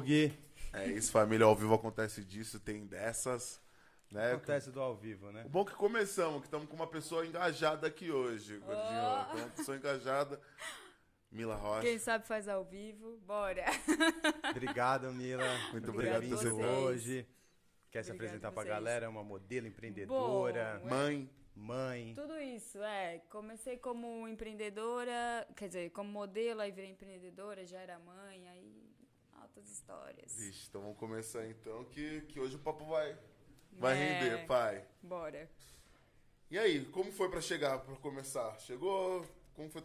Gui. É isso, família. Ao vivo acontece disso, tem dessas. Né? Acontece do ao vivo, né? O bom é que começamos, que estamos com uma pessoa engajada aqui hoje, gordinho. Tem uma pessoa engajada. Mila Rocha. Quem sabe faz ao vivo. Bora. Obrigado, Mila. Muito obrigado por você. hoje. Quer se apresentar a pra vocês. galera? É uma modelo, empreendedora, Bom, Mãe. mãe. Tudo isso, é. Comecei como empreendedora, quer dizer, como modelo, aí virei empreendedora, já era mãe, aí altas histórias. Vixe, então vamos começar então, que, que hoje o papo vai, vai É. render, pai. Bora. E aí, como foi pra chegar, pra começar? Chegou? Como foi?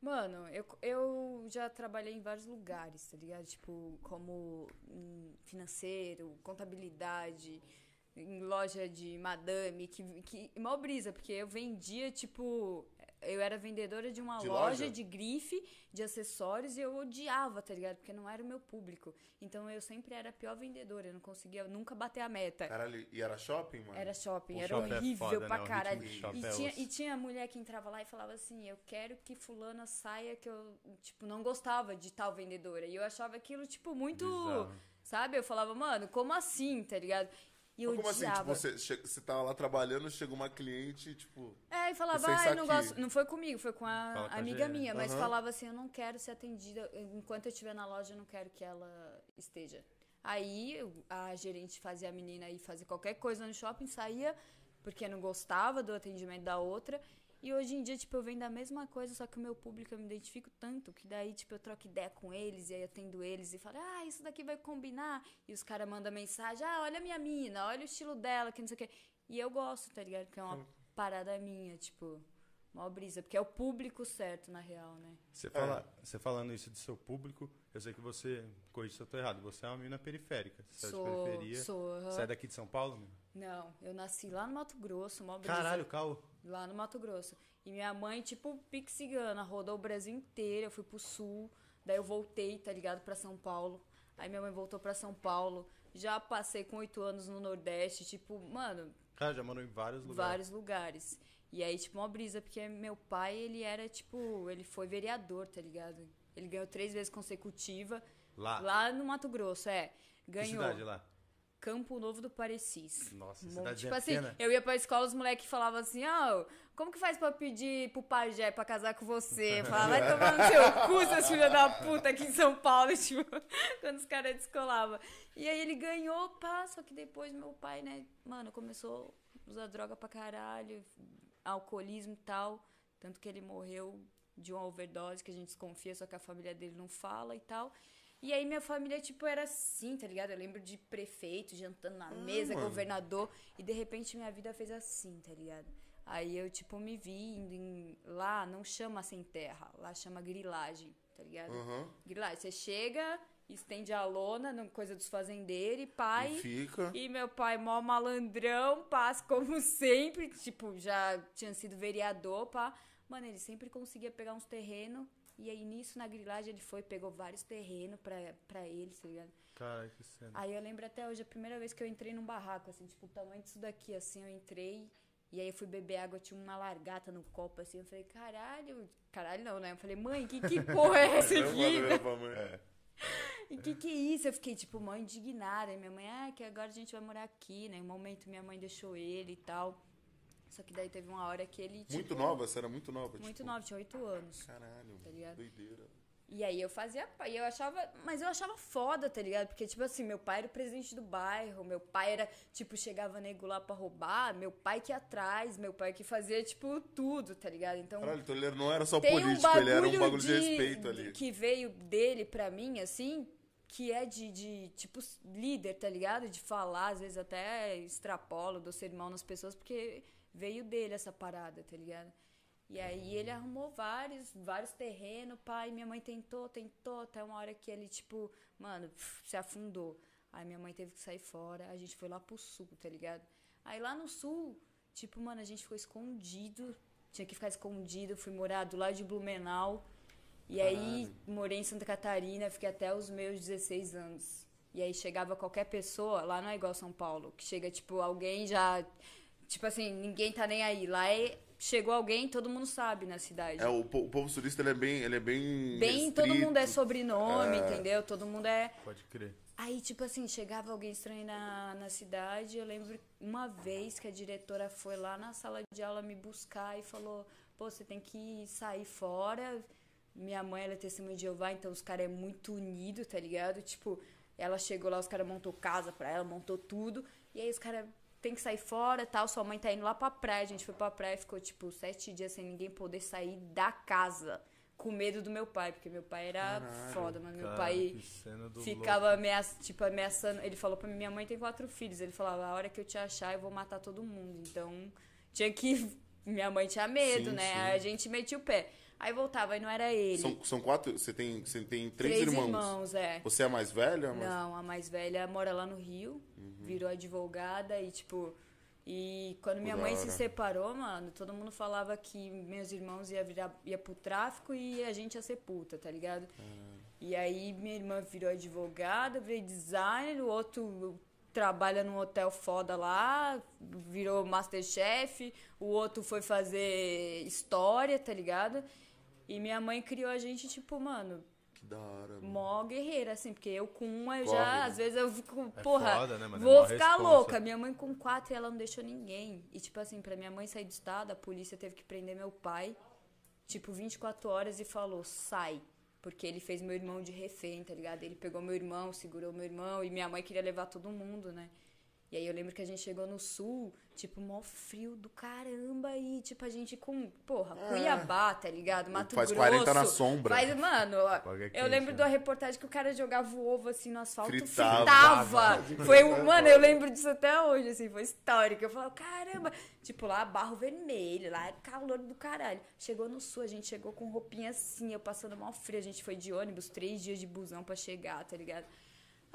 Mano, eu, eu já trabalhei em vários lugares, tá ligado? Tipo, como financeiro, contabilidade, em loja de madame, que, que mó brisa, porque eu vendia, tipo, eu era vendedora de uma De loja, loja? de grife, de acessórios, e eu odiava, tá ligado? Porque não era o meu público. Então eu sempre era a pior vendedora, eu não conseguia nunca bater a meta. Caralho, e era shopping, mano? Era shopping, O era shopping é horrível foda, pra né? Caralho. E é tinha, e tinha mulher que entrava lá e falava assim: Eu quero que Fulana saia, que eu, tipo, não gostava de tal vendedora. E eu achava aquilo, tipo, muito. Bizarro. Sabe? Eu falava, mano, como assim, tá ligado? E eu como assim? Tipo, odiava. você, che- você tava lá trabalhando, chegou uma cliente, tipo... É, e falava, Sem ah, eu não gosto. Não foi comigo, foi com Fala a com a amiga gerente. minha, mas Aham. falava assim: eu não quero ser atendida. Enquanto eu estiver na loja, eu não quero que ela esteja. Aí eu- a gerente fazia a menina ir fazer qualquer coisa no shopping, saía, porque não gostava do atendimento da outra. E hoje em dia, tipo, eu vendo a mesma coisa, só que o meu público eu me identifico tanto, que daí, tipo, eu troco ideia com eles, e aí atendo eles e falo, ah, isso daqui vai combinar. E os caras mandam mensagem, ah, olha a minha mina, olha o estilo dela, que não sei o quê. E eu gosto, tá ligado? Porque é uma parada minha, tipo, mó brisa. Porque é o público certo, na real, né? Você, fala, você falando isso do seu público, eu sei que você, corrija se eu tô errado, você é uma menina periférica. Você é de Sou, periferia. sou, aham. Você é daqui de São Paulo? meu? Não, eu nasci lá no Mato Grosso, mó brisa. Caralho, Cal. Lá no Mato Grosso. E minha mãe, tipo, pique cigana, rodou o Brasil inteiro, eu fui pro sul, daí eu voltei, tá ligado, pra São Paulo. Aí minha mãe voltou pra São Paulo. Já passei com oito anos no Nordeste, tipo, mano, Cara, já morou em vários lugares. vários lugares. E aí, tipo, uma brisa, porque meu pai, ele era, tipo, ele foi vereador, tá ligado? Ele ganhou três vezes consecutiva. Lá? Lá no Mato Grosso, é. Que Ganhou. cidade lá? Campo Novo do Parecis. Nossa, Um cidade Tipo assim, pequena. eu ia pra escola, os moleques falavam assim, ó, como que faz pra pedir pro pajé pra casar com você? Falava, vai tomar no seu cu, seus filhos da puta aqui em São Paulo, tipo, quando os caras descolavam. E aí ele ganhou, pá, só que depois meu pai, né, mano, começou a usar droga pra caralho, alcoolismo e tal, tanto que ele morreu de uma overdose que a gente desconfia, só que a família dele não fala e tal. E aí minha família, tipo, era assim, tá ligado? Eu lembro de prefeito jantando na mesa, mano. governador, e de repente minha vida fez assim, tá ligado? Aí eu, tipo, me vi indo em... Lá não chama sem terra, lá chama grilagem, tá ligado? Aham. Grilagem, você chega, estende a lona, coisa dos fazendeiros, e pai... E fica... E meu pai, mó malandrão, paz como sempre, tipo, já tinha sido vereador, pá. Mano, ele sempre conseguia pegar uns terrenos. E aí, nisso, na grilagem, ele foi, pegou vários terrenos pra, pra ele, tá ligado? Caralho, que cena. Aí eu lembro até hoje, a primeira vez que eu entrei num barraco, assim, tipo, o tamanho disso daqui, assim, eu entrei. E aí eu fui beber água, tinha uma largata no copo, assim, eu falei, caralho, caralho não, né? Eu falei, mãe, que, que porra é essa Eu aqui? falei pra mãe, é. E que que é isso? Eu fiquei, tipo, mãe indignada. E minha mãe, ah, que agora a gente vai morar aqui, né? Em um momento minha mãe deixou ele e tal. Só que daí teve uma hora que ele, tipo... Muito nova? Você era muito nova? Muito tipo... nova, tinha oito anos. Caralho, Tá ligado? doideira. E aí eu fazia... E eu achava... Mas eu achava foda, tá ligado? Porque, tipo assim, meu pai era o presidente do bairro. Meu pai era, tipo, chegava nego lá pra roubar. Meu pai que ia atrás. Meu pai que fazia, tipo, tudo, tá ligado? Então... Caralho, então ele não era só político, um ele era um bagulho de, respeito de- ali. que veio dele pra mim, assim, que é de, de, tipo, líder, tá ligado? De falar, às vezes até extrapolo, dou sermão nas pessoas, porque veio dele essa parada, tá ligado? E aí ele arrumou vários, vários terrenos, pai, minha mãe tentou, tentou, até uma hora que ele, tipo, mano, se afundou. Aí minha mãe teve que sair fora, a gente foi lá pro sul, tá ligado? Aí lá no sul, tipo, mano, a gente ficou escondido, tinha que ficar escondido, fui morar do lado de Blumenau. E aí morei em Santa Catarina, fiquei até os meus 16 anos. E aí chegava qualquer pessoa, lá não é igual São Paulo, que chega, tipo, alguém já. Tipo assim, ninguém tá nem aí. Lá é chegou alguém, todo mundo sabe na cidade. É, o, po- o povo surista ele é bem. Ele é bem. Bem, todo mundo é sobrenome, entendeu? Todo mundo é. Pode crer. Aí, tipo assim, chegava alguém estranho na, na cidade. Eu lembro uma vez que a diretora foi lá na sala de aula me buscar e falou: pô, você tem que sair fora. Minha mãe, ela é testemunha de Jeová, então os caras é muito unido, tá ligado? Tipo, ela chegou lá, os caras montou casa pra ela, montou tudo. E aí os caras tem que sair fora tal. Sua mãe tá indo lá pra praia. A gente foi pra praia e ficou, tipo, sete dias sem ninguém poder sair da casa. Com medo do meu pai, porque meu pai era Caralho, foda, mas meu Cara, pai ficava ameaça, tipo, ameaçando. Ele falou pra mim, minha mãe tem quatro filhos. Ele falava, a hora que eu te achar, eu vou matar todo mundo. Então, tinha que. Minha mãe tinha medo, Sim, né? sim. A gente metia o pé. Aí voltava, aí não era ele. São, são quatro. Você tem, você tem três, irmãos. é. Você é a mais velha? Mas... Não, a mais velha mora lá no Rio, Uhum. virou advogada e, tipo. E quando minha mãe se separou, mano, todo mundo falava que meus irmãos ia virar ia pro tráfico e a gente ia ser puta, tá ligado? E aí minha irmã virou advogada, veio designer, o outro trabalha num hotel foda lá, virou masterchef, o outro foi fazer história, tá ligado? E minha mãe criou a gente, tipo, mano, Que da hora. mano. mó guerreira, assim, porque eu com uma, eu Corre, já, né? às vezes eu fico, É porra, foda, né? É vou mó ficar responsa. louca. Minha mãe com quatro e ela não deixou ninguém. E, tipo assim, pra minha mãe sair do estado, a polícia teve que prender meu pai, tipo, 24 horas e falou, sai. Porque ele fez meu irmão de refém, tá ligado? Ele pegou meu irmão, segurou meu irmão, e minha mãe queria levar todo mundo, né? E aí eu lembro que a gente chegou no sul, tipo, mó frio do caramba, e tipo, a gente com, porra, Cuiabá, tá ligado? Mato É. Faz Grosso. 40 na sombra. Faz, mano, é eu quente, lembro né? da reportagem que o cara jogava o ovo assim no asfalto, Fritava. fritava. Foi, mano, eu lembro disso até hoje, assim, foi histórico. Eu falo, caramba, tipo, lá barro vermelho, lá é calor do caralho. Chegou no sul, a gente chegou com roupinha assim, eu passando mal frio, a gente foi de ônibus, três dias de busão pra chegar, tá ligado?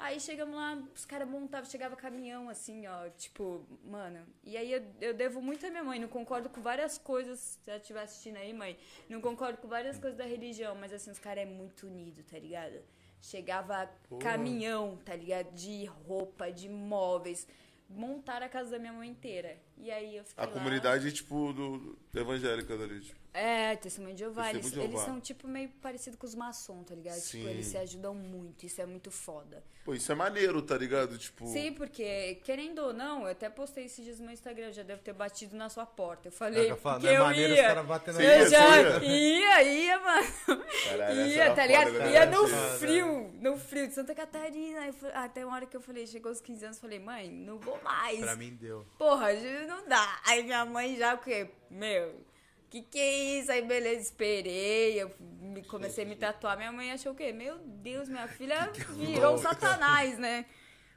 Aí chegamos lá, os caras montavam, chegava caminhão, assim, ó, tipo, mano. E aí eu, eu devo muito à minha mãe, não concordo com várias coisas, se ela estiver assistindo aí, mãe, não concordo com várias coisas da religião, mas assim, os caras é muito unido, tá ligado? Chegava caminhão, tá ligado? De roupa, de móveis. Montaram a casa da minha mãe inteira. E aí eu fiquei A lá. comunidade, tipo, do, do evangélica dali. Tipo. É, testemunho de Jeová. Testemunho Eles, de Jeová. eles são, tipo, meio parecido com os maçons, tá ligado? Sim. Tipo, eles se ajudam muito. Isso é muito foda. Pô, isso é maneiro, tá ligado? Tipo. Sim, porque, querendo ou não, eu até postei esses dias no meu Instagram, já deve ter batido na sua porta. Eu falei, eu falo, porque não é eu maneiro os ia. caras batendo na eu ia, já ia, ia, mano. Caralho, ia, tá foda, ligado? né? Ia no Foda. frio, no frio de Santa Catarina. Até uma hora que eu falei, chegou aos 15 anos, eu falei, mãe, não vou mais. Pra mim deu. Porra, não dá. Aí minha mãe já, o quê? Meu, que que é isso? Aí beleza, esperei, eu me- comecei a me tatuar. Minha mãe achou o quê? Meu Deus, minha filha virou um satanás, né?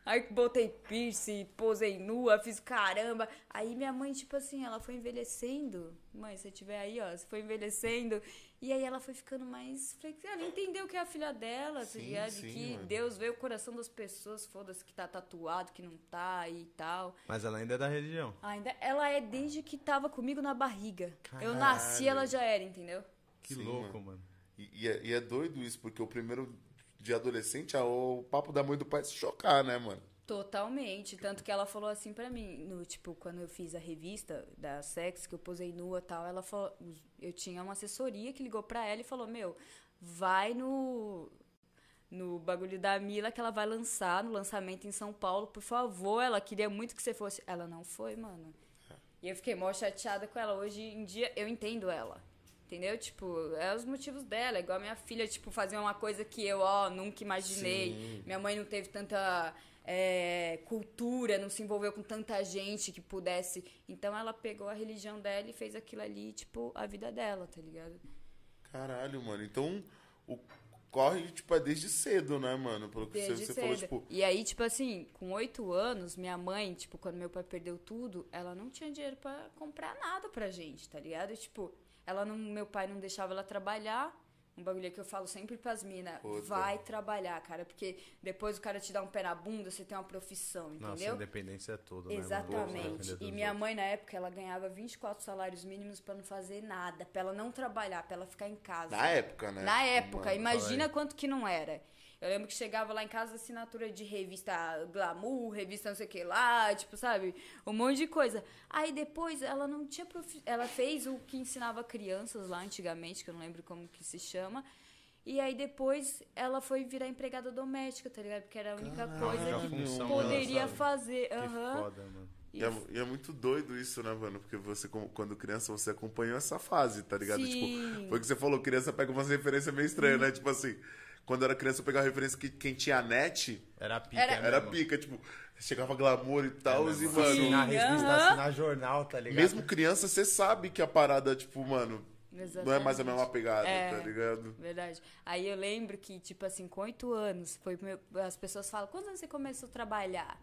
Aí botei piercing, posei nua, fiz caramba. Aí minha mãe, tipo assim, ela foi envelhecendo. Mãe, se tiver aí, ó, você foi envelhecendo. E aí ela foi ficando mais flexível. Ela entendeu que é a filha dela, tá Sim, ligado? sim, que mano. Deus vê o coração das pessoas, foda-se que tá tatuado, que não tá e tal. Mas ela ainda é da religião. Ainda, ela é desde que tava comigo na barriga. Eu Caralho. nasci, ela já era, entendeu? Que Sim, louco, mano. E, e é, e é doido isso, porque o primeiro de adolescente é o papo da mãe do pai se chocar, né, mano? Totalmente. Tanto que ela falou assim pra mim, no, tipo, quando eu fiz a revista da Sex, que eu posei nua e tal, ela falou. Eu tinha uma assessoria que ligou pra ela e falou, meu, vai no. No bagulho da Mila que ela vai lançar, no lançamento em São Paulo, por favor. Ela queria muito que você fosse. Ela não foi, mano. E eu fiquei mó chateada com ela. Hoje em dia eu entendo ela. Entendeu? Tipo, é os motivos dela. Igual a minha filha, tipo, fazer uma coisa que eu, ó, nunca imaginei. Sim. Minha mãe não teve tanta é, cultura, não se envolveu com tanta gente que pudesse. Então ela pegou a religião dela e fez aquilo ali, tipo, a vida dela, tá ligado? Caralho, mano. Então, o corre, tipo, é desde cedo, né, mano? Pelo que Desde você, você cedo. falou, tipo. E aí, tipo assim, com oito anos, minha mãe, tipo, quando meu pai perdeu tudo, ela não tinha dinheiro pra comprar nada pra gente, tá ligado? Tipo, ela não, meu pai não deixava ela trabalhar. Um bagulho que eu falo sempre pras minas, vai trabalhar, cara, porque depois o cara te dá um pé na bunda, você tem uma profissão, Nossa, entendeu? independência é tudo, né? Exatamente. Dos E minha outros. mãe, na época, ela ganhava 24 salários mínimos pra não fazer nada, pra ela não trabalhar, pra ela ficar em casa. Na época, né? Na época, Mano, imagina quanto que não era. Eu lembro que chegava lá em casa assinatura de revista Glamour, revista não sei o que lá, tipo, sabe? Um monte de coisa. Aí depois ela não tinha. Profi... Ela fez o que ensinava crianças lá antigamente, que eu não lembro como que se chama. E aí depois ela foi virar empregada doméstica, tá ligado? Porque era a única Caralho, coisa que poderia dela, fazer. Que Aham. foda, mano. E é, e é muito doido isso, né, mano? Porque você, como- quando criança, você acompanhou essa fase, tá ligado? Sim. Tipo, foi o que você falou, criança pega umas referências meio estranhas, né? Tipo assim, quando eu era criança, eu pegava referência que quem tinha net Era pica, Era- né, era pica, tipo, chegava glamour e tal, e, Sim. mano, Assinar revista, assinar jornal, tá ligado? mesmo criança, você sabe que a parada, tipo, mano, não é mais a Exatamente. mesma pegada, É. tá ligado? Verdade. Aí eu lembro que, tipo assim, com oito anos, foi meu, as pessoas falam, quando você começou a trabalhar?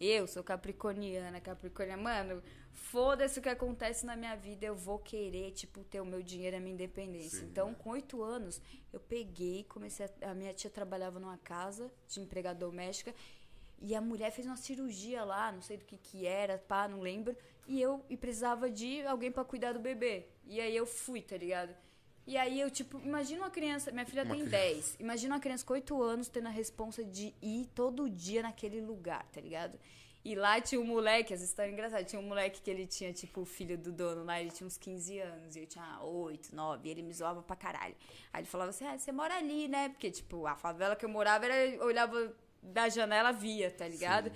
Eu sou capricorniana, capricorniana. Mano, foda-se o que acontece na minha vida, eu vou querer, tipo, ter o meu dinheiro, a minha independência. Sim. Então, com oito anos, eu peguei, comecei a, a minha tia trabalhava numa casa de empregada doméstica e a mulher fez uma cirurgia lá, não sei do que que era, pá, não lembro. E eu e precisava de alguém pra cuidar do bebê. E aí eu fui, tá ligado? E aí eu, tipo, imagina uma criança, minha filha Uma tem criança. 10. Imagina uma criança com 8 anos tendo a responsa de ir todo dia naquele lugar, tá ligado? E lá tinha um moleque, essa história é engraçada, tinha um moleque que ele tinha, tipo, o filho do dono lá, ele tinha uns 15 anos, e eu tinha 8, 9, e ele me zoava pra caralho. Aí ele falava assim, ah, você mora ali, né? Porque, tipo, a favela que eu morava, era, eu olhava da janela, via, tá ligado?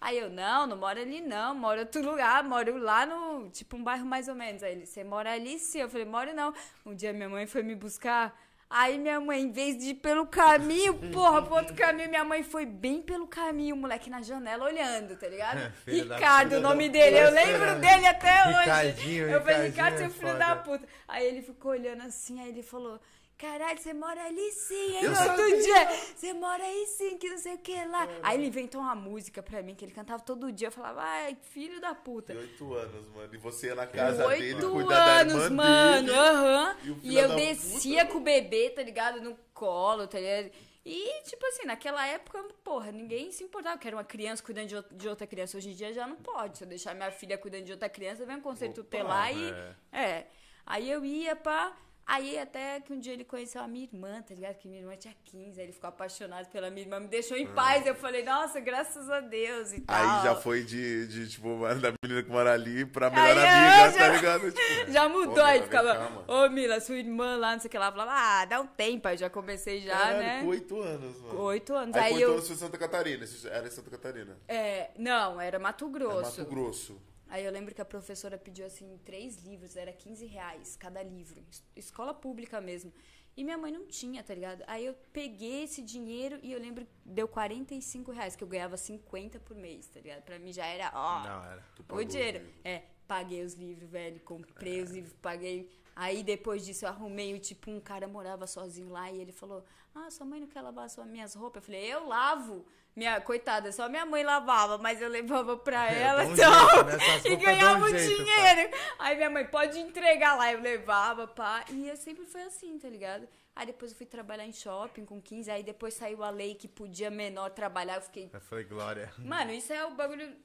Aí eu, não, não moro ali não, moro em outro lugar, moro lá no, tipo, um bairro mais ou menos. Aí ele, você mora ali sim? Eu falei, moro não. Um dia minha mãe foi me buscar, aí minha mãe, em vez de ir pelo caminho, porra, pro outro caminho, minha mãe foi bem pelo caminho, o moleque na janela olhando, tá ligado? Da Ricardo, o nome dele, eu lembro dele até hoje. Ricardinho, eu falei, Ricardo, é seu filho foda. da puta. Aí ele ficou olhando assim, aí ele falou... Caralho, você mora ali sim, hein? Eu outro sabia. dia, você mora aí sim, que não sei o que lá. Aí ele inventou uma música pra mim, que ele cantava todo dia. Eu falava, ai, filho da puta. De oito anos, mano. E você ia na casa dele, Oito cuidar da anos, irmã mano, aham. E o E, filho eu descia com o bebê, tá ligado? No colo, tá ligado? E, tipo assim, naquela época, porra, ninguém se importava que era uma criança cuidando de outra criança. Hoje em dia já não pode. Se eu deixar minha filha cuidando de outra criança, vem um conceito Opa, tutelar e. é. É. Aí eu ia pra. Aí até que um dia ele conheceu a minha irmã, tá ligado? Que minha irmã tinha 15, aí ele ficou apaixonado pela minha irmã, me deixou em paz. Eu falei, nossa, graças a Deus e tal. Ah. Aí já foi de, de, tipo, da menina que mora ali pra melhor Aí, amiga, é, já- tá ligado? Tipo, Já mudou, Ô, aí ficava, ô Mila, sua irmã lá, não sei o que lá, falava, ah, dá um tempo, aí já comecei já, caralho, né? com oito anos, mano. Oito anos. Aí, Aí, com oito eu. anos foi em Santa Catarina. Era em Santa Catarina. É, não, era Mato É Grosso. Mato Grosso. Aí eu lembro que a professora pediu assim três livros, era 15 reais cada livro. es- Escola pública mesmo. E minha mãe não tinha, tá ligado? Aí eu peguei esse dinheiro e eu lembro que deu 45 reais, que eu ganhava 50 por mês, tá ligado? Pra mim já era, ó, Não, era. O dinheiro. É, paguei os livros, velho. Comprei os livros, paguei. Aí depois disso eu arrumei, tipo, um cara morava sozinho lá e ele falou: Ah, sua mãe não quer lavar suas minhas roupas? Eu falei, eu lavo. Minha, coitada, só minha mãe lavava, mas eu levava pra É, ela um então, jeito, né? E ganhava um jeito, dinheiro. Aí minha mãe, pode entregar lá, eu levava, pá. E eu sempre foi assim, tá ligado? Aí depois eu fui trabalhar em shopping com 15, aí depois saiu a lei que podia menor trabalhar, eu fiquei Eu falei, Glória. Mano, isso é o bagulho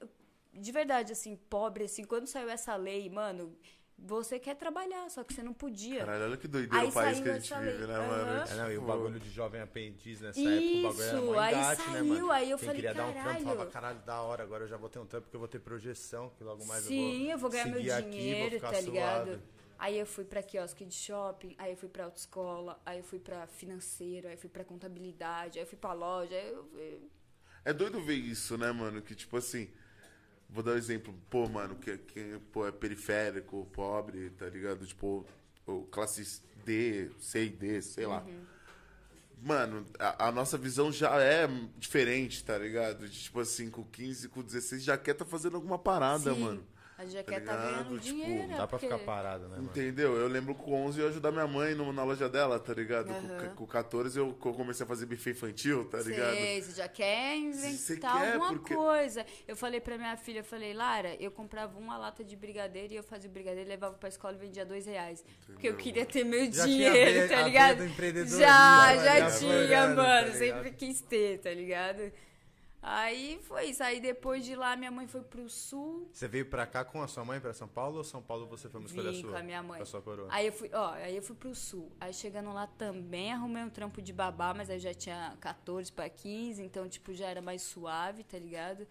de verdade, assim, pobre, assim. Quando saiu essa lei, mano, você quer trabalhar, só que você não podia. Caralho, olha que doideira Aí o país saiu que a gente essa vive, né, mano? É, não, e o Tipo, bagulho de jovem aprendiz nessa época, o bagulho era Isso, mó aí engate, né, saiu, mano? aí eu Quem falei, queria dar um trampo caralho. falava, caralho, da hora, agora eu já vou ter um trampo porque eu vou ter projeção, que logo mais Sim, eu vou ganhar meu seguir aqui, vou dinheiro, ficar tá ligado? suave. Aí eu fui pra quiosque de shopping, aí eu fui pra autoescola, aí eu fui pra financeiro, aí eu fui pra contabilidade, aí eu fui pra loja, aí eu... eu- É doido ver isso, né, mano? Que tipo assim. Vou dar um exemplo, pô, mano, que, que pô, é periférico, pobre, tá ligado? Tipo, classe D, C e D, sei lá. Uhum. Mano, a, a nossa visão já é diferente, tá ligado? De, tipo assim, com 15, com 16, já quer tá fazendo alguma parada, Sim, mano. A já Tá quer tá ligado? ganhando Tipo, dinheiro, dá pra porque- ficar parado, né, mano? Entendeu? Eu lembro com 11 eu ajudar minha mãe no- na loja dela, tá ligado? Aham. Com, com 14 eu, comecei a fazer buffet infantil, tá ligado? Sei, você já quer inventar quer, alguma porque- coisa. Eu falei pra minha filha, eu falei, Lara, eu comprava uma lata de brigadeiro e eu fazia o brigadeiro, levava pra escola e vendia dois reais. Porque eu queria ter meu Já tinha a dinheiro, tá ligado? Já, já Já tinha, mano. tá sempre quis ter, tá ligado? Aí foi isso. Aí depois de lá, minha mãe foi pro sul. Você veio pra cá com a sua mãe pra São Paulo ou São Paulo você foi uma escolha Vim sua? com a minha mãe. Com a sua coroa. Aí eu fui, ó, aí eu fui pro sul. Aí chegando lá também arrumei um trampo de babá, mas aí já tinha 14 pra 15, então tipo já era mais suave, tá ligado?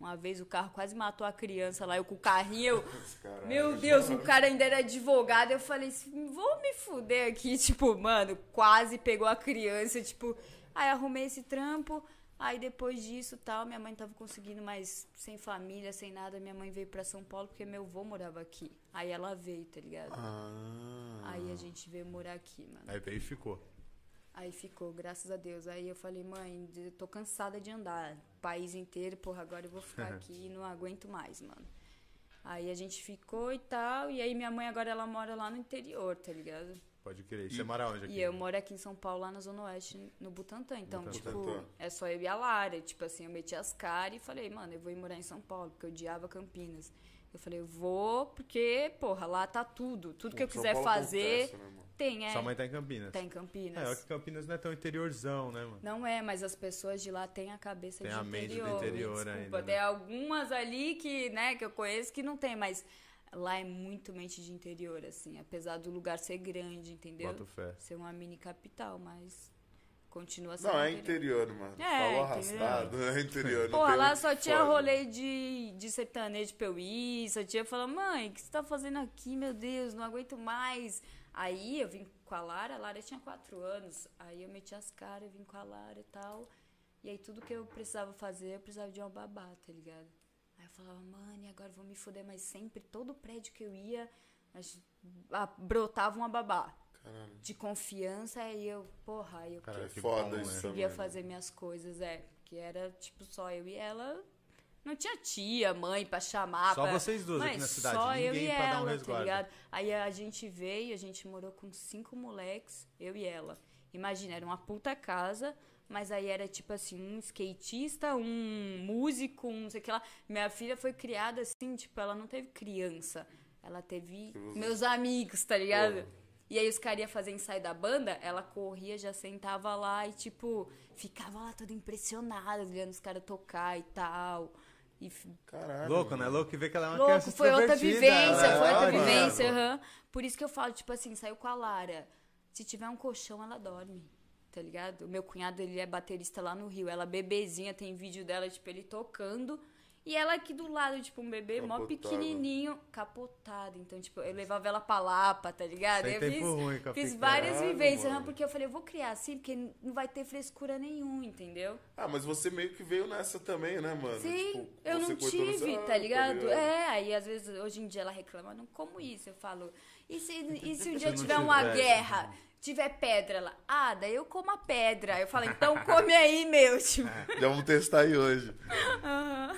Uma vez o carro quase matou a criança lá, eu com o carrinho, eu, Caralho. meu Deus, o cara ainda era advogado, eu falei assim, vou me fuder aqui, tipo, mano, quase pegou a criança, tipo, aí arrumei esse trampo, aí depois disso, tal, minha mãe tava conseguindo, mas sem família, sem nada, minha mãe veio pra São Paulo porque meu avô morava aqui. Aí ela veio, tá ligado? Ah. Aí a gente veio morar aqui, mano. Aí veio e ficou. Aí ficou, graças a Deus. Aí eu falei, mãe, eu tô cansada de andar. País inteiro, porra, agora eu vou ficar aqui e não aguento mais, mano. Aí a gente ficou e tal. E aí minha mãe agora ela mora lá no interior, tá ligado? Pode crer. E você mora onde aqui? E eu moro aqui em São Paulo, lá na Zona Oeste, no Butantã. Então, Butantã. tipo, Butantã. é só eu e a Lara. Tipo assim, eu meti as caras e falei, mano, eu vou ir morar em São Paulo, porque eu odiava Campinas. Eu falei, eu vou, porque, porra, lá tá tudo. Tudo que eu São quiser Paulo fazer, acontece, né, tem, é. Sua mãe tá em Campinas. Tá em Campinas. É, é que Campinas não é tão interiorzão, né, mano? Não é, mas as pessoas de lá têm a cabeça Tem de a mente do interior. interior Desculpa, ainda, né? tem algumas ali que, né, que eu conheço que não tem, mas lá é muito mente de interior, assim, apesar do lugar ser grande, entendeu? Boto fé. Ser uma mini capital, mas continua sendo Não, é interior, mano. É, Falou arrastado, é interior. Porra, tem lá só tinha rolê de, de sertanejo pra eu ir, só tinha falando, mãe, o que você tá fazendo aqui, meu Deus, não aguento mais. Aí eu vim com a Lara, a Lara tinha quatro anos, aí eu meti as caras, vim com a Lara e tal. E aí tudo que eu precisava fazer, eu precisava de uma babá, tá ligado? Eu falava, mãe, agora eu vou me foder, mas sempre, todo prédio que eu ia, mas, ah, brotava uma babá. Caralho. De confiança, aí eu, porra, aí eu Caralho, É que foda isso né? também. conseguia né? fazer minhas coisas, é. Porque era, tipo, só eu e ela. Não tinha tia, mãe pra chamar. Só pra... vocês duas aqui Mãe, na cidade, Só eu ninguém e pra dar um ela, tá resguardo. ligado? Aí a gente veio, a gente morou com cinco moleques, eu e ela. Imagina, era uma puta casa, mas aí era tipo assim, um skatista, um músico, um não sei o que lá. Minha filha foi criada assim, tipo, ela não teve criança. Ela teve Seus- meus amigos, tá ligado? Porra. E aí os caras iam fazer ensaio da banda, ela corria, já sentava lá e, tipo, ficava lá toda impressionada, olhando os caras tocar e tal. E Caralho. Louco, né? Louco ver que ela é uma Louco, criança foi outra vivência, ela foi outra vivência, aham. Por isso que eu falo, tipo assim, saiu com a Lara. Se tiver um colchão, ela dorme, tá ligado? O meu cunhado, ele é baterista lá no Rio. Ela bebezinha, tem vídeo dela, tipo, ele tocando. E ela aqui do lado, tipo, um bebê mó Capotada. pequenininho, capotado. Então, tipo, eu levava ela pra Lapa, tá ligado? Sem eu tempo fiz, ruim fiz várias vivências, mano. porque eu falei, eu vou criar assim, porque não vai ter frescura nenhum, entendeu? Ah, mas você meio que veio nessa também, né, mano? Sim, Tipo, eu não cortou nessa- tive, Ah, tá ligado? É, aí às vezes, hoje em dia ela reclama, não como isso, eu falo, e se, e se um dia tiver uma guerra, tiver pedra lá? Ah, daí eu como a pedra. Eu falo, então come aí, meu, tipo. Já vamos testar aí hoje.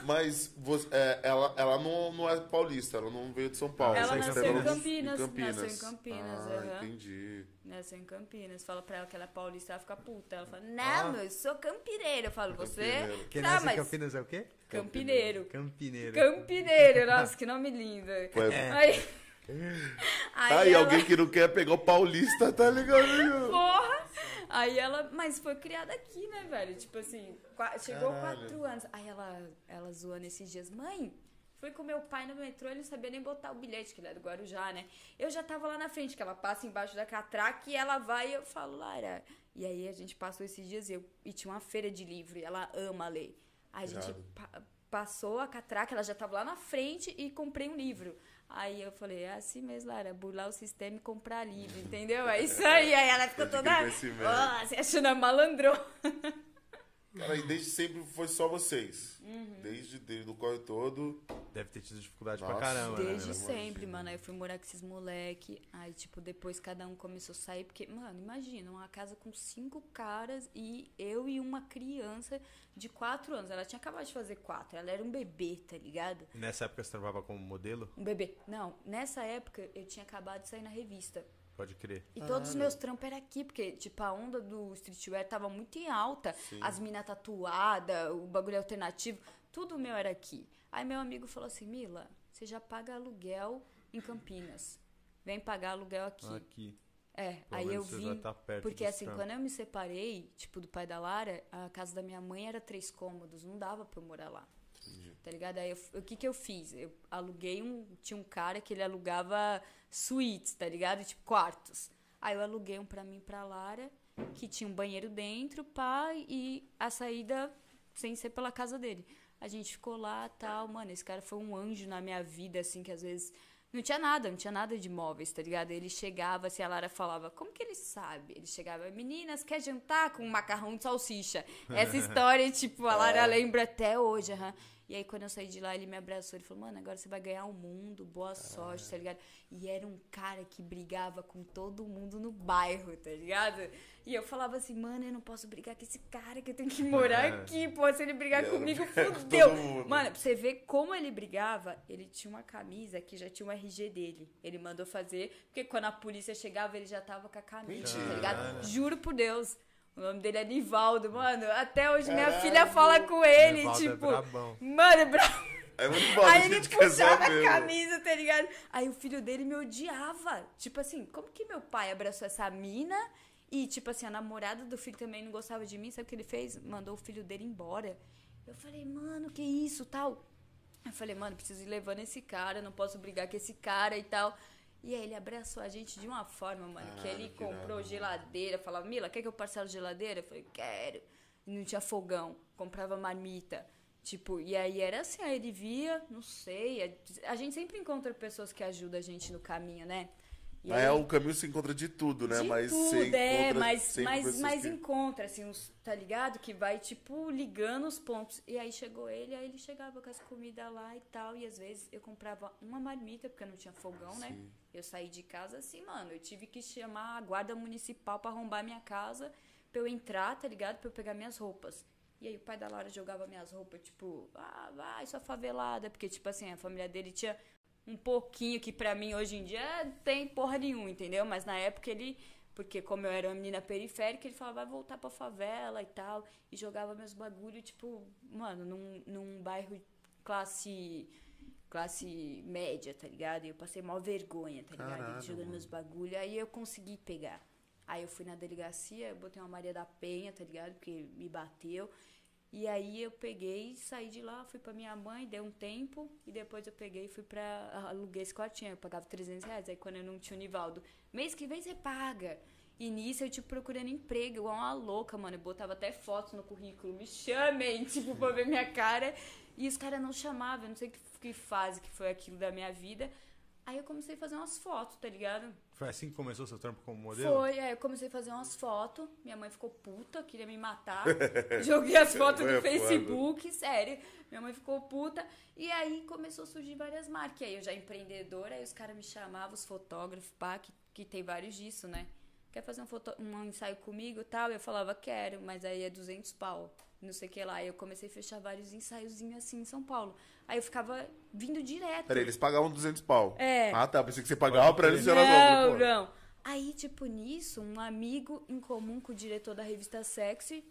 Mas você- é, ela, ela não, não é paulista, ela não veio de São Paulo. Ela nasceu em Campinas, Em Campinas. nasceu em Campinas, Ah, aham. entendi. Nasceu em Campinas. Fala pra ela que ela é paulista, ela fica puta. Ela fala, não, Ah. eu sou campineiro. Eu falo, você? Campineiro. Quem tá, nasce em mas... Campinas é o quê? Campineiro. Campineiro. Campineiro, nossa, que nome lindo. É- Aí, Tá aí, ela- alguém que não quer pegar o paulista, tá ligado? Porra! Aí ela, mas foi criada aqui, né, velho? Tipo assim, chegou Caralho. quatro anos. Aí ela, ela zoando esses dias, mãe. Fui com meu pai no metrô, ele não sabia nem botar o bilhete, que ele é do Guarujá, né? Eu já tava lá na frente, que ela passa embaixo da catraca e ela vai e eu falo, Lara. E aí a gente passou esses dias e, eu, e tinha uma feira de livro e ela ama ler. Aí a gente pa- passou a catraca, ela já tava lá na frente e comprei um livro. Aí eu falei, é assim mesmo, Lara, burlar o sistema e comprar livro, entendeu? É isso aí. Aí ela ficou toda. "Ah, você achando a malandrão. Cara, e desde sempre foi só vocês. Uhum. Desde, desde o corre todo. Deve ter tido dificuldade Nossa. pra caramba, né? Desde meu? sempre, mano. Aí eu fui morar com esses moleque. Aí, tipo, depois cada um começou a sair. Porque, mano, imagina, uma casa com cinco caras e eu e uma criança de quatro anos. Ela tinha acabado de fazer quatro. Ela era um bebê, tá ligado? Nessa época você trabalhava como modelo? Um bebê. Não, nessa época eu tinha acabado de sair na revista. Pode crer. E todos os meus trampos eram aqui, porque, tipo, a onda do streetwear tava muito em alta. As minas tatuadas, o bagulho alternativo, tudo meu era aqui. Aí meu amigo falou assim, Mila, você já paga aluguel em Campinas. Vem pagar aluguel aqui. Aqui. É, Pelo aí eu vim. tá perto Porque assim, trampos. quando eu me separei, tipo, do pai da Lara, a casa da minha mãe era três cômodos, não dava pra eu morar lá. Tá ligado? Aí eu- o que que eu fiz? Eu aluguei um. Tinha um cara que ele alugava suítes, tá ligado? Tipo, quartos. Aí eu aluguei um pra mim e pra Lara, que tinha um banheiro dentro, pá, e a saída sem ser pela casa dele. A gente ficou lá tal. Mano, esse cara foi um anjo na minha vida, assim, que às vezes. Não tinha nada, não tinha nada de móveis, tá ligado? Ele chegava, assim, a Lara falava, como que ele sabe? Ele chegava, meninas, quer jantar com um macarrão de salsicha? Essa história, tipo, a Lara lembra até hoje, aham. E aí, quando eu saí de lá, ele me abraçou. Ele falou, mano, agora você vai ganhar o mundo, boa sorte, tá ligado? E era um cara que brigava com todo mundo no bairro, tá ligado? E eu falava assim, mano, eu não posso brigar com esse cara, que eu tenho que morar aqui, pô. Se ele brigar É, comigo, com fudeu. mundo. Mano, pra você ver como ele brigava, ele tinha uma camisa que já tinha um RG dele. Ele mandou fazer, porque quando a polícia chegava, ele já tava com a camisa, tá Mentira. ligado? Juro por Deus. O nome dele é Nivaldo, mano. Até hoje minha Caralho. filha fala com ele, Nivaldo é tipo. brabão. mano, é brabo. É muito bom, a Aí ele puxava a saber. camisa, tá ligado? Aí o filho dele me odiava. Tipo assim, como que meu pai abraçou essa mina e, tipo assim, a namorada do filho também não gostava de mim? Sabe o que ele fez? Mandou o filho dele embora. Eu falei, mano, que isso, tal. Eu falei, mano, preciso ir levando esse cara, não posso brigar com esse cara e tal. E aí ele abraçou a gente de uma forma, mano, que Caralho, ele que comprou irado. geladeira. Falava, Mila, quer que eu parcelo geladeira? Eu falei, quero. E não tinha fogão, comprava marmita. Tipo, e aí era assim, aí ele via, não sei. A, a gente sempre encontra pessoas que ajudam a gente no caminho, né? Mas aí- é o caminho se encontra de tudo, né? de mas tudo, é, encontra mas, sempre mas, mas que- encontra, assim, uns, tá ligado? Que vai, tipo, ligando os pontos. E aí chegou ele, aí ele chegava com as comidas lá e tal. E às vezes eu comprava uma marmita, porque eu não tinha fogão, né? Sim. Eu saí de casa assim, mano. Eu tive que chamar a guarda municipal pra arrombar minha casa, pra eu entrar, tá ligado? Pra eu pegar minhas roupas. E aí o pai da Laura jogava minhas roupas, tipo, ah, vai, sua favelada. Porque, tipo assim, a família dele tinha um pouquinho que pra mim hoje em dia tem porra nenhuma, entendeu? Mas na época ele, porque como eu era uma menina periférica, ele falava, vai voltar pra favela e tal, e jogava meus bagulho, tipo, mano, num, num bairro classe classe média, tá ligado? E eu passei maior vergonha, tá ligado? Caralho, jogando mano. meus bagulho, aí eu consegui pegar. Aí eu fui na delegacia, eu botei uma Maria da Penha, tá ligado? Porque me bateu. E aí eu peguei, saí de lá, fui pra minha mãe, dei um tempo, e depois eu peguei e fui pra. aluguei esse quartinho, eu pagava 300 reais. Aí quando eu não tinha o Nivaldo, mês que vem você paga. E nisso eu, tipo, procurando emprego, igual uma louca, mano. Eu botava até fotos no currículo, me chamem, tipo, pra ver minha cara. E os caras não chamavam, eu não sei que, que fase que foi aquilo da minha vida. Aí eu comecei a fazer umas fotos, tá ligado? Foi assim que começou seu trampo como modelo? Foi, aí eu comecei a fazer umas fotos. Minha mãe ficou puta, queria me matar. Joguei as fotos Mãe é no foda. Facebook, sério. Minha mãe ficou puta. E aí começou a surgir várias marcas. E aí eu já empreendedora, aí os caras me chamavam, os fotógrafos, pá, que, que tem vários disso, né? Quer fazer um, foto, um ensaio comigo e tal? Eu falava, quero, mas aí é 200 pau. Não sei o que lá. Eu comecei a fechar vários ensaiozinhos assim em São Paulo. Aí eu ficava vindo direto. Peraí, eles pagavam 200 pau. É. Ah, tá. Pensei que você pagava pra eles Não, as não. Aí, tipo, nisso, um amigo em comum com o diretor da revista Sexy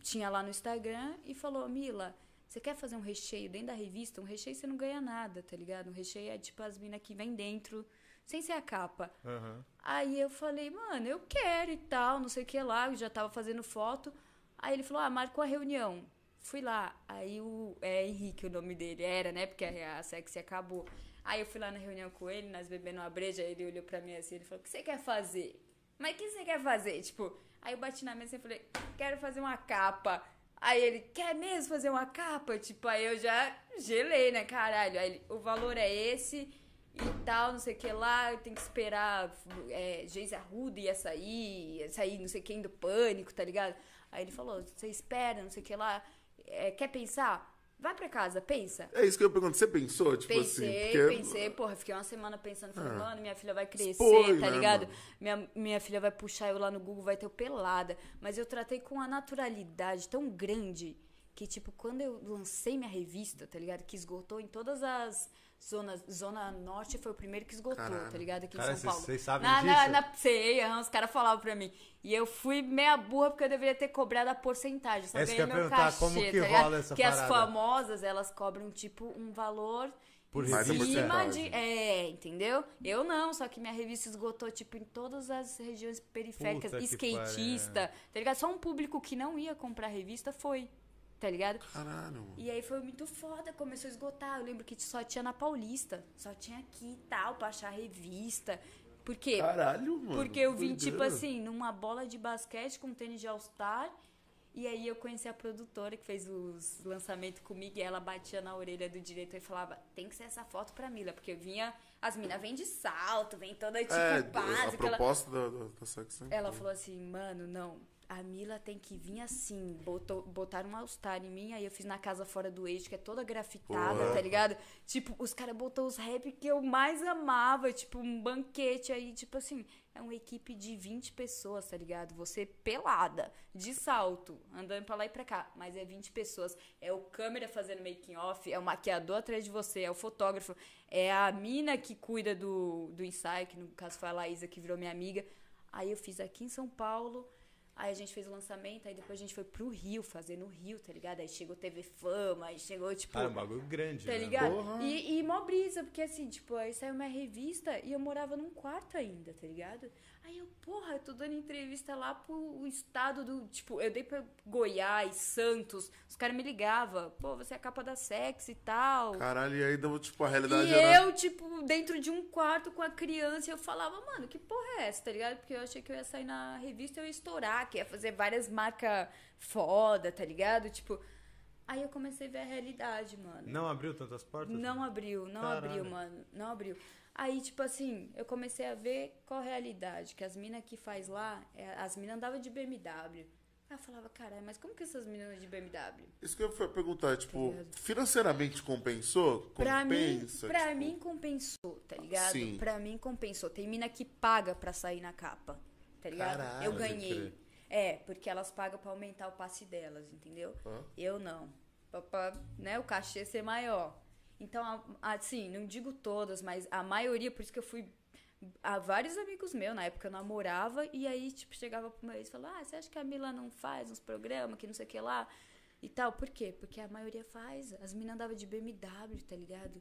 tinha lá no Instagram e falou: Mila, você quer fazer um recheio dentro da revista? Um recheio você não ganha nada, tá ligado? Um recheio é tipo as minas que vem dentro, sem ser a capa. Aham. Aí eu falei, mano, eu quero e tal, não sei o que lá, eu já tava fazendo foto. Aí ele falou, ah, marcou a reunião. Fui lá. Aí o. É Henrique o nome dele, era, né? Porque a, a sexy acabou. Aí eu fui lá na reunião com ele, nós bebendo uma breja, ele olhou pra mim assim, ele falou, o que você quer fazer? Mas o que você quer fazer? Tipo, aí eu bati na mesa e falei, quero fazer uma capa. Aí ele, quer mesmo fazer uma capa? Tipo, aí eu já gelei, né, caralho? Aí ele, o valor é esse e tal, não sei o que lá, tenho que esperar é, Geisa Arruda ia sair, ia sair não sei quem do pânico, tá ligado? Aí ele falou, você espera, não sei o que lá, é, quer pensar? Vai pra casa, pensa. É isso que eu pergunto. Você pensou? Tipo Pensei, assim, porque... pensei, porra, fiquei uma semana pensando, falei, Ah. mano, minha filha vai crescer, tá né, ligado? mano? Minha, minha filha vai puxar eu lá no Google, vai ter o pelada. Mas eu tratei com uma naturalidade tão grande que, tipo, quando eu lancei minha revista, tá ligado? Que esgotou em todas as zonas. Zona Norte foi o primeiro que esgotou, Caralho. tá ligado? Aqui Cara, em São Paulo. vocês sabem na, na, disso? na, sei, aham, os caras falavam pra mim. E eu fui meia burra porque eu deveria ter cobrado a porcentagem. Só Essa que ganhei meu perguntar, cachê, como que tá rola essa Porque as parada? famosas, elas cobram, tipo, um valor Por cima de. É, entendeu? Eu não, só que minha revista esgotou, tipo, em todas as regiões periféricas. Puta skatista, tá ligado? Só um público que não ia comprar revista foi, tá ligado? Caralho. E aí foi muito foda, começou a esgotar. Eu lembro que só tinha na Paulista, só tinha aqui e tal, pra achar revista. Por quê? Caralho, mano. Porque eu vim, tipo assim, numa bola de basquete com tênis de All-Star. E aí eu conheci a produtora que fez os lançamentos comigo e ela batia na orelha do diretor e falava, tem que ser essa foto pra Mila. Porque eu vinha, as minas vêm de salto, vem toda tipo É, a básica. ela- proposta da, da, da Sex and ela falou assim, mano, não. A Mila tem que vir assim. Botou, botaram um All-Star em mim, aí eu fiz na casa fora do eixo, que é toda grafitada, Porra. tá ligado? Tipo, os caras botou os rap que eu mais amava, tipo, um banquete aí, tipo assim, é uma equipe de 20 pessoas, tá ligado? Você pelada, de salto, andando pra lá e pra cá. Mas é 20 pessoas. É o câmera fazendo making off, é o maquiador atrás de você, é o fotógrafo, é a mina que cuida do, do ensaio, que no caso foi a Laísa que virou minha amiga. Aí eu fiz aqui em São Paulo. Aí a gente fez o lançamento, aí depois a gente foi pro Rio, fazer no Rio, tá ligado? Aí chegou TV Fama, aí chegou, tipo. Cara, é um bagulho grande, Tá né? ligado? Porra. E, e mó brisa, porque assim, tipo, aí saiu minha revista e eu morava num quarto ainda, tá ligado? Aí eu, porra, eu tô dando entrevista lá pro estado do. Tipo, eu dei pra Goiás, Santos, os caras me ligavam, pô, você é a capa da sexy e tal. Caralho, e aí, tipo, a realidade E era... eu, tipo, dentro de um quarto com a criança, e eu falava, mano, que porra é essa, tá ligado? Porque eu achei que eu ia sair na revista e eu ia estourar, que ia fazer várias marcas foda, tá ligado? Tipo. Aí eu comecei a ver a realidade, mano. Não abriu tantas portas? Não abriu, não Caralho. abriu, mano. Não abriu. Aí, tipo assim, eu comecei a ver qual a realidade. Que as minas que faz lá, é, as minas andavam de BMW. Aí eu falava, caralho, mas como que essas meninas de BMW? Isso que eu ia perguntar, tipo, ligado? financeiramente compensou? Pra mim, Compensa? pra tipo, mim compensou, tá ligado? Sim. Pra mim compensou. Tem mina que paga pra sair na capa, tá ligado? Caralho, eu ganhei. É, porque elas pagam pra aumentar o passe delas, entendeu? Hã? Eu não. Pra, pra, né, o cachê ser maior. Então, assim, não digo todas, mas a maioria, por isso que eu fui a vários amigos meus, na época eu namorava, e aí, tipo, chegava pro meu ex e falava, ah, você acha que a Mila não faz uns programas, que não sei o que lá? E tal, por quê? Porque a maioria faz. As meninas andavam de BMW, tá ligado?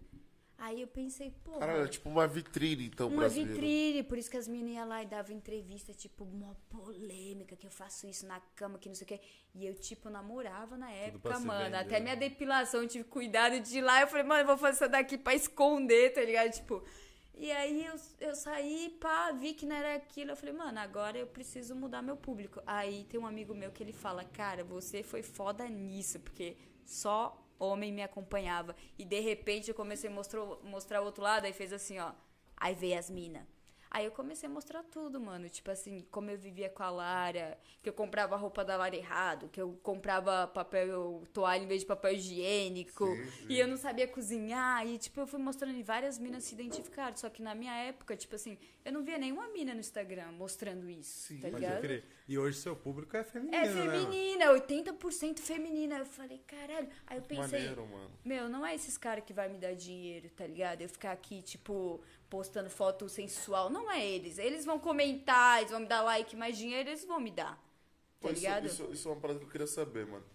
Aí eu pensei, pô. Caralho, é tipo uma vitrine, então, Uma brasileira. vitrine, por isso que as meninas iam lá e davam entrevista, tipo, uma polêmica, que eu faço isso na cama, que não sei o quê. E eu, tipo, namorava na época, mano. vender, Até né? minha depilação, eu tive cuidado de ir lá. Eu falei, mano, eu vou fazer isso daqui pra esconder, tá ligado? Tipo. E aí eu, eu saí, pá, vi que não era aquilo. Eu falei, mano, agora eu preciso mudar meu público. Aí tem um amigo meu que ele fala, cara, você foi foda nisso, porque só homem me acompanhava. E de repente eu comecei a mostrar, mostrar o outro lado, aí fez assim, ó. Aí veio as mina. Aí eu comecei a mostrar tudo, mano. Tipo assim, como eu vivia com a Lara, que eu comprava roupa da Lara errado, que eu comprava papel toalha em vez de papel higiênico. Sim, sim. E eu não sabia cozinhar. E, tipo, eu fui mostrando e várias minas se identificaram. Só que na minha época, tipo assim, eu não via nenhuma mina no Instagram mostrando isso. Sim, tá ligado? crer. E hoje seu público é feminino, É né? feminina, 80% feminina. Eu falei, caralho. Aí eu pensei, Maneiro, mano. meu, não é esses caras que vai me dar dinheiro, tá ligado? Eu ficar aqui, tipo, postando foto sensual. Não é eles. Eles vão comentar, eles vão me dar like, mais dinheiro eles vão me dar. Tá isso, ligado? isso, isso é uma parada que eu queria saber, mano.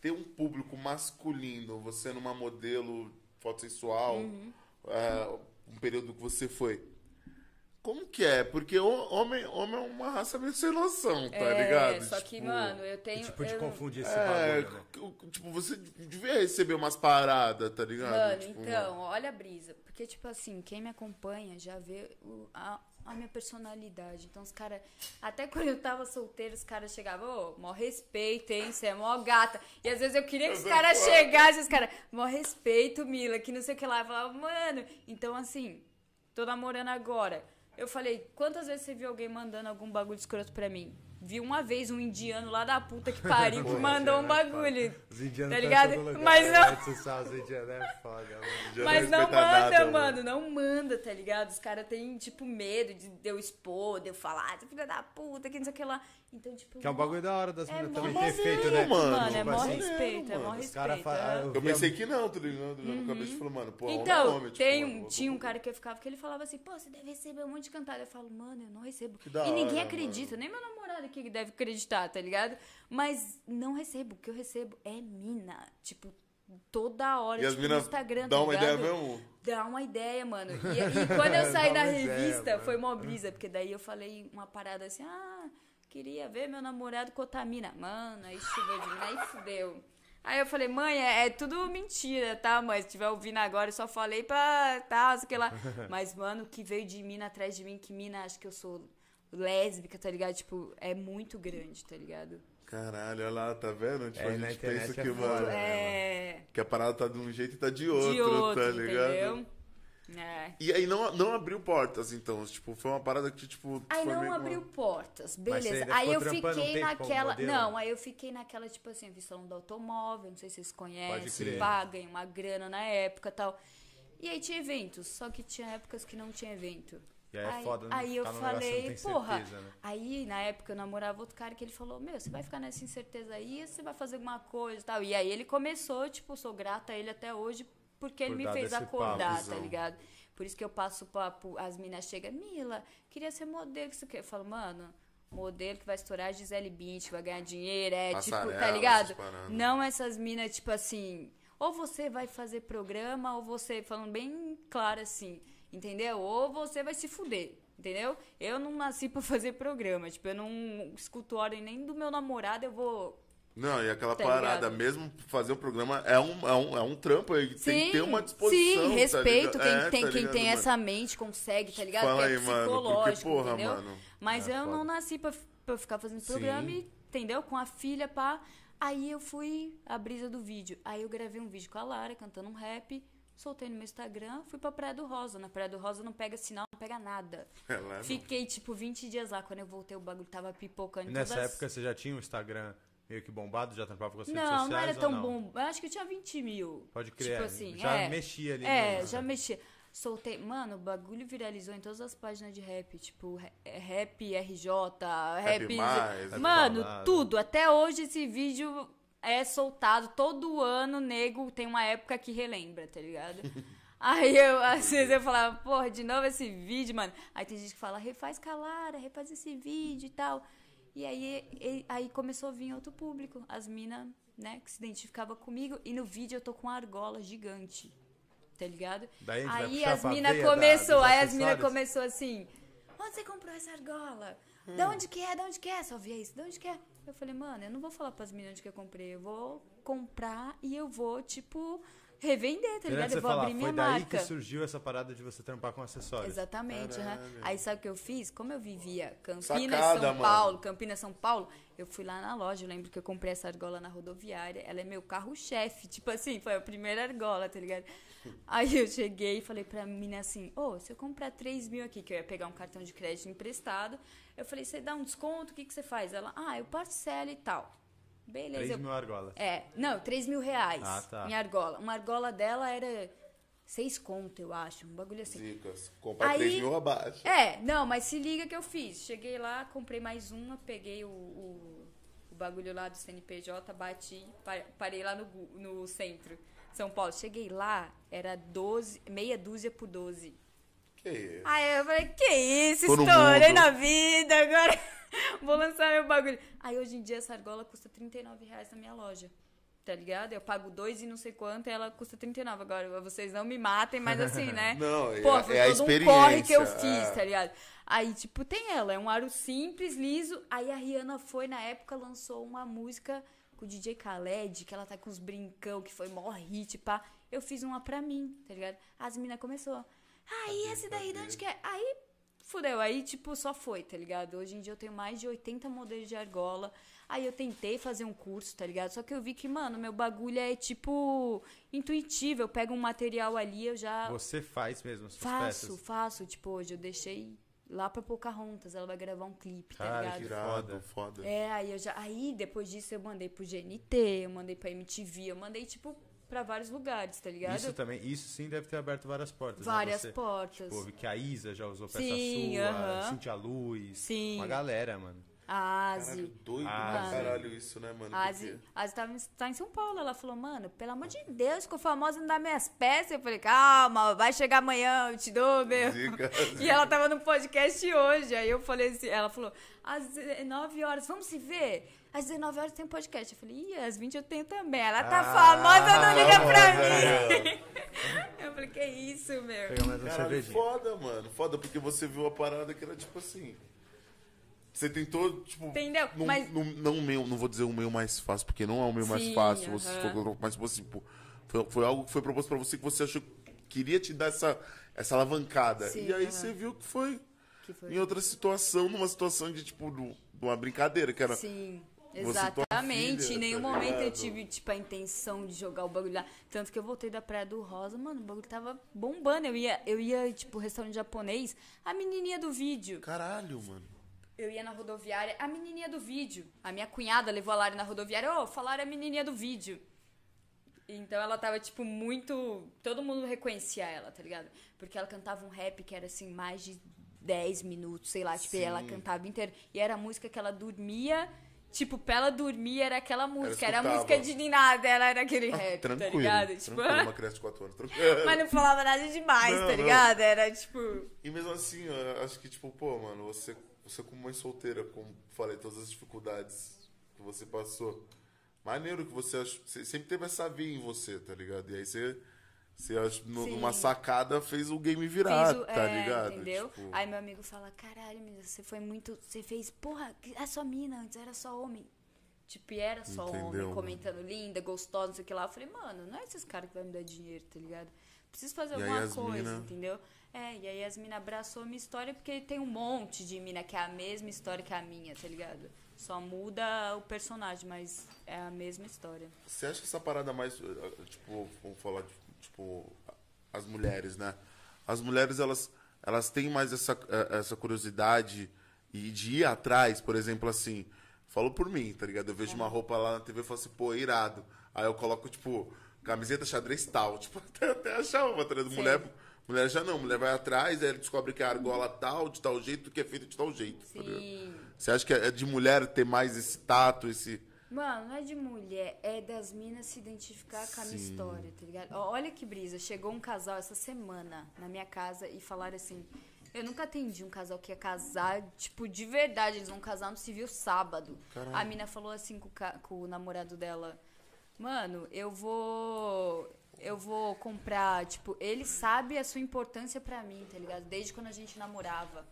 Ter um público masculino, você numa modelo foto sensual, Uhum. é, um período que você foi. Como que é? Porque homem, homem é uma raça meio sem noção, tá é, ligado? só que, Tipo, mano, eu tenho. Tipo, de eu- confundir esse É, bagulho, né? tipo, você devia receber umas paradas, tá ligado? Mano, Tipo, então, olha a brisa. Porque, tipo assim, quem me acompanha já vê o- a, a minha personalidade. Então, os caras. Até quando eu tava solteira, os caras chegavam, ô, mó respeito, hein? Você é mó gata. E às vezes eu queria que os caras chegassem, os caras, mó respeito, Mila, que não sei o que lá. Eu falava, mano. Então, assim, tô namorando agora. Eu falei, quantas vezes você viu alguém mandando algum bagulho escroto pra mim? Vi uma vez um indiano lá da puta que pariu que mandou um é bagulho. Os indianos Tá ligado? lugar, Mas não- Rede social, os indianos é foda, mano. já Mas não respeita manda, nada, mano, não manda, tá ligado? Os caras têm, tipo, medo de eu expor, de eu falar, ah, filha da puta, que não sei o que lá. Então, tipo. Que é um bagulho da hora das É meninas também ter feito, né? mano. Mano, é Tipo mó assim, respeito, é mó mano. Respeito. fa- é. eu Eu via- pensei que não, tá ligado? Já na cabeça falou, mano, pô, Então, homem, tipo, tem mano, um, tinha um cara que eu ficava que ele falava assim, pô, você deve receber um monte de cantada. Eu falo, mano, eu não recebo. Que da e ninguém hora, acredita, nem meu namorado aqui deve acreditar, tá ligado? Mas não recebo, o que eu recebo é mina. Tipo, toda hora, E as tipo, no Instagram, dá tá uma ideia mesmo. Dá uma ideia, mano. E, e quando eu saí da ideia, revista, mano. foi mó brisa, porque daí eu falei uma parada assim, ah, queria ver meu namorado com outra mina. Mano, aí choveu de mim, aí fudeu. Aí eu falei, mãe, é, é tudo mentira, tá, mãe? Se tiver ouvindo agora, eu só falei pra tal, sei que lá. Mas, mano, o que veio de mina atrás de mim, que mina acha que eu sou lésbica, tá ligado? Tipo, é muito grande, tá ligado? Caralho, olha lá, tá vendo? Tipo, É, a gente pensa é que, foda, mano, né, É. que a parada tá de um jeito e tá de outro, de outro, tá ligado? entendeu? É. E aí não, não abriu portas, então. Tipo, foi uma parada que, tipo. Aí foi não abriu uma- portas, você beleza. ainda Aí ficou eu um fiquei naquela. modelo? Não, aí eu fiquei naquela, tipo assim, eu vi salão do automóvel, não sei se vocês conhecem, ganhei uma grana na época e tal. E aí tinha eventos, só que tinha épocas que não tinha evento. E aí é foda aí eu ficar num negócio que falei, porra. certeza, né? Aí na época eu namorava outro cara que ele falou: Meu, você vai ficar nessa incerteza aí, você vai fazer alguma coisa e tal. E aí ele começou, tipo, sou grata a ele até hoje, porque ele me fez acordar, tá papozão. ligado? Por isso que eu passo pra. pro- As minas chegam, Mila, queria ser modelo, que você quer? Eu falo, mano. Modelo que vai estourar Gisele que vai ganhar dinheiro, é tipo, Passarela, tá ligado? Não essas minas, tipo assim, ou você vai fazer programa, ou você, falando bem claro assim, entendeu? Ou você vai se fuder, entendeu? Eu não nasci pra fazer programa, tipo, eu não escuto ordem nem do meu namorado, eu vou. Não, e aquela Tá parada, ligado? mesmo fazer um programa, é um, é um, é um trampo aí, tem que ter uma disposição. Sim, tá respeito ligado? quem, É, tem, tá quem ligado, tem mano? essa mente, consegue, tá ligado? Fala que é aí, mano, porque, psicológico, porra, entendeu? mano. Mas É eu não foda. nasci pra, pra ficar fazendo Sim. programa, e, entendeu? Com a filha, pá. Aí eu fui a brisa do vídeo. Aí eu gravei um vídeo com a Lara, cantando um rap. Soltei no meu Instagram, fui pra Praia do Rosa. Na Praia do Rosa não pega sinal, não pega nada. É lá, não. Fiquei, tipo, 20 dias lá. Quando eu voltei, o bagulho tava pipocando E nessa todas- época você já tinha um Instagram meio que bombado, já trampava com as redes Não, sociais não era ou tão não? bom. Eu acho que eu tinha 20 mil. Pode crer. Tipo assim, já é. mexia ali. É, mesmo, já mexia. Soltei. Mano, o bagulho viralizou em todas as páginas de rap. Tipo, é, rap RJ, rap. mais, Rap Mano, Falado. tudo. Até hoje esse vídeo é soltado. Todo ano, nego, tem uma época que relembra, tá ligado? Aí eu, às vezes eu falava, porra, de novo esse vídeo, mano. Aí tem gente que fala, refaz calara, refaz esse vídeo e tal. E aí, e- aí começou a vir outro público. As minas, né, que se identificavam comigo. E no vídeo eu tô com uma argola gigante. Tá ligado? Daí aí as minas da- começou, dos aí as minas começou assim, onde você comprou essa argola? Hum. Da onde que é? Da onde que é? Só via isso, da onde que é? Eu falei, mano, eu não vou falar pras meninas onde que eu comprei, eu vou comprar e eu vou, tipo, revender, tá ligado? Eu vou falar, abrir minha foi daí marca. que surgiu essa parada de você trampar com acessórios. Exatamente. Aí sabe o que eu fiz? Como eu vivia Campinas, Sacada, São mano. Paulo, Campinas, São Paulo, eu fui lá na loja, eu lembro que eu comprei essa argola na rodoviária, ela é meu carro-chefe, tipo assim, foi a primeira argola, tá ligado? Aí eu cheguei e falei pra menina assim, ô, se eu comprar 3 mil aqui, que eu ia pegar um cartão de crédito emprestado, eu falei, você dá um desconto, o que, que você faz? Ela, ah, eu parcelo e tal. Beleza, 3 eu mil argolas. é, não, 3 mil reais Ah, tá. em argola. Uma argola dela era 6 conto, eu acho, um bagulho assim. Zicas. Comprar Aí- 3 mil abaixo. É, não, mas se liga que eu fiz. Cheguei lá, comprei mais uma, peguei o, o, o bagulho lá do CNPJ, bati, pa- parei lá no, no centro, São Paulo. Cheguei lá, era 12, meia dúzia por 12. Que isso? Aí eu falei, que isso, Tô no estourei mundo. na vida, agora vou lançar meu bagulho. Aí hoje em dia essa argola custa 39 reais na minha loja. Tá ligado? Eu pago dois e não sei quanto e ela custa 39 agora. Vocês não me matem, mas assim, né? Não, é- Pô, foi é todo um corre que eu fiz, é. tá ligado? Aí, tipo, tem ela, é um aro simples, liso. Aí a Rihanna foi, na época, lançou uma música com o DJ Khaled, que ela tá com os brincão, que foi mó hit, pá. Eu fiz uma pra mim, tá ligado? As minas começou. Aí, esse daí, de onde que é? Aí, fudeu. Aí, tipo, só foi, tá ligado? Hoje em dia eu tenho mais de 80 modelos de argola. Aí eu tentei fazer um curso, tá ligado? Só que eu vi que, mano, meu bagulho é, tipo, intuitivo. Eu pego um material ali, eu já... Você faz mesmo as suas Faço, peças. faço. Tipo, hoje eu deixei lá pra Pocahontas. Ela vai gravar um clipe, tá ligado? que Irado, Foda. foda. É, aí eu já. Aí depois disso eu mandei pro GNT, eu mandei pra MTV, eu mandei, tipo, pra vários lugares, tá ligado? Isso também, isso sim deve ter aberto várias portas. várias né? Você, portas. Tipo, que a Isa já usou peça Sim, sua, aham. Cintia Luz. Sim. Uma galera, mano. A Caralho, Asi. doido Ah, pra caralho isso, né, mano? A Asi, Porque- Asi tava, tá em São Paulo. Ela falou, mano, pelo amor de Deus, ficou famosa não dá minhas peças. Eu falei, calma, vai chegar amanhã, eu te dou, meu. Zica, E ela tava no podcast hoje. Aí eu falei assim, ela falou, às nove horas, vamos se ver? Às 19 horas tem um podcast. Eu falei, ih, às 20 eu tenho também. Ela tá famosa, não liga pra mim. eu falei, que isso, meu. Mais Caralho, foda, mano. Foda, porque você viu a parada que era tipo assim. Você tentou, tipo. Entendeu? Num, Mas- num- não, meio, não vou dizer um meio mais fácil, porque não é o meio mais Sim, fácil. Você aham. for, mas, tipo assim, pô, foi, foi algo que foi proposto pra você que você achou que queria te dar essa, essa alavancada. Sim, e aí você viu que foi Que foi? em outra situação, numa situação de, tipo, de uma brincadeira, que era. Sim, exatamente. filha, em nenhum tá momento eu ligado? tive, tipo, a intenção de jogar o bagulho lá. Tanto que eu voltei da Praia do Rosa, mano, o bagulho tava bombando. Eu ia, eu ia tipo, restaurante japonês, a menininha do vídeo. Caralho, mano. Eu ia na rodoviária, a menininha do vídeo. A minha cunhada levou a Lari na rodoviária, ô, falaram a menininha do vídeo. Então ela tava, tipo, muito. Todo mundo reconhecia ela, tá ligado? Porque ela cantava um rap que era, assim, mais de 10 minutos, sei lá. Tipo, Sim. ela cantava inteiro. E era a música que ela dormia. Tipo, pra ela dormir era aquela música. Era a música de Ninada, ela era aquele rap, tá tranquilo. ligado? Tipo, tranquilo, uma criança de 4 anos. Tranquilo. mas não falava nada demais, Não, tá não. ligado? Era, tipo. E mesmo assim, eu acho que, tipo, pô, mano, você, você como mãe solteira, como falei, todas as dificuldades que você passou, maneiro que você, você sempre teve essa veia em você, tá ligado? E aí você, você Sim. numa sacada, fez o game virar, o- tá é, ligado? Entendeu? Tipo, Aí meu amigo fala, caralho, menina, você foi muito. Você fez, porra, a sua mina antes era só homem. Tipo, e era só Entendeu, homem, mano? comentando linda, gostosa, não sei o que lá. Eu falei, mano, não é esses caras que vão me dar dinheiro, tá ligado? Preciso fazer E alguma coisa, mina- entendeu? É, e aí as mina abraçou a minha história porque tem um monte de mina que é a mesma história que a minha, tá ligado? Só muda o personagem, mas é a mesma história. Você acha que essa parada mais, tipo, vamos falar, de, tipo, as mulheres, né? As mulheres, elas, elas têm mais essa, eh, essa curiosidade e de ir atrás, por exemplo, assim, falo por mim, tá ligado? Eu vejo uma roupa lá na TV e falo assim, pô, irado. Aí eu coloco, tipo, camiseta xadrez tal, tipo, até, até achar uma, tá ligado? Mulher, mulher já não, mulher vai atrás, aí ele descobre que é a argola tal, de tal jeito, que é feito de tal jeito, tá? Sim. Você acha que é de mulher ter mais esse tato, esse... Mano, não é de mulher, é das minas se identificar com a minha Sim. história, tá ligado? Ó, Olha que brisa, chegou um casal essa semana na minha casa e falaram assim. Eu nunca atendi um casal que ia casar, tipo, de verdade, eles vão casar no civil sábado. Caralho. A mina falou assim com o, ca- com o namorado dela: Mano, eu vou. Eu vou comprar, tipo, ele sabe a sua importância pra mim, tá ligado? Desde quando a gente namorava.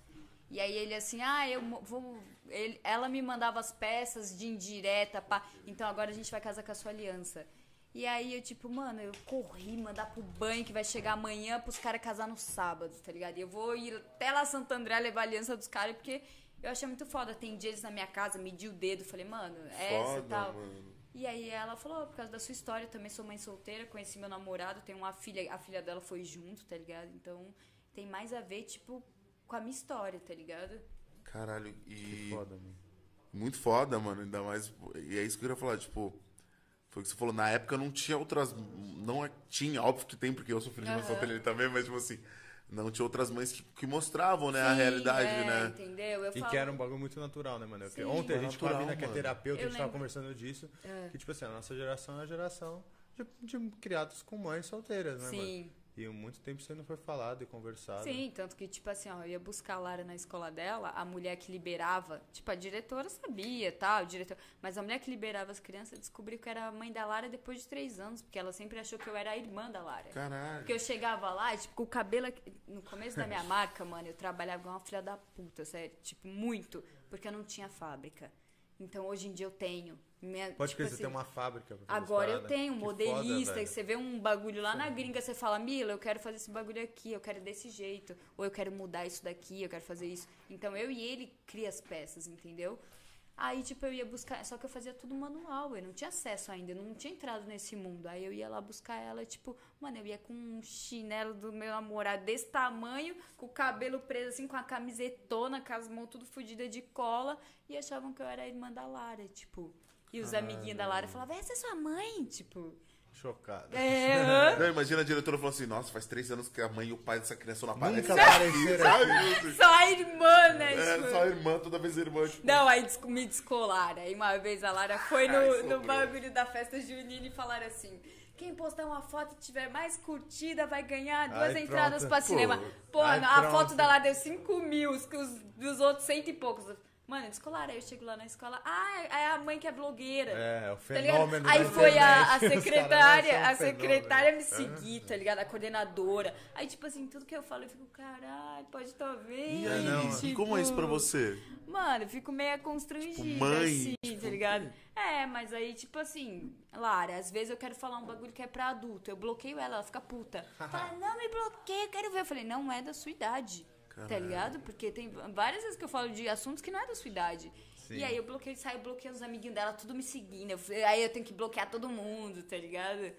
E aí ele assim, ah, eu vou. ele- ela me mandava as peças de indireta, pá. Então agora a gente vai casar com a sua aliança. E aí eu, tipo, mano, eu corri mandar pro banho que vai chegar amanhã pros caras casar no sábado, tá ligado? E eu vou ir até lá Santo André levar a aliança dos caras, porque eu achei muito foda. Atendi eles na minha casa, medi o dedo, falei, mano, é essa e tal. mano. E aí ela falou, por causa da sua história, eu também sou mãe solteira, conheci meu namorado, tenho uma filha, a filha dela foi junto, tá ligado? Então tem mais a ver, tipo, com a minha história, tá ligado? Caralho, e... Foda, mano. Muito foda, mano. Ainda mais. E é isso que eu queria falar, tipo. Foi o que você falou, na época não tinha outras. Não é- tinha, óbvio que tem, porque eu filho de mãe solteira também, mas tipo assim. Não tinha outras mães que, que mostravam, né, a Sim, realidade, é, né? Entendeu? Eu E falo, que era um bagulho muito natural, né, mano? Porque Sim. Ontem a Foi gente com a natural, mina que é terapeuta, Eu a gente tava lembro. conversando disso. É. Que, tipo assim, a nossa geração é a geração de, de criados com mães solteiras, né, mano? E muito tempo isso não foi falado e conversado. sim, tanto que, tipo assim, ó, eu ia buscar a Lara na escola dela, a mulher que liberava, tipo, a diretora sabia, tal, o diretor, mas a mulher que liberava as crianças descobriu que era a mãe da Lara depois de três anos, porque ela sempre achou que eu era a irmã da Lara. Caralho. Porque eu chegava lá, e, tipo, com o cabelo no começo da minha marca, mano, eu trabalhava igual uma filha da puta, sério. Tipo, muito. Porque eu não tinha fábrica. Então hoje em dia eu tenho. Minha, Pode tipo crer, você assim, tem uma fábrica Agora eu tenho um modelista, foda, e você vê um bagulho lá na gringa, você fala, Mila, eu quero fazer esse bagulho aqui, eu quero desse jeito, ou eu quero mudar isso daqui, eu quero fazer isso. Então eu e ele cria as peças, entendeu? Aí, tipo, eu ia buscar, só que eu fazia tudo manual, eu não tinha acesso ainda, eu não tinha entrado nesse mundo. Aí eu ia lá buscar ela, tipo, mano, eu ia com um chinelo do meu namorado desse tamanho, com o cabelo preso assim, com a camisetona, com as mãos tudo fodidas de cola, e achavam que eu era a irmã da Lara, tipo. E os amiguinhos da Lara falavam, essa é sua mãe, tipo. Chocado. É. Não, imagina a diretora falando assim, nossa, faz três anos que a mãe e o pai dessa criança não aparecem. Nunca apareceram Sabe? Só a irmã, né? É, só a irmã, toda vez a irmã. Tipo, Não, aí me descolaram. Aí uma vez a Lara foi no, Ai, no bagulho da festa junina e falaram assim: quem postar uma foto e tiver mais curtida vai ganhar duas Ai, entradas pronto. pra cinema. Pô, Ai, a pronto. foto da Lara deu 5 mil, os, os dos outros cento e poucos. Mano, descolar. Aí eu chego lá na escola. Ah, é a mãe que é blogueira. É, o Tá fenômeno. Aí da foi a, a secretária, a secretária me seguir, tá ligado? A coordenadora. Aí, tipo assim, tudo que eu falo, eu fico, caralho, pode estar vendo. E aí, não, e como é isso pra você? Mano, eu fico meio constrangida, Tipo, mãe, assim, tipo, tá ligado? É, mas aí, tipo assim, Lara, às vezes eu quero falar um bagulho que é pra adulto. Eu bloqueio ela, ela fica puta. Fala, não me bloqueia, eu quero ver. Eu falei, não é da sua idade. Tá Caralho. ligado? Porque tem várias vezes que eu falo de assuntos que não é da sua idade. Sim. E aí eu bloqueio, saio bloqueando os amiguinhos dela, tudo me seguindo. Eu aí eu tenho que bloquear todo mundo, tá ligado?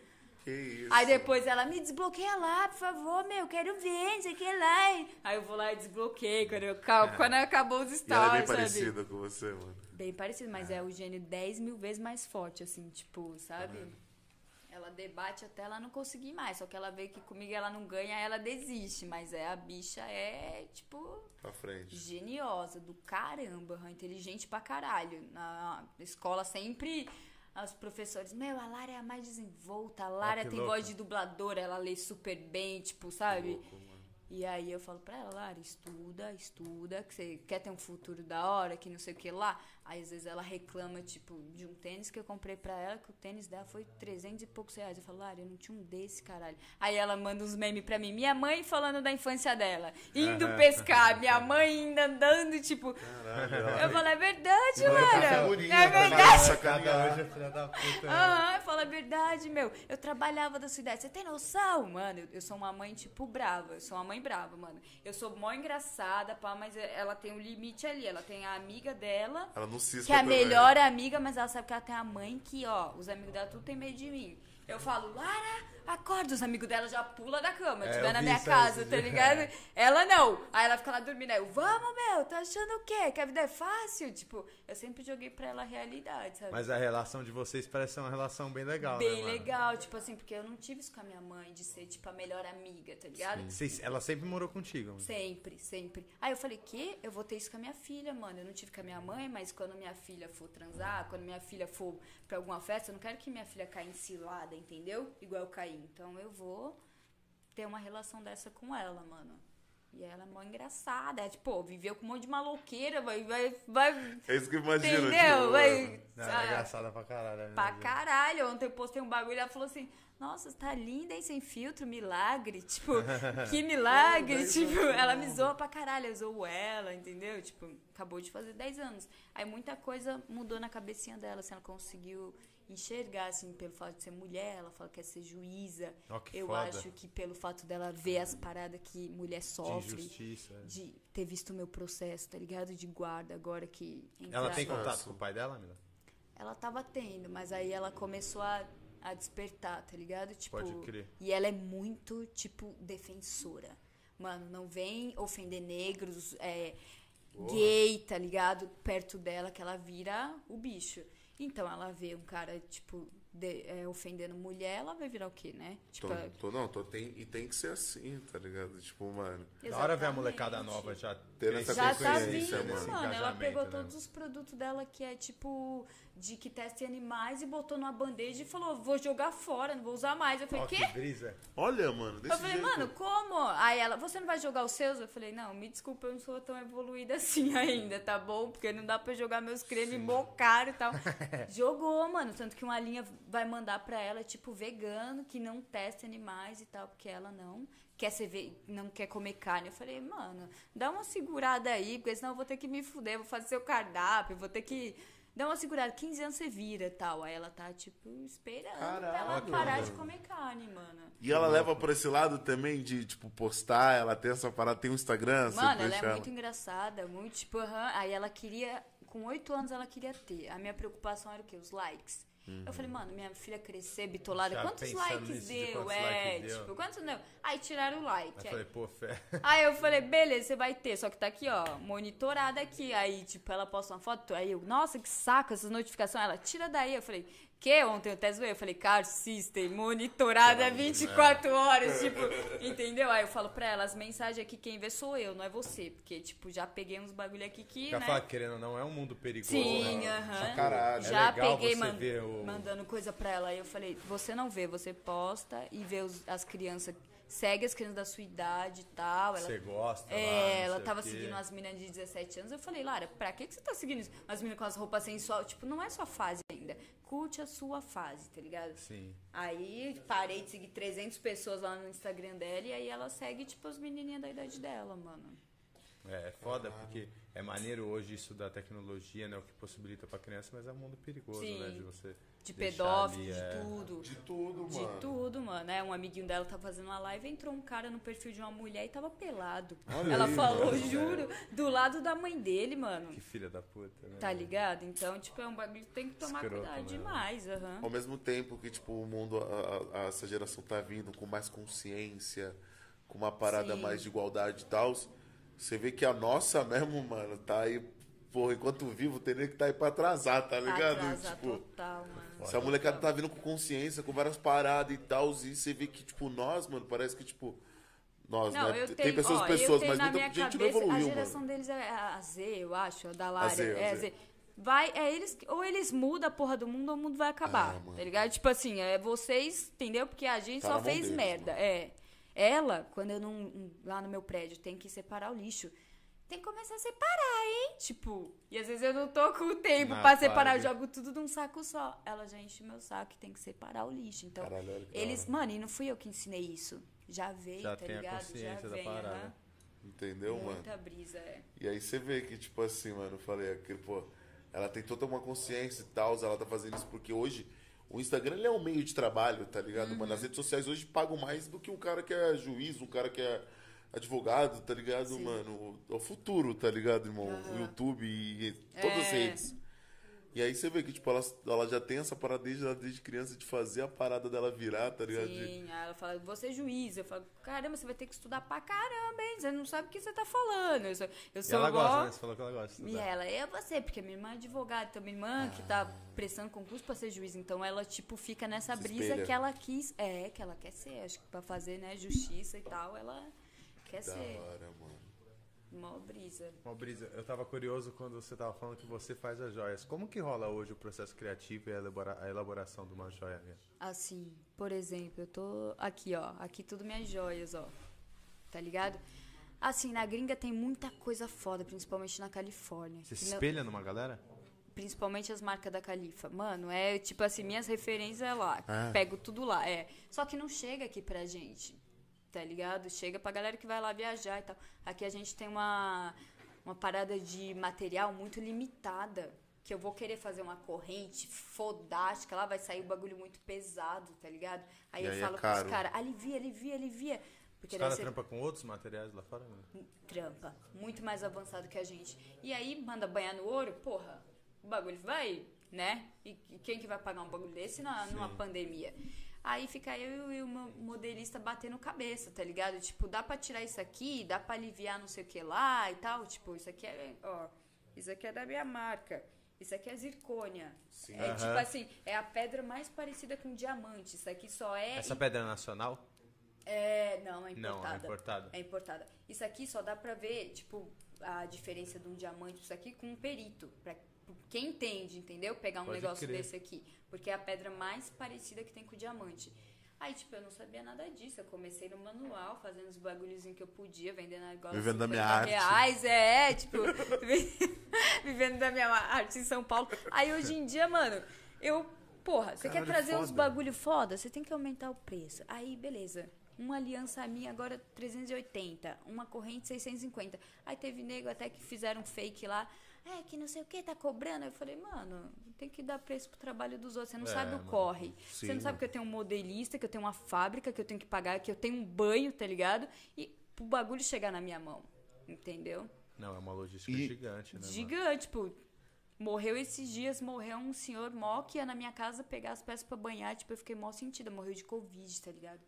Que isso? Aí depois ela me desbloqueia lá, por favor, meu, quero ver, não sei o que lá. Aí eu vou lá e desbloqueio quando, eu, quando acabou os E ela é bem stories, sabe? parecida com você, mano. Bem parecido, mas é o gênio 10 mil vezes mais forte, assim, tipo, sabe? Ela debate até ela não conseguir mais. Só que ela vê que comigo ela não ganha, ela desiste. Mas é a bicha é, tipo, Pra frente. geniosa do caramba, inteligente pra caralho. Na escola sempre os professores, meu, a Lara é a mais desenvolta, a Lara que tem louco. voz de dubladora, ela lê super bem, tipo, sabe? Louco. E aí eu falo pra ela, Lara, estuda, estuda, que você quer ter um futuro da hora, que não sei o que lá. Aí às vezes ela reclama, tipo, de um tênis que eu comprei pra ela, que o tênis dela foi 300 e poucos reais. Eu falo, Lara, eu não tinha um desse, caralho. Aí ela manda uns memes pra mim. Minha mãe falando da infância dela, indo pescar, minha mãe ainda andando, tipo... Caralho. Eu falo, é verdade, pra Lara. É vai verdade. Cara. hoje é verdade, meu. Eu trabalhava da sua idade. Você tem noção? Mano, eu, eu sou uma mãe, tipo, brava. Eu sou uma mãe brava, mano. Eu sou mó engraçada, pá, mas ela tem um limite ali. Ela tem a amiga dela, Ela não cisca que é a também. melhor amiga, mas ela sabe que ela tem a mãe que, ó, os amigos dela tudo tem medo de mim. Eu falo, Lara, acorda, os amigos dela já pula da cama, É, estiver eu na minha casa, tá dia. ligado? Ela não. Aí ela fica lá dormindo. Aí eu, vamos, meu, tá achando o quê? Que a vida é fácil? Tipo, eu sempre joguei pra ela a realidade, sabe? Mas a relação de vocês parece ser uma relação bem legal, né, Bem mano? legal, tipo assim, porque eu não tive isso com a minha mãe, de ser, tipo, a melhor amiga, tá ligado? Vocês- ela sempre morou contigo. mano. Sempre, sempre. Aí eu falei, que? Eu vou ter isso com a minha filha, mano. Eu não tive com a minha mãe, mas quando minha filha for transar, quando minha filha for pra alguma festa, eu não quero que minha filha caia em cilada, entendeu? Igual eu caí. Então eu vou ter uma relação dessa com ela, mano. E ela é mó engraçada. É, tipo, pô, viveu com um monte de maloqueira, vai, vai, vai. É isso que eu imagino. Entendeu? tipo, Vai. Não, sabe? é engraçada pra caralho. né, Pra caralho. Ontem eu postei um bagulho e ela falou assim: Nossa, você tá linda, hein? Sem filtro, milagre. Tipo, que milagre. 10 tipo, ela não. me zoa pra caralho. Eu zoo ela, entendeu? Tipo, acabou de fazer 10 anos. Aí muita coisa mudou na cabecinha dela, assim, ela conseguiu enxergar, assim, pelo fato de ser mulher, ela fala que quer ser juíza. Ó, que eu foda. acho que pelo fato dela ver as paradas que mulher De sofre. injustiça. é. De ter visto o meu processo, tá ligado? De guarda agora que. Ela tem contato com o pai dela, Mila? ela tava tendo, mas aí ela começou a, a despertar, tá ligado? Tipo, Pode crer. e ela é muito, tipo, defensora. Mano, não vem ofender negros, é, gay, tá ligado? Perto dela, que ela vira o bicho. Então ela vê um cara, tipo, de- é, ofendendo mulher, ela vai virar o quê, né? Tô, Tipo, tô- não, tô, tem, e tem que ser assim, tá ligado? Tipo, mano. Da hora ver a exatamente. molecada nova já Ter essa Já tá consciência, vindo, mano. mano. Ela pegou né? todos os produtos dela que é tipo de que testa em animais e botou numa bandeja e falou: vou jogar fora, não vou usar mais. Eu falei, Ó, quê? que brisa. Olha, mano, desse Eu falei, jeito. mano, como? Aí ela, você não vai jogar os seus? Eu falei, não, me desculpa, eu não sou tão evoluída assim ainda, tá bom? Porque não dá pra jogar meus cremes mó caro e tal. Jogou, mano. Tanto que uma linha vai mandar pra ela, tipo, vegano, que não testa animais e tal, porque ela não quer ser ve... não quer comer carne. Eu falei, mano, dá uma segurada aí, porque senão eu vou ter que me fuder, vou fazer seu cardápio, vou ter que. Dá uma segurada, 15 anos você vira e tal. Aí ela tá, tipo, esperando pra ela Caraca, parar mano. de comer carne, mano. E ela leva por esse lado também de, tipo, postar, ela tem essa parada, tem um Instagram, você Mano, ela é muito engraçada, muito tipo, aham. Aí ela queria, com oito anos ela queria ter. A minha preocupação era o quê? Os likes. Eu falei, mano, minha filha crescer bitolada, Já quantos likes nisso de deu? quantos É, likes deu. tipo, quantos deu? Aí tiraram o like. Aí Aí, falei, pô, fé. aí eu falei, beleza, você vai ter, só que tá aqui, ó, monitorada aqui. Aí, tipo, ela posta uma foto, aí eu, nossa, que saco essas notificações. Ela, tira daí. Eu falei, Que ontem eu até zoei, eu falei, Car System, monitorada 24 horas, tipo, entendeu? Aí eu falo pra ela, as mensagens aqui quem vê sou eu, não é você. Porque, tipo, já peguei uns bagulho aqui que, Já né? fala, querendo ou não, é um mundo perigoso. Sim, né? aham. Caralho. Já É legal peguei você man- ver o- mandando coisa pra ela. Aí eu falei, você não vê, você posta e vê os- as crianças, segue as crianças da sua idade e tal. Você gosta. lá, é, não ela tava seguindo umas meninas de 17 anos. Eu falei, Lara, pra que, que você tá seguindo isso? Umas meninas com as roupas sensual. Tipo, não é sua fase ainda. Curte a sua fase, tá ligado? Sim. Aí parei de seguir 300 pessoas lá no Instagram dela e aí ela segue, tipo, as menininhas da idade dela, mano. É, é foda, porque é maneiro hoje isso da tecnologia, né? O que possibilita pra criança, mas é um mundo perigoso, Sim. né? De você. De deixar pedófilo, ali, de é. tudo. De tudo, De mano. tudo, mano. É, um amiguinho dela tá fazendo uma live, entrou um cara no perfil de uma mulher e tava pelado. Olha Ela aí, falou, mano. juro, do lado da mãe dele, mano. Que filha da puta, né? Tá ligado? Então, tipo, é um bagulho que tem que tomar Escroto, cuidado né? demais, aham. Ao mesmo tempo que, tipo, o mundo, a- a- essa geração tá vindo com mais consciência, com uma parada Sim. mais de igualdade e tal, você vê que a nossa mesmo, mano, tá aí, porra, enquanto vivo, teria que tá aí pra atrasar, tá ligado? Atrasa tipo, total, mano. se a molecada tá vindo com consciência, com várias paradas e tal, e você vê que, tipo, nós, mano, parece que, tipo, nós, Não, né? eu Tem tenho, pessoas, ó, pessoas, mas na muita minha gente cabeça, não evoluiu, a geração mano. deles é a Z, eu acho, a da Lara. Z, a é a Z. Z. Vai, é eles, que- ou eles mudam a porra do mundo ou o mundo vai acabar, Ah, mano. tá ligado? Tipo assim, é vocês, entendeu? Porque a gente Tá só fez deles, merda, é. Ela, quando eu não, lá no meu prédio, tem que separar o lixo. Tem que começar a separar, hein? Tipo, e às vezes eu não tô com o tempo Na pra separar, eu jogo tudo num saco só. Ela já enche meu saco e tem que separar o lixo. Então, Caralho, eles, mano, e não fui eu que ensinei isso. Já veio, Já tá tem a ligado? consciência Já da vem, parada. Entendeu, mano? Muita brisa, é. E aí você vê que, tipo assim, mano, eu falei, aquele, pô, ela tem toda uma consciência e tal, ela tá fazendo isso porque hoje o Instagram é um meio de trabalho, tá ligado? Uhum. Mano, as redes sociais hoje pagam mais do que um cara que é juiz, um cara que é advogado, tá ligado, Sim. mano? O, é o futuro, tá ligado, irmão? O Aham. YouTube e, todas as É. redes. E aí você vê que, tipo, ela, ela já tem essa parada desde, desde criança de fazer a parada dela virar, tá ligado? De- Sim, aí ela fala, você é juiz. Eu falo, caramba, você vai ter que estudar pra caramba, hein? Você não sabe o que você tá falando. Eu sou, eu E sou ela igual- gosta, né? Você falou que ela gosta. E ela, é você, porque minha irmã é advogada, então minha irmã que tá prestando concurso pra ser juiz, então ela, tipo, fica nessa Se brisa espelha. que ela quis, é, que ela quer ser, acho que pra fazer, né, justiça e tal, ela quer Da ser. hora, mano. Mó brisa. Uma brisa, eu tava curioso quando você tava falando que você faz as joias. Como que rola hoje o processo criativo e a, elabora- a elaboração de uma joia minha? Assim, por exemplo, eu tô aqui, ó. Aqui tudo minhas joias, ó. Tá ligado? Assim, na gringa tem muita coisa foda, principalmente na Califórnia. Você se não- espelha numa galera? Principalmente as marcas da Califa. Mano, é tipo assim, minhas referências é lá. Ah. Pego tudo lá. É. Só que não chega aqui pra gente. Tá ligado? Chega pra galera que vai lá viajar e tal. Aqui a gente tem uma, uma parada de material muito limitada. Que eu vou querer fazer uma corrente fodástica, lá vai sair um bagulho muito pesado, tá ligado? Aí E eu aí é falo caro. pros caras, alivia, alivia, alivia. Porque Os caras você- trampam com outros materiais lá fora? Né? trampa. Muito mais avançado que a gente. E aí, manda banhar no ouro, porra, o bagulho vai, né? E e quem que vai pagar um bagulho desse na, numa pandemia? Aí fica eu e o modelista batendo cabeça, tá ligado? Tipo, dá pra tirar isso aqui, dá pra aliviar não sei o que lá e tal. Tipo, isso aqui é, ó, isso aqui é da minha marca. Isso aqui é zircônia. Sim. É Aham. tipo assim, é a pedra mais parecida com diamante. Isso aqui só é. Essa pedra é nacional? É, não, é importada. Não, é importada. É importada. Isso aqui só dá pra ver, tipo, a diferença de um diamante, isso aqui, com um perito. Pra quem entende, entendeu? Pegar um Pode negócio crer. desse aqui. Porque é a pedra mais parecida que tem com o diamante. Aí, tipo, eu não sabia nada disso. Eu comecei no manual, fazendo os bagulhozinhos que eu podia, vendendo negócio. Vivendo da minha 50 arte. Reais, é, é, tipo, vivendo da minha arte em São Paulo. Aí, hoje em dia, mano, eu... Porra, você quer trazer uns foda. bagulho foda? Você tem que aumentar o preço. Aí, beleza. Uma aliança minha agora 380, uma corrente 650. Aí teve nego até que fizeram fake lá. É, que não sei o que, tá cobrando. Eu falei, mano, tem que dar preço pro trabalho dos outros. Você não É, sabe o mano. corre. Sim, Você não sabe mano. que eu tenho um modelista, que eu tenho uma fábrica, que eu tenho que pagar, que eu tenho um banho, tá ligado? E o bagulho chegar na minha mão. Entendeu? Não, é uma logística E- gigante, né? mano? Gigante, tipo. Morreu esses dias, morreu um senhor mó que ia na minha casa pegar as peças pra banhar. Tipo, eu fiquei mó sentida. Morreu de Covid, tá ligado?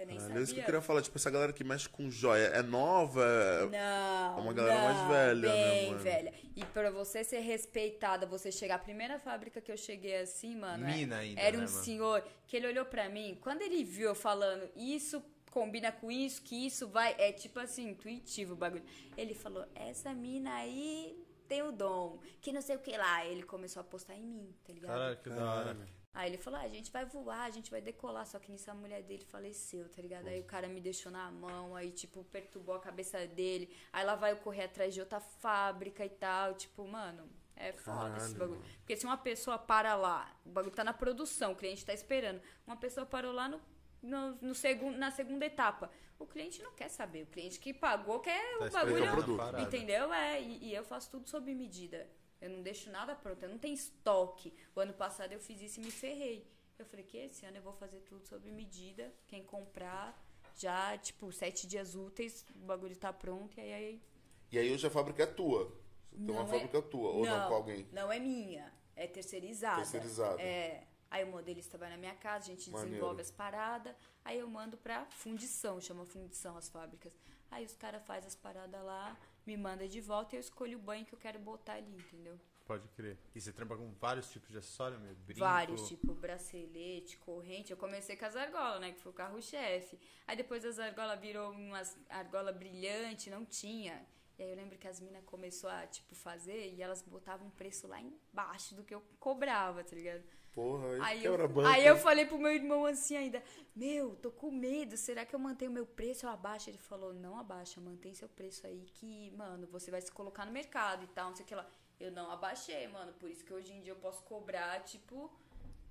Eu nem Caralho, sabia. é isso que eu queria falar. Tipo, essa galera que mexe com joia é nova? Não. É uma galera mais não, velha, né, bem mano? velha. E pra você ser respeitada, você chegar. A primeira fábrica que eu cheguei assim, mano. é- Mina ainda, Era um né, mano? senhor que ele olhou pra mim. Quando ele viu eu falando, isso combina com isso, que isso vai. É tipo assim, intuitivo o bagulho. Ele falou, essa mina aí tem o dom. Que não sei o que lá. Ele começou a apostar em mim, tá ligado? Caralho, que da hora. Aí ele falou, ah, a gente vai voar, a gente vai decolar, só que nisso a mulher dele faleceu, tá ligado? Aí o cara me deixou na mão, aí, tipo, perturbou a cabeça dele. Aí lá vai eu correr atrás de outra fábrica e tal, tipo, mano, é foda esse Caralho, bagulho. mano. Porque se uma pessoa para lá, o bagulho tá na produção, o cliente tá esperando, uma pessoa parou lá no, no, no segundo, na segunda etapa. O cliente não quer saber, o cliente que pagou quer Tá o bagulho, produto. entendeu? É, e, e eu faço tudo sob medida. Eu não deixo nada pronto, eu não tenho estoque. O ano passado eu fiz isso e me ferrei. Eu falei que esse ano eu vou fazer tudo sob medida. Quem comprar, já, tipo, sete dias úteis, o bagulho tá pronto. E aí. E aí hoje a fábrica é tua. Você tem uma Não é- fábrica tua. Ou não, com alguém. Não é minha, é terceirizada. Terceirizada. É. Aí o modelista vai na minha casa, a gente Maneiro. desenvolve as paradas, aí eu mando pra fundição, chama fundição as fábricas. Aí os caras fazem as paradas lá, me manda de volta e eu escolho o banho que eu quero botar ali, entendeu? Pode crer. E você trampa com vários tipos de acessório, meu? Brinco. Vários, tipo bracelete, corrente. Eu comecei com as argolas, né? Que foi o carro-chefe. Aí depois as argolas virou umas argola brilhante, não tinha. E aí eu lembro que as minas começou a, tipo, fazer e elas botavam um preço lá embaixo do que eu cobrava, tá ligado? Porra, aí, Aí eu, banco. aí eu falei pro meu irmão assim ainda, meu, tô com medo, será que eu mantenho meu preço ou abaixo? Ele falou, não abaixa, mantém seu preço aí que, mano, você vai se colocar no mercado e tal, não sei o que lá. Eu não abaixei, mano, por isso que hoje em dia eu posso cobrar, tipo,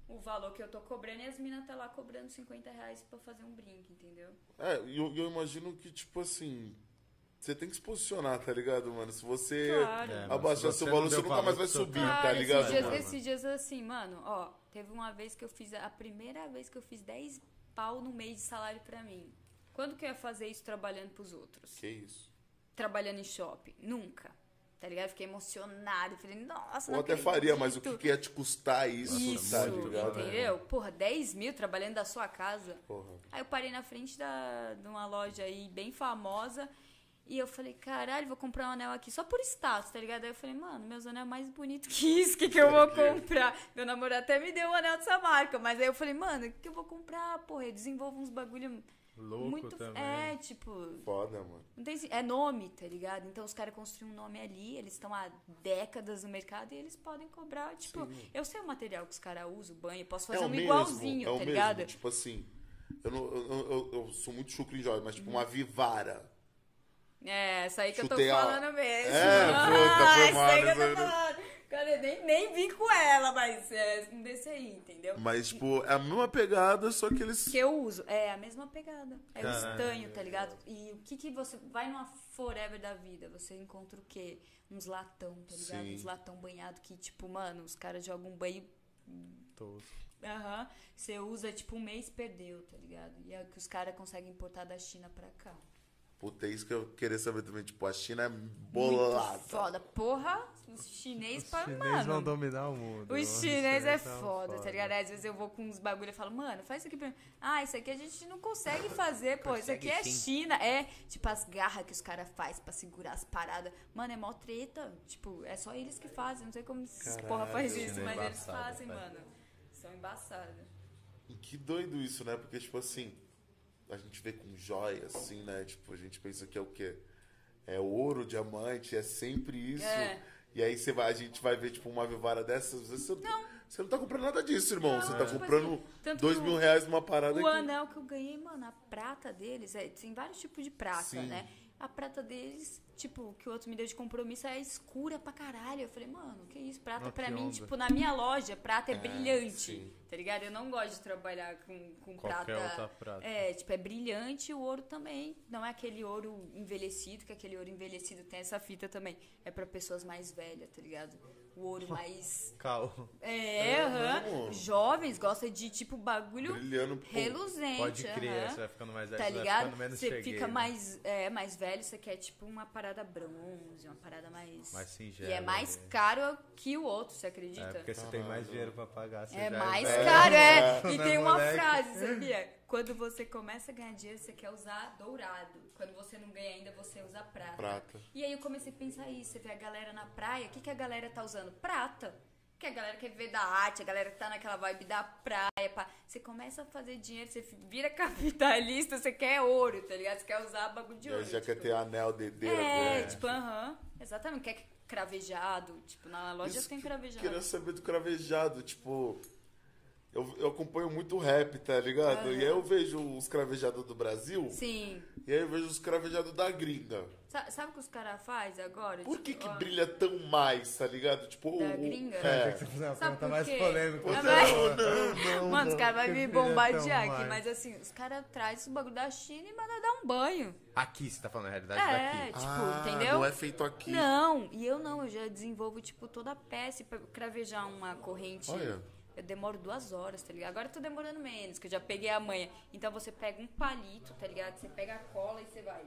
o valor que eu tô cobrando e as minas tá lá cobrando 50 reais pra fazer um brinco, entendeu? É, eu, eu imagino que, tipo assim. Você tem que se posicionar, tá ligado, mano? Se você Claro. É, abaixar se seu você valor, não você nunca valor mais vai seu subir, Cara, tá ligado? esses dias, mano? esses dias assim, mano, ó, teve uma vez que eu fiz, a primeira vez que eu fiz 10 pau no mês de salário pra mim. Quando que eu ia fazer isso trabalhando pros outros? Que isso? trabalhando em shopping. Nunca. Tá ligado? Fiquei emocionada. Falei, nossa, Ou não até faria, mas o que, que ia te custar isso, Isso, tá ligado? entendeu? Porra, 10 mil trabalhando da sua casa. Porra. Aí eu parei na frente da, de uma loja aí bem famosa. E eu falei, caralho, vou comprar um anel aqui só por status, tá ligado? Aí eu falei, mano, meus anel é mais bonito que isso, o que, que eu vou comprar? Meu namorado até me deu um anel dessa marca, mas aí eu falei, mano, o que, que eu vou comprar? Porra, eu desenvolvo uns bagulho Louco muito. também. É, tipo, Foda, mano. não tem, é nome, tá ligado? Então os caras construíram um nome ali, eles estão há décadas no mercado e eles podem cobrar, tipo, eu sei o material que os caras usam, o banho, eu posso fazer é o um mesmo, igualzinho, é o tá mesmo. ligado? Tipo assim, eu, não, eu, eu, eu sou muito chucro em joia, mas tipo uma vivara. É, essa aí que Chutei eu tô a- falando mesmo. É, puta, foi essa aí que eu tô falando. Cara, eu nem, nem vim com ela, mas é um desse aí, entendeu? Mas, tipo, é a mesma pegada, só que eles. que eu uso. É a mesma pegada. É o Caralho. estanho, tá ligado? E o que que você. Vai numa forever da vida, você encontra o quê? Uns latão, tá ligado? Sim. Uns latão banhado que, tipo, mano, os caras jogam um banho. Tô- Aham. Você usa, tipo, um mês perdeu, tá ligado? E é o que os caras conseguem importar da China pra cá. Puta, é isso que eu queria saber também. Tipo, a China é Muito bolada. foda. Porra, os chinês Os para, chineses vão mano. dominar o mundo. Os Os chinês é são foda, tá ligado? Às vezes eu vou com uns bagulho e falo, mano, faz isso aqui pra mim. Ah, isso aqui a gente não consegue fazer, pô. Isso aqui é Consegue sim. China. É, tipo, as garras que os caras fazem pra segurar as paradas. Mano, é mó treta. Tipo, é só eles que fazem. Não sei como esses porra faz isso, China é mas eles fazem, pai. mano. São embaçados. E que doido isso, né? Porque, tipo assim, a gente vê com joia, assim, né? Tipo, a gente pensa que é o quê? É ouro, diamante, é sempre isso. É. E aí você vai, a gente vai ver, tipo, uma vivara dessas. Você não, você não tá comprando nada disso, irmão. Não, você tá tipo comprando assim, dois mil reais numa parada O que. anel que eu ganhei, mano, a prata deles, é, tem vários tipos de prata, Sim. né? A prata deles, tipo, que o outro me deu de compromisso é escura pra caralho. Eu falei, mano, que isso? Prata Ah, pra mim, onda. tipo, na minha loja, prata é, brilhante. sim. Tá ligado? Eu não gosto de trabalhar com, com Qualquer prata. outra prata. É, tipo, é brilhante o ouro também. Não é aquele ouro envelhecido, que aquele ouro envelhecido tem essa fita também. É pra pessoas mais velhas, tá ligado? O ouro mais. Cal. É, aham. mesmo? Jovens gostam de, tipo, bagulho Brilhando. reluzente. Pode crer, aham. você vai ficando mais velho, Tá você vai ligado? Você cheguei, fica né? mais, é, mais velho, você quer tipo uma parada bronze, uma parada mais. Mais singela, E é mais né? caro que o outro, você acredita? É, porque você tem mais dinheiro pra pagar. Você É já mais velho. caro, é. E Né, tem uma frase, sabia? Quando você começa a ganhar dinheiro, você quer usar dourado. Quando você não ganha ainda, você usa prata. Prata. E aí eu comecei a pensar isso. Você vê a galera na praia, o que, que a galera tá usando? Prata. Que a galera quer viver da arte, a galera que tá naquela vibe da praia. Pá. Você começa a fazer dinheiro, você vira capitalista, você quer ouro, tá ligado? Você quer usar bagulho de ouro. aí já tipo. quer ter anel, dedeira. É, né? tipo, aham. Exatamente. Quer cravejado. Tipo, na loja Isso tem que- cravejado. Queria saber do cravejado, tipo. Eu, eu acompanho muito rap, tá ligado? E aí eu vejo os cravejados do Brasil Sim. e aí eu vejo os cravejados da gringa. Sa- Sabe o que os caras fazem agora? Por Tipo, que que ó, brilha tão mais, tá ligado? Tipo, Da o- gringa? É. Você fazer uma Sabe pergunta por mais quê? polêmica. Ah, Não, vai. não, não, Mano, os não. caras vão me Que bombardear aqui, mais. mas assim, os caras trazem o bagulho da China e mandam dar um banho. Aqui, você tá falando a realidade É, daqui. tipo, Ah, entendeu? Não é feito aqui. Não, e eu não, eu já desenvolvo, tipo, toda a peça pra cravejar uma corrente. Olha. Eu demoro duas horas, tá ligado? Agora eu tô demorando menos, que eu já peguei a manha. Então você pega um palito, tá ligado? Você pega a cola e você vai.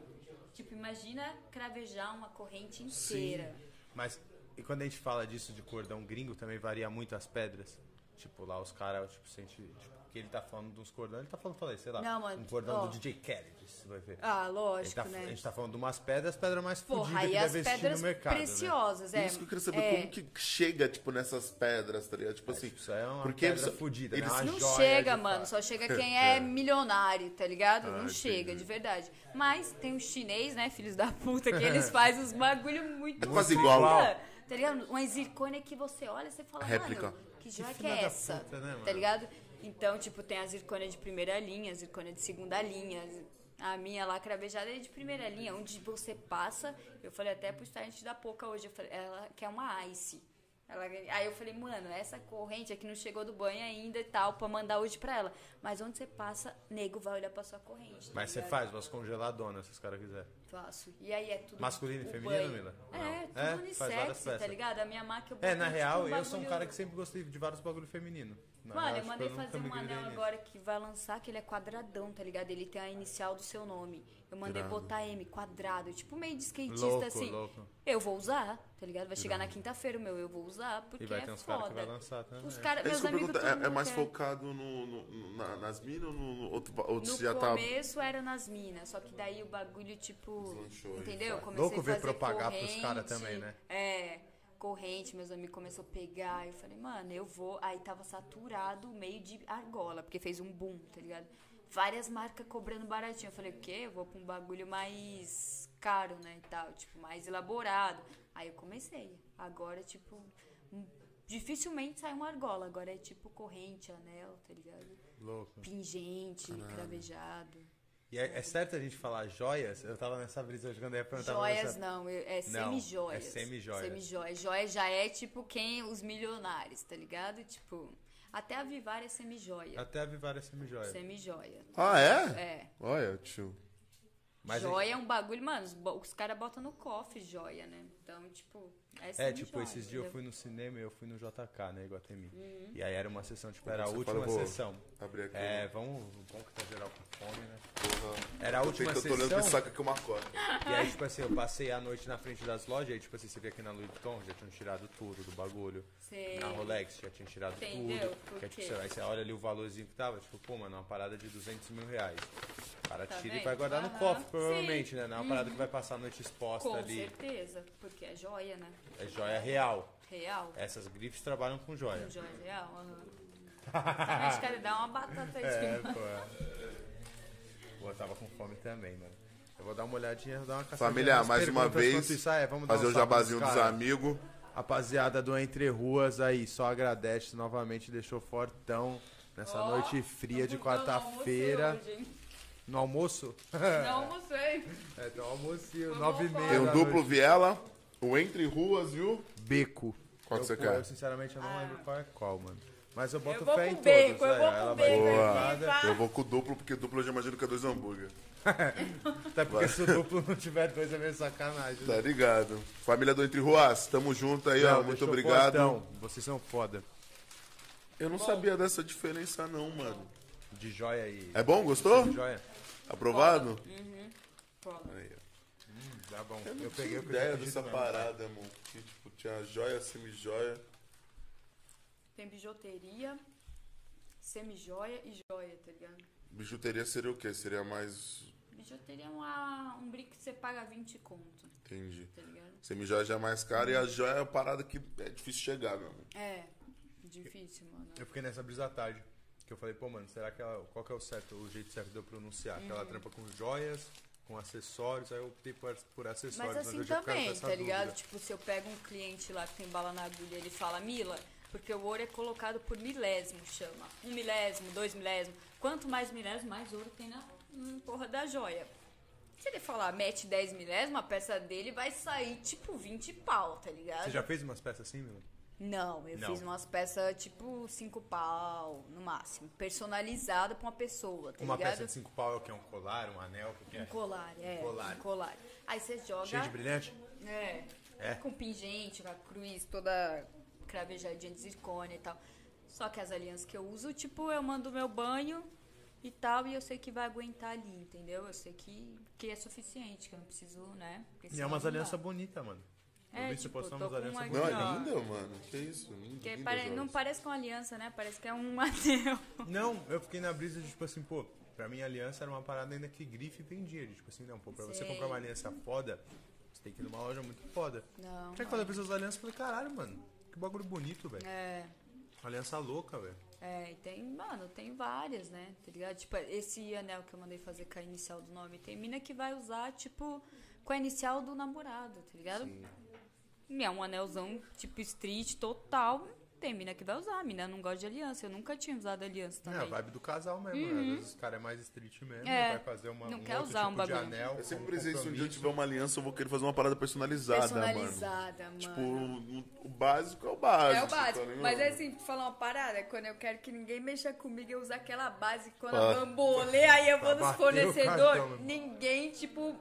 Tipo, imagina cravejar uma corrente inteira. Mas, e quando a gente fala disso de cordão gringo, também varia muito as pedras? Tipo, lá os caras, tipo, sente... Tipo, que ele tá falando de uns cordões, ele tá falando, falei, sei lá, Não, mano, um cordão ó. do DJ Khaled, você vai ver. Ah, lógico, tá- né? A gente tá falando de umas pedras, pedras mais Porra, fodidas aí que as deve existir pedras no mercado, né? preciosas, é. Isso que eu queria saber, é. como que chega, tipo, nessas pedras, tá ligado? Tipo assim, tipo, isso é uma porque pedra eles- fodida, eles- né? Uma Não chega, mano. Só chega quem é É. milionário, tá ligado? Ah, não entendi. chega, de verdade. Mas tem os chinês, né, filhos da puta, que eles fazem os bagulho muito É quase igual. Tá ligado? Uma zircônia que você olha e você fala, Réplica. mano, que joia que, filha é essa? puta, né, mano? tá ligado? Então, tipo, tem a zircônia de primeira linha, a zircônia de segunda linha. A minha lá cravejada é de primeira linha, onde você passa. Eu falei até pro Start da Pouca hoje, eu falei, ela quer uma ice. Ela- aí eu falei, mano, essa corrente aqui não chegou do banho ainda e tal, pra mandar hoje pra ela. Mas onde você passa, nego vai olhar pra sua corrente. Mas você faz umas congeladonas, se os caras quiserem. Faço. E aí é tudo. Masculino e feminino, banho. Mila? É, Não. tudo É? Unissex, tá ligado? A minha máquina eu É, botei, na tipo, real, um eu sou um cara que sempre gostei de vários bagulho feminino. Não, Mano, eu acho que mandei nunca fazer me um anel nisso. agora que vai lançar, que ele é quadradão, tá ligado? Ele tem a inicial do seu nome. Eu mandei Irado. botar M, quadrado, tipo meio de skatista, Louco, assim. louco. Eu vou usar, tá ligado? Vai chegar na quinta-feira o meu, eu vou usar, porque E vai é ter uns caras que vai lançar também. Os caras, É meus amigos, é, é mais quer. focado no, no- na- nas minas ou no, no outro, ou No já tá... começo era nas minas, só que daí o bagulho, tipo. Deslanchou entendeu? Comecei Louco a ver fazer propagar pros corrente, cara também, né? É, corrente, meus amigos começaram a pegar. Eu falei, mano, eu vou. Aí tava saturado o meio de argola, porque fez um boom, tá ligado? Várias marcas cobrando baratinho. Eu falei, o quê? Eu vou pra um bagulho mais caro, né? E tal, tipo, mais elaborado. Aí eu comecei. Agora, tipo. hum, Dificilmente sai uma argola, agora é tipo corrente, anel, tá ligado? Louco. Pingente, cravejado. E é, é certo a gente falar joias? Eu tava nessa brisa hoje quando eu ia perguntar pra Joias não, eu- é Não, semi-joias. é semi-joias. Semi-joias. Joia já é tipo quem os milionários, tá ligado? Tipo, até a Vivar é semi-joia. Até a Vivar é semi-joia. Semi-joia. Ah, é? É. Olha, tio. Mas joia é um bagulho, mano, os, os caras botam no cofre joia, né? Então, tipo, é É, tipo, esses dias eu fui no cinema e eu fui no JK, né, Iguatemi. Uhum. E aí era uma sessão, tipo, era a última fala, sessão. Abrir aqui. É, vamos, vamos que tá geral com fome, né? Porra. Era a Eu última tô- Eu tô olhando sessão. pro saco aqui uma cota. E aí, tipo assim, eu passei a noite na frente das lojas, e aí, tipo assim, você vê aqui na Louis Vuitton, já tinham tirado tudo do bagulho. Sei. Na Rolex já tinha tirado Entendeu? tudo. Por Que é, tipo, sei lá, aí você olha ali o valorzinho que tava, tipo, pô, mano, é uma parada de 200 mil reais. O cara Tá tira e vai guardar no Aham. cofre, provavelmente, Sim. né? Não é uma parada que vai passar a noite exposta Com ali. certeza, porque é joia, né? É joia real. Real. Essas grifes trabalham com joia. Com joia real, aham. Acho que dar uma batata aí. É, pô. Pô, eu tava com fome também, mano. Eu vou dar uma olhadinha, vou dar uma caçadinha Família, mais uma vez, isso. É, vamos dar fazer um o jabazinho dos amigos. Rapaziada do Entre Ruas aí, só agradece novamente, deixou fortão nessa Ó, noite fria de quarta-feira. almocei? No almoço? Não almocei. É, um almocinho, Foi nove e meia. Tem da duplo noite. Viela, o Entre Ruas e o... Beco. Qual que eu, você quer? Eu sinceramente eu não lembro qual é qual, mano. Mas eu boto Eu vou fé com em beco, todos. eu é, vou com ela vai beco Boa. Eu vou com o duplo, porque duplo eu já imagino que é dois hambúrguer. Até porque se o duplo não tiver dois é meio sacanagem. Tá né? ligado? Família do Entre Ruas, tamo junto aí, ó. Não, Muito deixou obrigado. fortão. Vocês são foda. Eu não sabia dessa diferença não, mano. De joia e. É bom? Gostou? De joia? Aprovado? Foda. Aí, ó. Hum, tá bom. Eu não Eu tinha peguei ideia dessa parada, mano. Que tipo, tinha joia, semi-joia. Tem bijuteria, semi-joia e joia, tá ligado? Bijuteria seria o quê? Seria mais. Bijuteria é uma, um brinco que você paga 20 conto, Entendi. tá ligado? Semijoia já é mais caro e a joia é uma parada que é difícil chegar, meu. É, difícil, mano. Eu fiquei nessa brisa à tarde. Que eu falei, pô, mano, será que ela. Qual que é o certo, o jeito certo de eu pronunciar? Que ela trampa com joias, com acessórios, aí eu optei por, por acessórios, Mas assim também, tá ligado? dúvida. Tipo, se eu pego um cliente lá que tem bala na agulha ele fala Mila, porque o ouro é colocado por milésimo, chama. Um milésimo, dois milésimos. Quanto mais milésimo, mais ouro tem na porra da joia. Se ele falar mete 10 milésimo, a peça dele vai sair tipo 20 pau, tá ligado? Você já fez umas peças assim, meu? Não, eu Não. fiz umas peças tipo 5 pau, no máximo. Personalizada pra uma pessoa, tá Uma ligado? peça de cinco pau é o que? Um colar, um anel, o que Um é? colar, é. colar. Um colar. Aí você joga. Cheio de brilhante? É. É. Com pingente, com a cruz toda cravejadinha de zircônia e tal. Só que as alianças que eu uso, tipo, eu mando meu banho e tal, e eu sei que vai aguentar ali, entendeu? Eu sei que, que é suficiente, que eu não preciso, né? Porque E é senão umas não dá. alianças bonitas, mano. Eu É, vi você tipo, com alianças uma Não, é ó. linda, mano. Que isso? Linda, Porque linda pare- não parece com aliança, né? Parece que é um anel. Não, eu fiquei na brisa de, tipo assim, pô, pra mim a aliança era uma parada ainda que grife vendia. de, Tipo assim, não, pô, pra você Sei. comprar uma aliança foda, você tem que ir numa loja muito foda. Não. Tinha que fazer essas alianças, eu falei, caralho, mano, que bagulho bonito, velho. É. Aliança louca, velho. É, e tem, mano, tem várias, né? Tá ligado? Tipo, esse anel que eu mandei fazer com a inicial do nome, tem mina que vai usar, tipo, com a inicial do namorado, tá ligado? E É um anelzão, tipo, street total. Tem mina que vai usar, a mina não gosta de aliança. Eu nunca tinha usado aliança É a também. vibe do casal mesmo, né? Às vezes o cara é mais street mesmo, É, vai fazer uma, não um quer outro usar um tipo de bagulho. anel. Eu sempre pensei, se um dia eu tiver uma aliança, eu vou querer fazer uma parada personalizada, mano. Personalizada, mano. Tipo, o, o básico é o básico. É o básico. tá? Mas é assim, falar uma parada, quando eu quero que ninguém mexa comigo, eu uso aquela base quando Ah. a bambolê, aí eu vou nos fornecedores, mano. ninguém, tipo,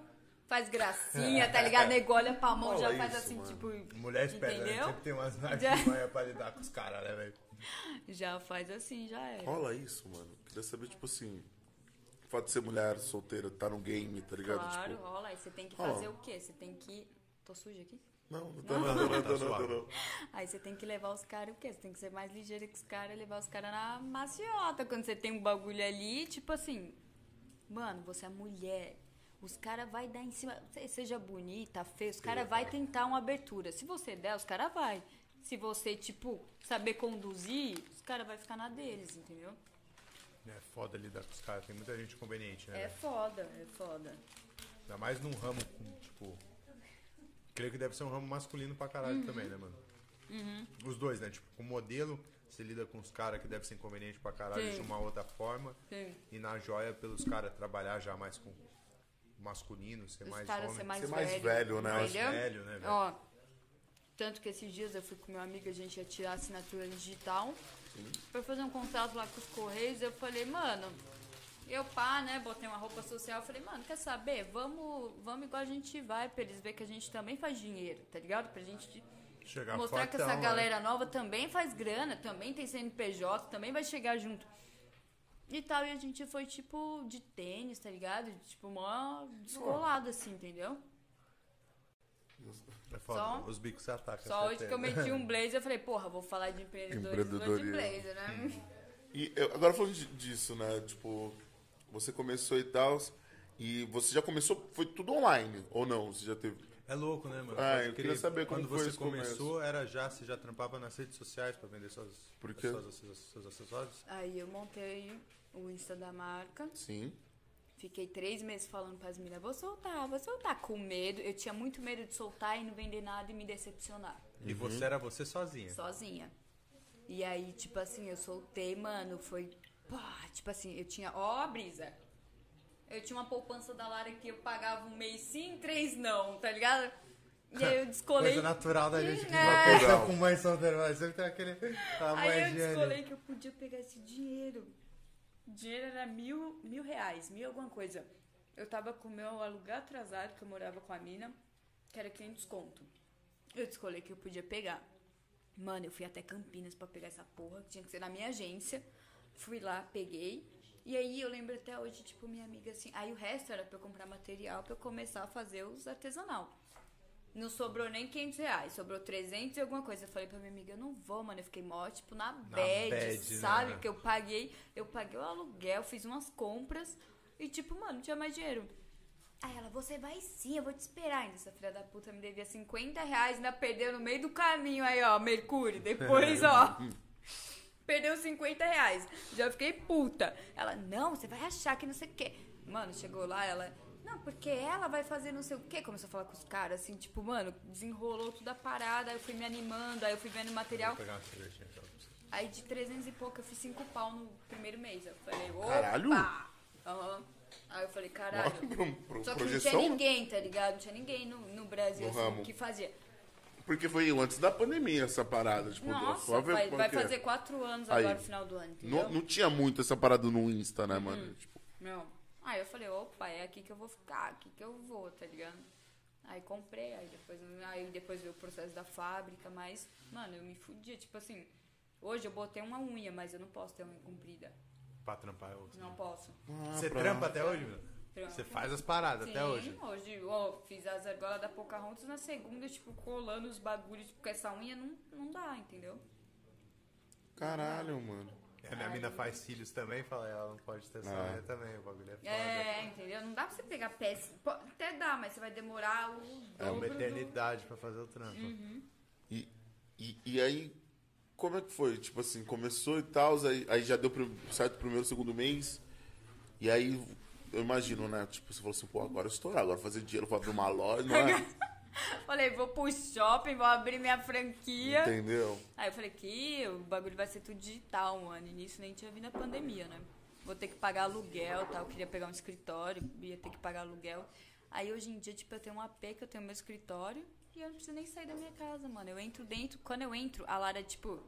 faz gracinha, tá ligado? Nego olha pra mão, já Fala faz isso, assim, mano. tipo. Mulher espera, né? Entendeu? Sempre tem umas Já. artimanhas pra lidar com os caras, né, velho? Já faz assim, já é. Rola isso, mano. Queria saber, tipo assim. O fato de ser mulher solteira, tá no game, tá ligado? Claro, Tipo, rola. Aí você tem que rola. fazer o quê? Você tem que. Tô suja aqui? não, não tá não, não, não, não, não. Aí você tem que levar os caras o quê? Você tem que ser mais ligeiro que os caras, levar os caras na maciota. Quando você tem um bagulho ali, tipo assim, mano, você é mulher. Os caras vai dar em cima, se- seja bonita, feia, os caras vai tentar uma abertura. Se você der, os caras vai. Se você, tipo, saber conduzir, os caras vai ficar na deles, entendeu? É foda lidar com os caras, tem muita gente conveniente, né? É foda, é foda. Ainda mais num ramo, com, tipo. Creio que deve ser um ramo masculino pra caralho Uhum. também, né, mano? Os dois, né? Tipo, com modelo, você lida com os caras que deve ser inconveniente pra caralho Sim. de uma outra forma. Sim. E na joia, pelos caras trabalhar já mais com masculino, ser mais homem. ser mais, Ser mais velho, né? mais entendeu? velho, né, velho? Ó, tanto que esses dias eu fui com meu amigo, a gente ia tirar a assinatura digital. Foi fazer um contrato lá com os Correios, eu falei, mano, eu pá, né, botei uma roupa social, eu falei, mano, quer saber? Vamos, vamos igual a gente vai, pra eles verem que a gente também faz dinheiro, tá ligado? Pra gente Chegar mostrar que essa né? galera nova também faz grana, também tem CNPJ, também vai chegar junto. E tal, e a gente foi tipo de tênis, tá ligado? Tipo, mó descolado assim, entendeu? É foda, Só- os bicos se atacam. Só hoje que eu meti um blazer, eu falei, porra, vou falar de empreendedorismo de Empreendedorismo. blazer, né? E eu- agora falando de- disso, né? Tipo, você começou e tal. E você já começou, foi tudo online, ou não? Você já teve. É louco, né, mano? Ah, eu queria saber como Quando foi você começou, era já, você já trampava nas redes sociais pra vender quê? suas- seus, seus acessórios? Aí eu montei o Insta da marca, Sim. fiquei três meses falando pras meninas, vou soltar, vou soltar, com medo. Eu tinha muito medo de soltar e não vender nada e me decepcionar. E você era você sozinha. sozinha. E aí, tipo assim, eu soltei, mano, foi. Pá, tipo assim, eu tinha. Ó, a brisa. Eu tinha uma poupança da Lara que eu pagava um mês sim, três não, tá ligado? E aí eu descolei. Coisa natural da gente que É. com mãe solteira, mas sempre tem aquele. A Aí eu descolei que eu podia pegar esse dinheiro. O dinheiro era mil, mil reais, mil alguma coisa. Eu tava com o meu aluguel atrasado, que eu morava com a mina, que era 500 conto. Eu descolei que eu podia pegar. Mano, eu fui até Campinas pra pegar essa porra, que tinha que ser na minha agência. Fui lá, peguei. E aí eu lembro até hoje, tipo, minha amiga assim. Aí o resto era pra eu comprar material pra eu começar a fazer os artesanal. Não sobrou nem 500 reais, sobrou 300 e alguma coisa. Eu falei pra minha amiga, eu não vou, mano. Eu fiquei mó, tipo, na bad, bad, sabe? né? Porque eu paguei, eu paguei o aluguel, fiz umas compras e, tipo, mano, não tinha mais dinheiro. Aí ela, você vai sim, eu vou te esperar. Ainda essa filha da puta me devia 50 reais, ainda perdeu no meio do caminho aí, ó, Mercúrio. Depois, ó, perdeu 50 reais. Já fiquei puta. Ela, não, você vai achar que não sei o quê. Mano, chegou lá, ela, não, porque ela vai fazer não sei o quê. Começou a falar com os caras, assim, tipo, mano, desenrolou toda a parada. Aí eu fui me animando, aí eu fui vendo material. Vou pegar uma cervejinha. Aí de 300 e pouco eu fiz 5 pau no primeiro mês. Eu falei, opa! Caralho! Aham. Aí eu falei, caralho. Só que não tinha projeção? ninguém, tá ligado? Não tinha ninguém no, no Brasil No assim, que fazia. Porque foi antes da pandemia essa parada. Tipo, Nossa, só ver vai, vai é. fazer 4 anos Aí. agora no final do ano? Não, não tinha muito essa parada no Insta, né, mano? Tipo, Não. Aí eu falei, opa, é aqui que eu vou ficar, aqui que eu vou, tá ligado? Aí comprei, aí depois, aí depois veio o processo da fábrica, mas, mano, eu me fudia, tipo assim, hoje eu botei uma unha, mas eu não posso ter unha comprida. Pra trampar eu. Não posso. ah, Você pra- trampa até hoje? Trampo. Você faz as paradas até Sim, hoje. hoje, ó, fiz as argolas da Pocahontas na segunda, tipo, colando os bagulhos, tipo, com essa unha não, não dá, entendeu? Caralho, mano. A minha mina faz cílios também, fala, ela não pode ter Ah. unha também, o bagulho é foda. É, entendeu? Não dá pra você pegar peça. Até dá, mas você vai demorar o É uma dobro do- eternidade pra fazer o trampo. Uhum. E, e, e aí, como é que foi? Tipo assim, começou e tal, aí, aí já deu certo o primeiro, segundo mês. E aí, eu imagino, né? Tipo, você falou assim, pô, agora eu estourar, agora fazer dinheiro, vou abrir uma loja, não é? Falei, vou pro shopping, vou abrir minha franquia. Entendeu? Aí eu falei que o bagulho vai ser tudo digital, mano. E nisso nem tinha vindo a pandemia, né? Vou ter que pagar aluguel, tal. Eu queria pegar um escritório, ia ter que pagar aluguel. Aí hoje em dia, tipo, eu tenho um AP que eu tenho meu escritório e eu não preciso nem sair da minha casa, mano. Eu entro dentro, quando eu entro, a Lara, tipo.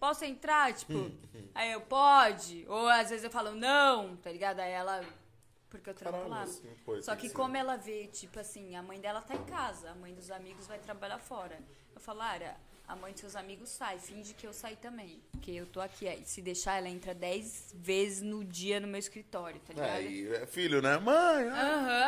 Posso entrar? Tipo, aí eu pode. Ou às vezes eu falo não, tá ligado? Aí ela. Porque eu trampo Caralho, lá. assim, pô, Só que como ela vê, tipo assim, a mãe dela tá em casa, a mãe dos amigos vai trabalhar fora. Eu falo, Lara, a mãe dos seus amigos sai, finge que eu saí também. Porque eu tô aqui. Aí, se deixar, ela entra 10 vezes no dia no meu escritório, tá ligado? Aí, é filho, né? Mãe, ah,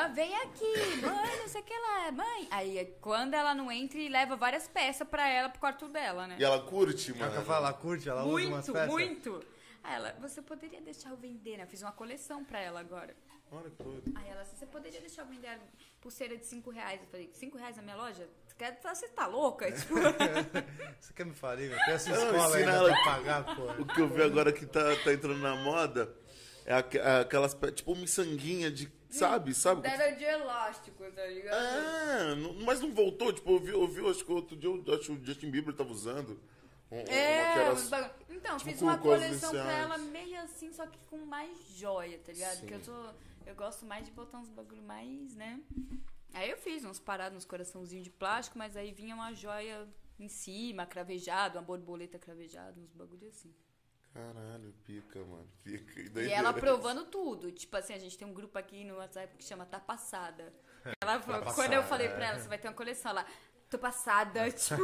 Aham, vem aqui, mãe, não sei o que lá, mãe. Aí quando ela não entra e leva várias peças pra ela pro quarto dela, né? E ela curte, É mano. eu falo, ela curte, ela usa umas Muito, peças. muito. Aí ela, você poderia deixar eu vender, né? Eu fiz uma coleção pra ela agora. Olha que doido. Aí ela, você poderia deixar eu vender a pulseira de 5 reais? Eu falei, 5 reais na minha loja? Você, quer, você tá louca? Tipo, Você quer me falir, meu? Tem essa escola ainda ela- pra pagar, pô. O que eu vi agora que tá, tá entrando na moda é aque- aquelas, tipo, miçanguinha de, sabe? Sabe? era de elástico, tá ligado? Ah, não- mas não voltou, tipo, eu vi, eu vi acho que outro dia, eu acho que o Justin Bieber tava usando. um- É, bagulho. então, tipo, fiz uma coleção pra ela meio assim, só que com mais joia, tá ligado? Sim. Porque eu sou. Eu gosto mais de botar uns bagulho mais, né? Aí eu fiz uns parados, uns coraçãozinhos de plástico, mas aí vinha uma joia em cima, cravejado, uma borboleta cravejada, uns bagulho assim. Caralho, pica, mano. Pica. E doideira. ela provando tudo. Tipo assim, a gente tem um grupo aqui no WhatsApp que chama Tá Passada. Ela falou, Tá quando eu falei é. pra ela, você vai ter uma coleção lá. Tô passada, tipo.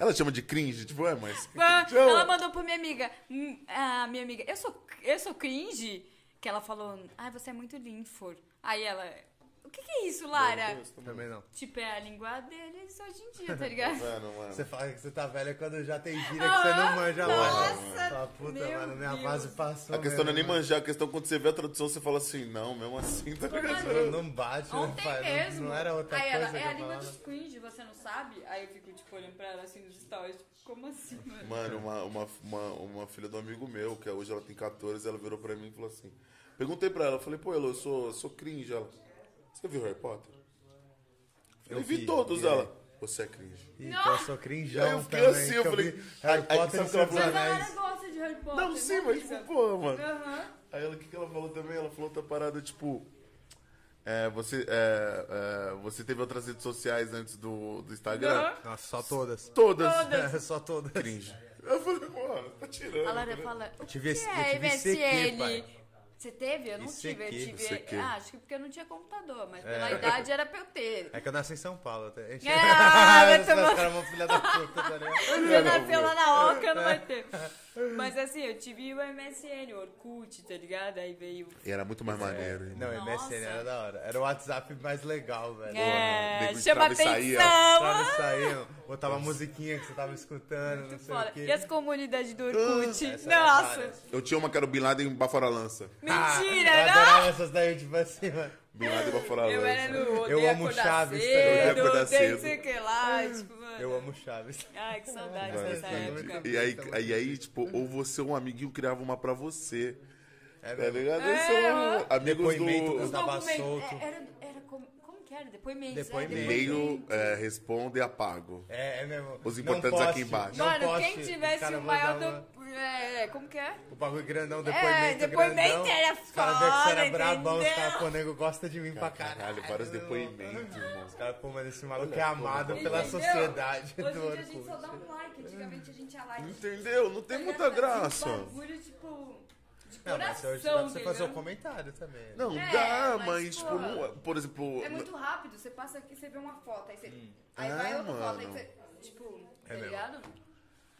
Ela chama de cringe, tipo, é, mas. Ah, ela mandou pra minha amiga. hum, A minha amiga, eu sou, eu sou cringe? Que ela falou, ai, você é muito linfor. Aí ela, o que que é isso, Lara? Também não. Tipo, é a língua deles hoje em dia, tá ligado? Mano, mano. Você fala que você tá velha quando já tem gíria que você não manja mais. Nossa, puta, meu mano, minha Deus. fase passou. A questão não é nem mesmo, manjar, a questão é quando você vê a tradução, você fala assim, não, mesmo assim, tá ligado? Não bate, não Ontem faz. mesmo. Não, não era outra Aí coisa ela, é a língua dos cringe, você não sabe? Aí eu fico, tipo, olhando pra ela assim nos stories, tipo, como assim, mano? Mano, uma, uma, uma, uma filha do amigo meu, que hoje ela tem 14, ela virou pra mim e falou assim. Perguntei pra ela, falei, pô, Elo, eu sou, eu sou cringe. Ela, você viu Harry Potter? Eu, Eu vi, vi, todos, aí? ela. Você é cringe. Ih, então eu sou crinjão Aí eu fiquei também, assim, eu falei- vi Aí- Harry aí Potter e sabe que ela Mas gosta de Harry Potter. Não, sim, mas tipo, pô, mano. Aham. Aí ela, o que, que ela falou também? Ela falou outra parada, tipo. É, você, é, é, você teve outras redes sociais antes do, do Instagram? Aham. Nossa, só todas. Todas. Todas. só todas. Cringe. Eu falei, mano, tá tirando. A Lara né? fala, o tive que esse- é eu tive CQ, MSN? pai. Você teve? Eu não ICQ. tive. Eu tive. ICQ. Ah, acho que porque eu não tinha computador, mas pela idade era pra eu ter. É que eu nasci em São Paulo. Até. Ah, vai Os tomar- caras vão filha da puta, tá? Você nasceu lá na Oca, não vai ter. Mas assim, eu tive o MSN, o Orkut, tá ligado? Aí veio. E era muito mais maneiro. hein? Não, Nossa. MSN era da hora. Era o WhatsApp mais legal, velho. É, chama atenção. Saindo, botava a musiquinha que você tava escutando, não sei foda. o quê. E as comunidades do Orkut? Essa era Nossa! várias. Eu tinha uma que era o Bin Laden Bafora Lança. Mentira, eu não! adorava essas daí, tipo assim, mano. Bin Laden Bafora Eu era Lança. no Eu Odeio amo Acordar Chaves, tá cedo, ligado? Odeio Acordar odeio cedo. sei o que lá, tipo, mano. Eu amo Chaves. Ai, que saudade Mano, dessa época. e, aí, aí, aí, tipo, ou você ou um amiguinho criava uma pra você. É Tá ligado? É, São aham. amigos Depoimento do dos- Tava solto. é, Era, que era? Depoimento. Depoimento. É, e-mail, é, responde e apago. É, é mesmo. Os importantes poste, aqui embaixo. Mano, poste, quem tivesse o maior mandava do... É, como que é? O bagulho grandão, depoimento depoimento grandão. era Os caras que você era foda, brabão, os caras, pô, nego gosta de mim pra caralho. Caralho, vários depoimentos, irmão. Os caras, pô, mas esse maluco é amado pela Entendeu? sociedade Hoje do em dia a gente só dá um like, antigamente a gente ia like. Entendeu? Não tem muita graça. Um bagulho, tipo, de Não, mas coração, hoje dá pra você fazer o entendeu? comentário também. né? Não, É, dá, mas, mas, tipo, não- por exemplo. É muito rápido, você passa aqui, você vê uma foto, aí você... Aí É, vai outra foto, aí mano. você... Tipo, tá É mesmo. ligado?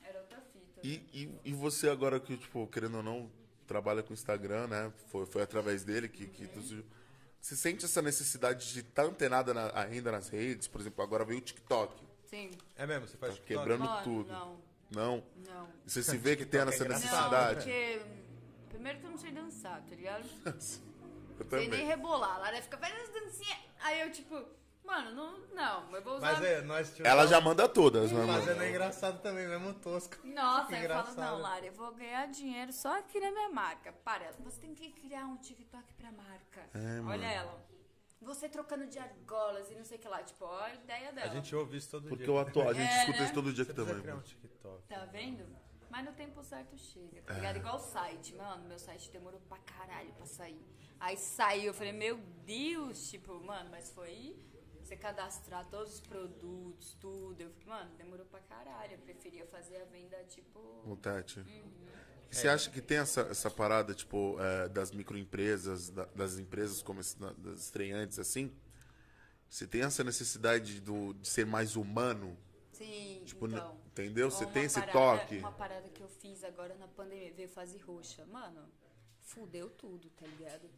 Era outra fita. E, e, e você agora que, tipo, querendo ou não, trabalha com o Instagram, né? Foi, foi através dele que, que tu se- Você sente essa necessidade de estar antenada na- ainda nas redes? Por exemplo, agora veio o TikTok. Sim. É mesmo, você faz Tá TikTok? quebrando Mano, tudo. não, Não? não. Você se vê que tem essa é Não, necessidade? porque... Primeiro que eu não sei dançar, tá ligado? Eu Sei nem também. rebolar. A Lara fica, faz as dancinhas. Aí eu, tipo, mano, não, não, eu vou usar... Mas é, nós tínhamos- Ela já manda todas, né, mano? é engraçado também, mesmo tosco. Nossa, aí eu falo, Engraçado. não, Lara, eu vou ganhar dinheiro só aqui na minha marca. Para, você tem que criar um TikTok pra marca. É, Olha ela. Você trocando de argolas e não sei o que lá. Tipo, ó a ideia A dela. gente ouve isso todo Porque dia. eu atuo, a gente É, escuta né? isso todo dia Você aqui também. criar um mano. TikTok. Tá vendo? Mas no tempo certo chega, tá É. ligado? Igual o site, mano. Meu site demorou pra caralho pra sair. Aí saiu, eu falei, meu Deus, tipo, mano, mas foi você cadastrar todos os produtos, tudo. Eu falei, mano, demorou pra caralho. Eu preferia fazer a venda, tipo. O Tati. Uhum. Você acha que tem essa, essa parada, tipo, é, das microempresas, da- das empresas como esse- das estreantes, assim? Você tem essa necessidade do, de ser mais humano? Sim, Tipo, então. Entendeu? Você tem esse parada- toque? Uma parada que eu fiz agora na pandemia, veio fase roxa. Mano, fudeu tudo, tá ligado?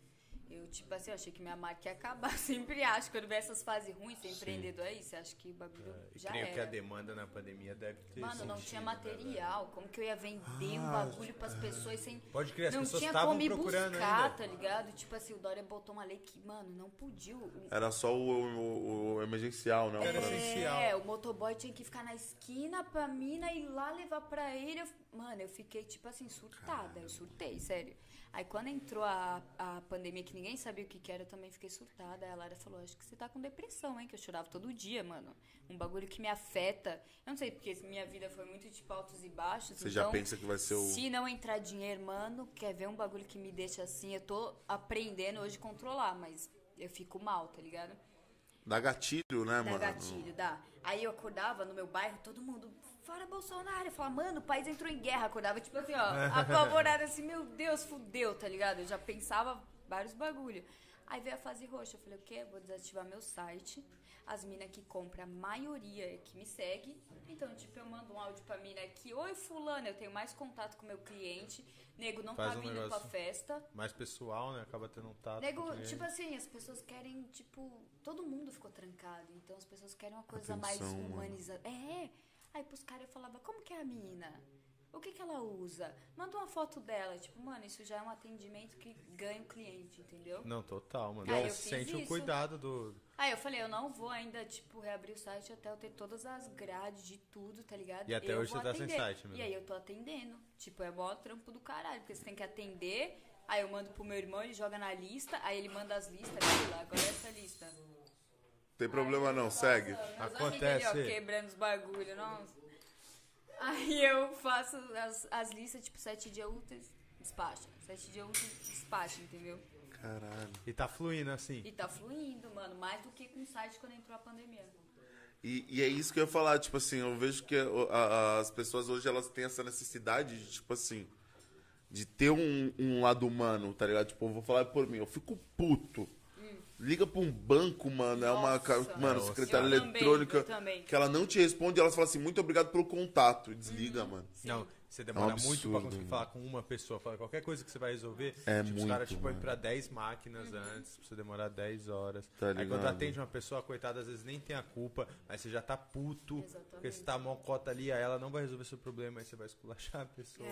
Eu, tipo assim, eu achei que minha marca ia acabar. Sempre acho. Quando vê essas fases ruins, ser empreendedor aí, você acha que o bagulho E já creio que a era. demanda na pandemia deve ter Mano, não sentido, tinha né, material. Como que eu ia vender um bagulho pras pessoas sem. Pode crer, as não pessoas tinha estavam procurando buscar, ainda. tá ligado? Tipo assim, o Dória botou uma lei que, mano, não podia. o- Era só o, o- o emergencial, não? Era essencial. É, o motoboy tinha que ficar na esquina pra mina ir lá levar pra ele. Eu- mano, eu fiquei, tipo assim, surtada. Eu surtei, sério. Aí quando entrou a, a pandemia, que ninguém sabia o que, que era, eu também fiquei surtada. Aí a Lara falou, acho que você tá com depressão, hein? Que eu chorava todo dia, mano. Um bagulho que me afeta. Eu não sei, porque minha vida foi muito, tipo, altos e baixos. Você já então, pensa que vai ser o... Se não entrar dinheiro, mano, quer ver um bagulho que me deixa assim? Eu tô aprendendo hoje a controlar, mas eu fico mal, tá ligado? Dá gatilho, né, Dá mano? gatilho, dá. Aí eu acordava no meu bairro, todo mundo, fora Bolsonaro. Eu falava, mano, o país entrou em guerra. Acordava, tipo assim, ó, apavorada assim, meu Deus, fudeu, tá ligado? Eu já pensava vários bagulho. Aí veio a fase roxa. Eu falei, o quê? Vou desativar meu site. As minas que compram, a maioria é que me segue. Então, tipo, eu mando um áudio pra mina aqui. Oi, fulano, eu tenho mais contato com o meu cliente. Nego não Faz tá um vindo pra negócio. festa. Mais pessoal, né? Acaba tendo um tato. Nego, tipo assim, as pessoas querem, tipo, todo mundo ficou trancado, então as pessoas querem uma coisa mais Atenção, mano. humanizada. É. Aí pros caras eu falava, como que é a mina? O que que ela usa? Manda uma foto dela, tipo, mano, isso já é um atendimento que ganha o cliente, entendeu? Não, total, mano. Você eu fiz sente o isso. cuidado do. Aí eu falei, eu não vou ainda, tipo, reabrir o site até eu ter todas as grades de tudo, tá ligado? E até Eu hoje vou você tá sem atender. site mesmo. E aí eu tô atendendo. Tipo, é mó trampo do caralho, porque você tem que atender. Aí eu mando pro meu irmão, ele joga na lista, aí ele manda as listas, lá, agora é essa lista. Não tem problema não, segue. Acontece. amigos ali, ó, quebrando os bagulho, nossa. Aí eu faço as, as listas, tipo, sete dias úteis, despacha. Sete dias úteis, despacha, entendeu? Caralho. E tá fluindo assim. E tá fluindo, mano, mais do que com o site quando entrou a pandemia. E, e é isso que eu ia falar, tipo assim, eu vejo que a- a- as pessoas hoje elas têm essa necessidade de, tipo assim, de ter um, um lado humano, tá ligado? Tipo, eu vou falar por mim, eu fico puto. Liga pra um banco, mano, é uma, Nossa. mano, secretária também, eletrônica, eu também. que ela não te responde, ela fala assim, muito obrigado pelo contato, e desliga, mano. Não, você demora É um muito pra absurdo, conseguir mano. falar com uma pessoa. Falar qualquer coisa que você vai resolver. É tipo, muito, os caras tipo, põem mano. pra 10 máquinas antes, pra você demorar 10 horas. Tá Aí quando atende uma pessoa, coitada, às vezes nem tem a culpa, mas você já tá puto. Exatamente. Porque você tá mocota ali, aí ela não vai resolver seu problema, aí você vai esculachar a pessoa.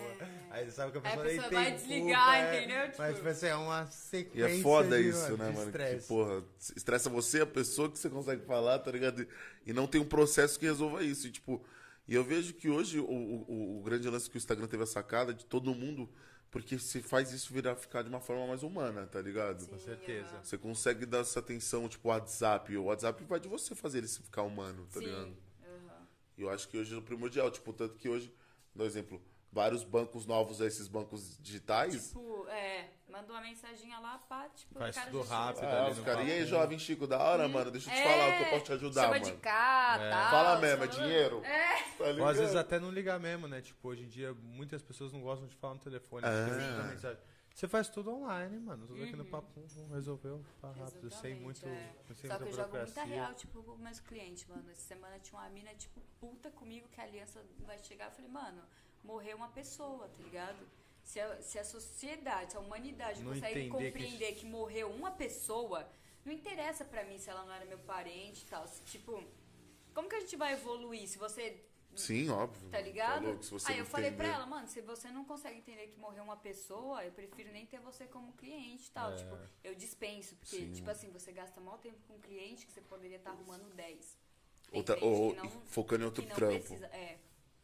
Aí você sabe que a Aí a pessoa nem pessoa tem vai culpa, desligar, é. entendeu? Tipo- Mas tipo assim, é uma E sequência é foda de, isso, né, de mano? Que, estresse. porra, estressa você, a pessoa que você consegue falar, tá ligado? E não tem um processo que resolva isso. E, tipo, e eu vejo que hoje o, o, o grande lance que o Instagram teve a sacada de todo mundo, porque se faz isso virar ficar de uma forma mais humana, tá ligado? Com certeza. Você consegue dar essa atenção, tipo, o WhatsApp. O WhatsApp vai de você fazer ele ficar humano, tá ligado? Sim. aham. E eu acho que hoje é o primordial. Tipo, tanto que hoje, dá um exemplo, vários bancos novos, esses bancos digitais. Tipo, é, mandou uma mensaginha lá, pá, tipo, Faz o cara tudo rápido. Ah, os caras, e aí, jovem Chico, da hora, mano, deixa eu te É, falar o que eu posso te ajudar, chama mano. de cá, tal. Fala mesmo, é dinheiro? É. Tá Ou às vezes até não ligar mesmo, né? Tipo, hoje em dia muitas pessoas não gostam de falar no telefone. É. mensagem. Você faz tudo online, mano. Tudo aqui no Uhum. papo resolveu, tá rápido, sem muito, é. sem Só que eu jogo muita real, tipo, com meus clientes, mano. Essa semana tinha uma mina, tipo, puta comigo que a aliança vai chegar. Eu falei, mano, morreu uma pessoa, tá ligado? Se a, se a sociedade, se a humanidade Não consegue entender que- compreender que... morreu uma pessoa, não interessa pra mim se ela não era meu parente e tal. Se, tipo, como que a gente vai evoluir se você Sim, óbvio. Tá ligado? louco, se você Aí eu não falei pra entender. ela, mano, se você não consegue entender que morreu uma pessoa, eu prefiro nem ter você como cliente e tal. É. Tipo, eu dispenso, porque, Sim. tipo assim, você gasta mal tempo com um cliente que você poderia estar arrumando 10. Tem Ou, tá- não- focando em outro trampo. precisa. É.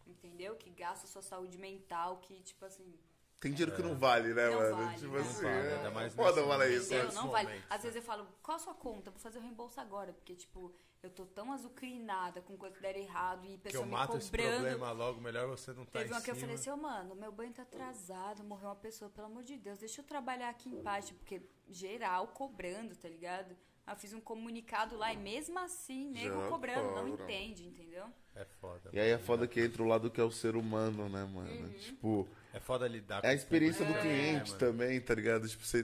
Entendeu? Que gasta sua saúde mental, que, tipo assim. Tem dinheiro que não vale, né, Não mano? vale, tipo não assim, vale, é ainda mais falar momento. isso. Entendeu? né? Não vale. momento, Às vezes eu falo, qual a sua conta? Vou fazer o reembolso agora. Porque, tipo, eu tô tão azucrinada com coisa que der errado e Que pessoa eu me mato esse cobrando. problema logo, melhor você não tá Teve uma que eu falei assim, ô mano, meu banho tá atrasado, morreu uma pessoa, pelo amor de Deus, deixa eu trabalhar aqui em paz, porque geral cobrando, tá ligado? Eu fiz um comunicado lá e mesmo assim, nego Já cobrando, não entende, entendeu? É foda. E aí é foda que entra o lado que é o ser humano, né, mano? Uhum. Tipo, É foda lidar com é a experiência do também, cliente mano? também, tá ligado? Tipo, você.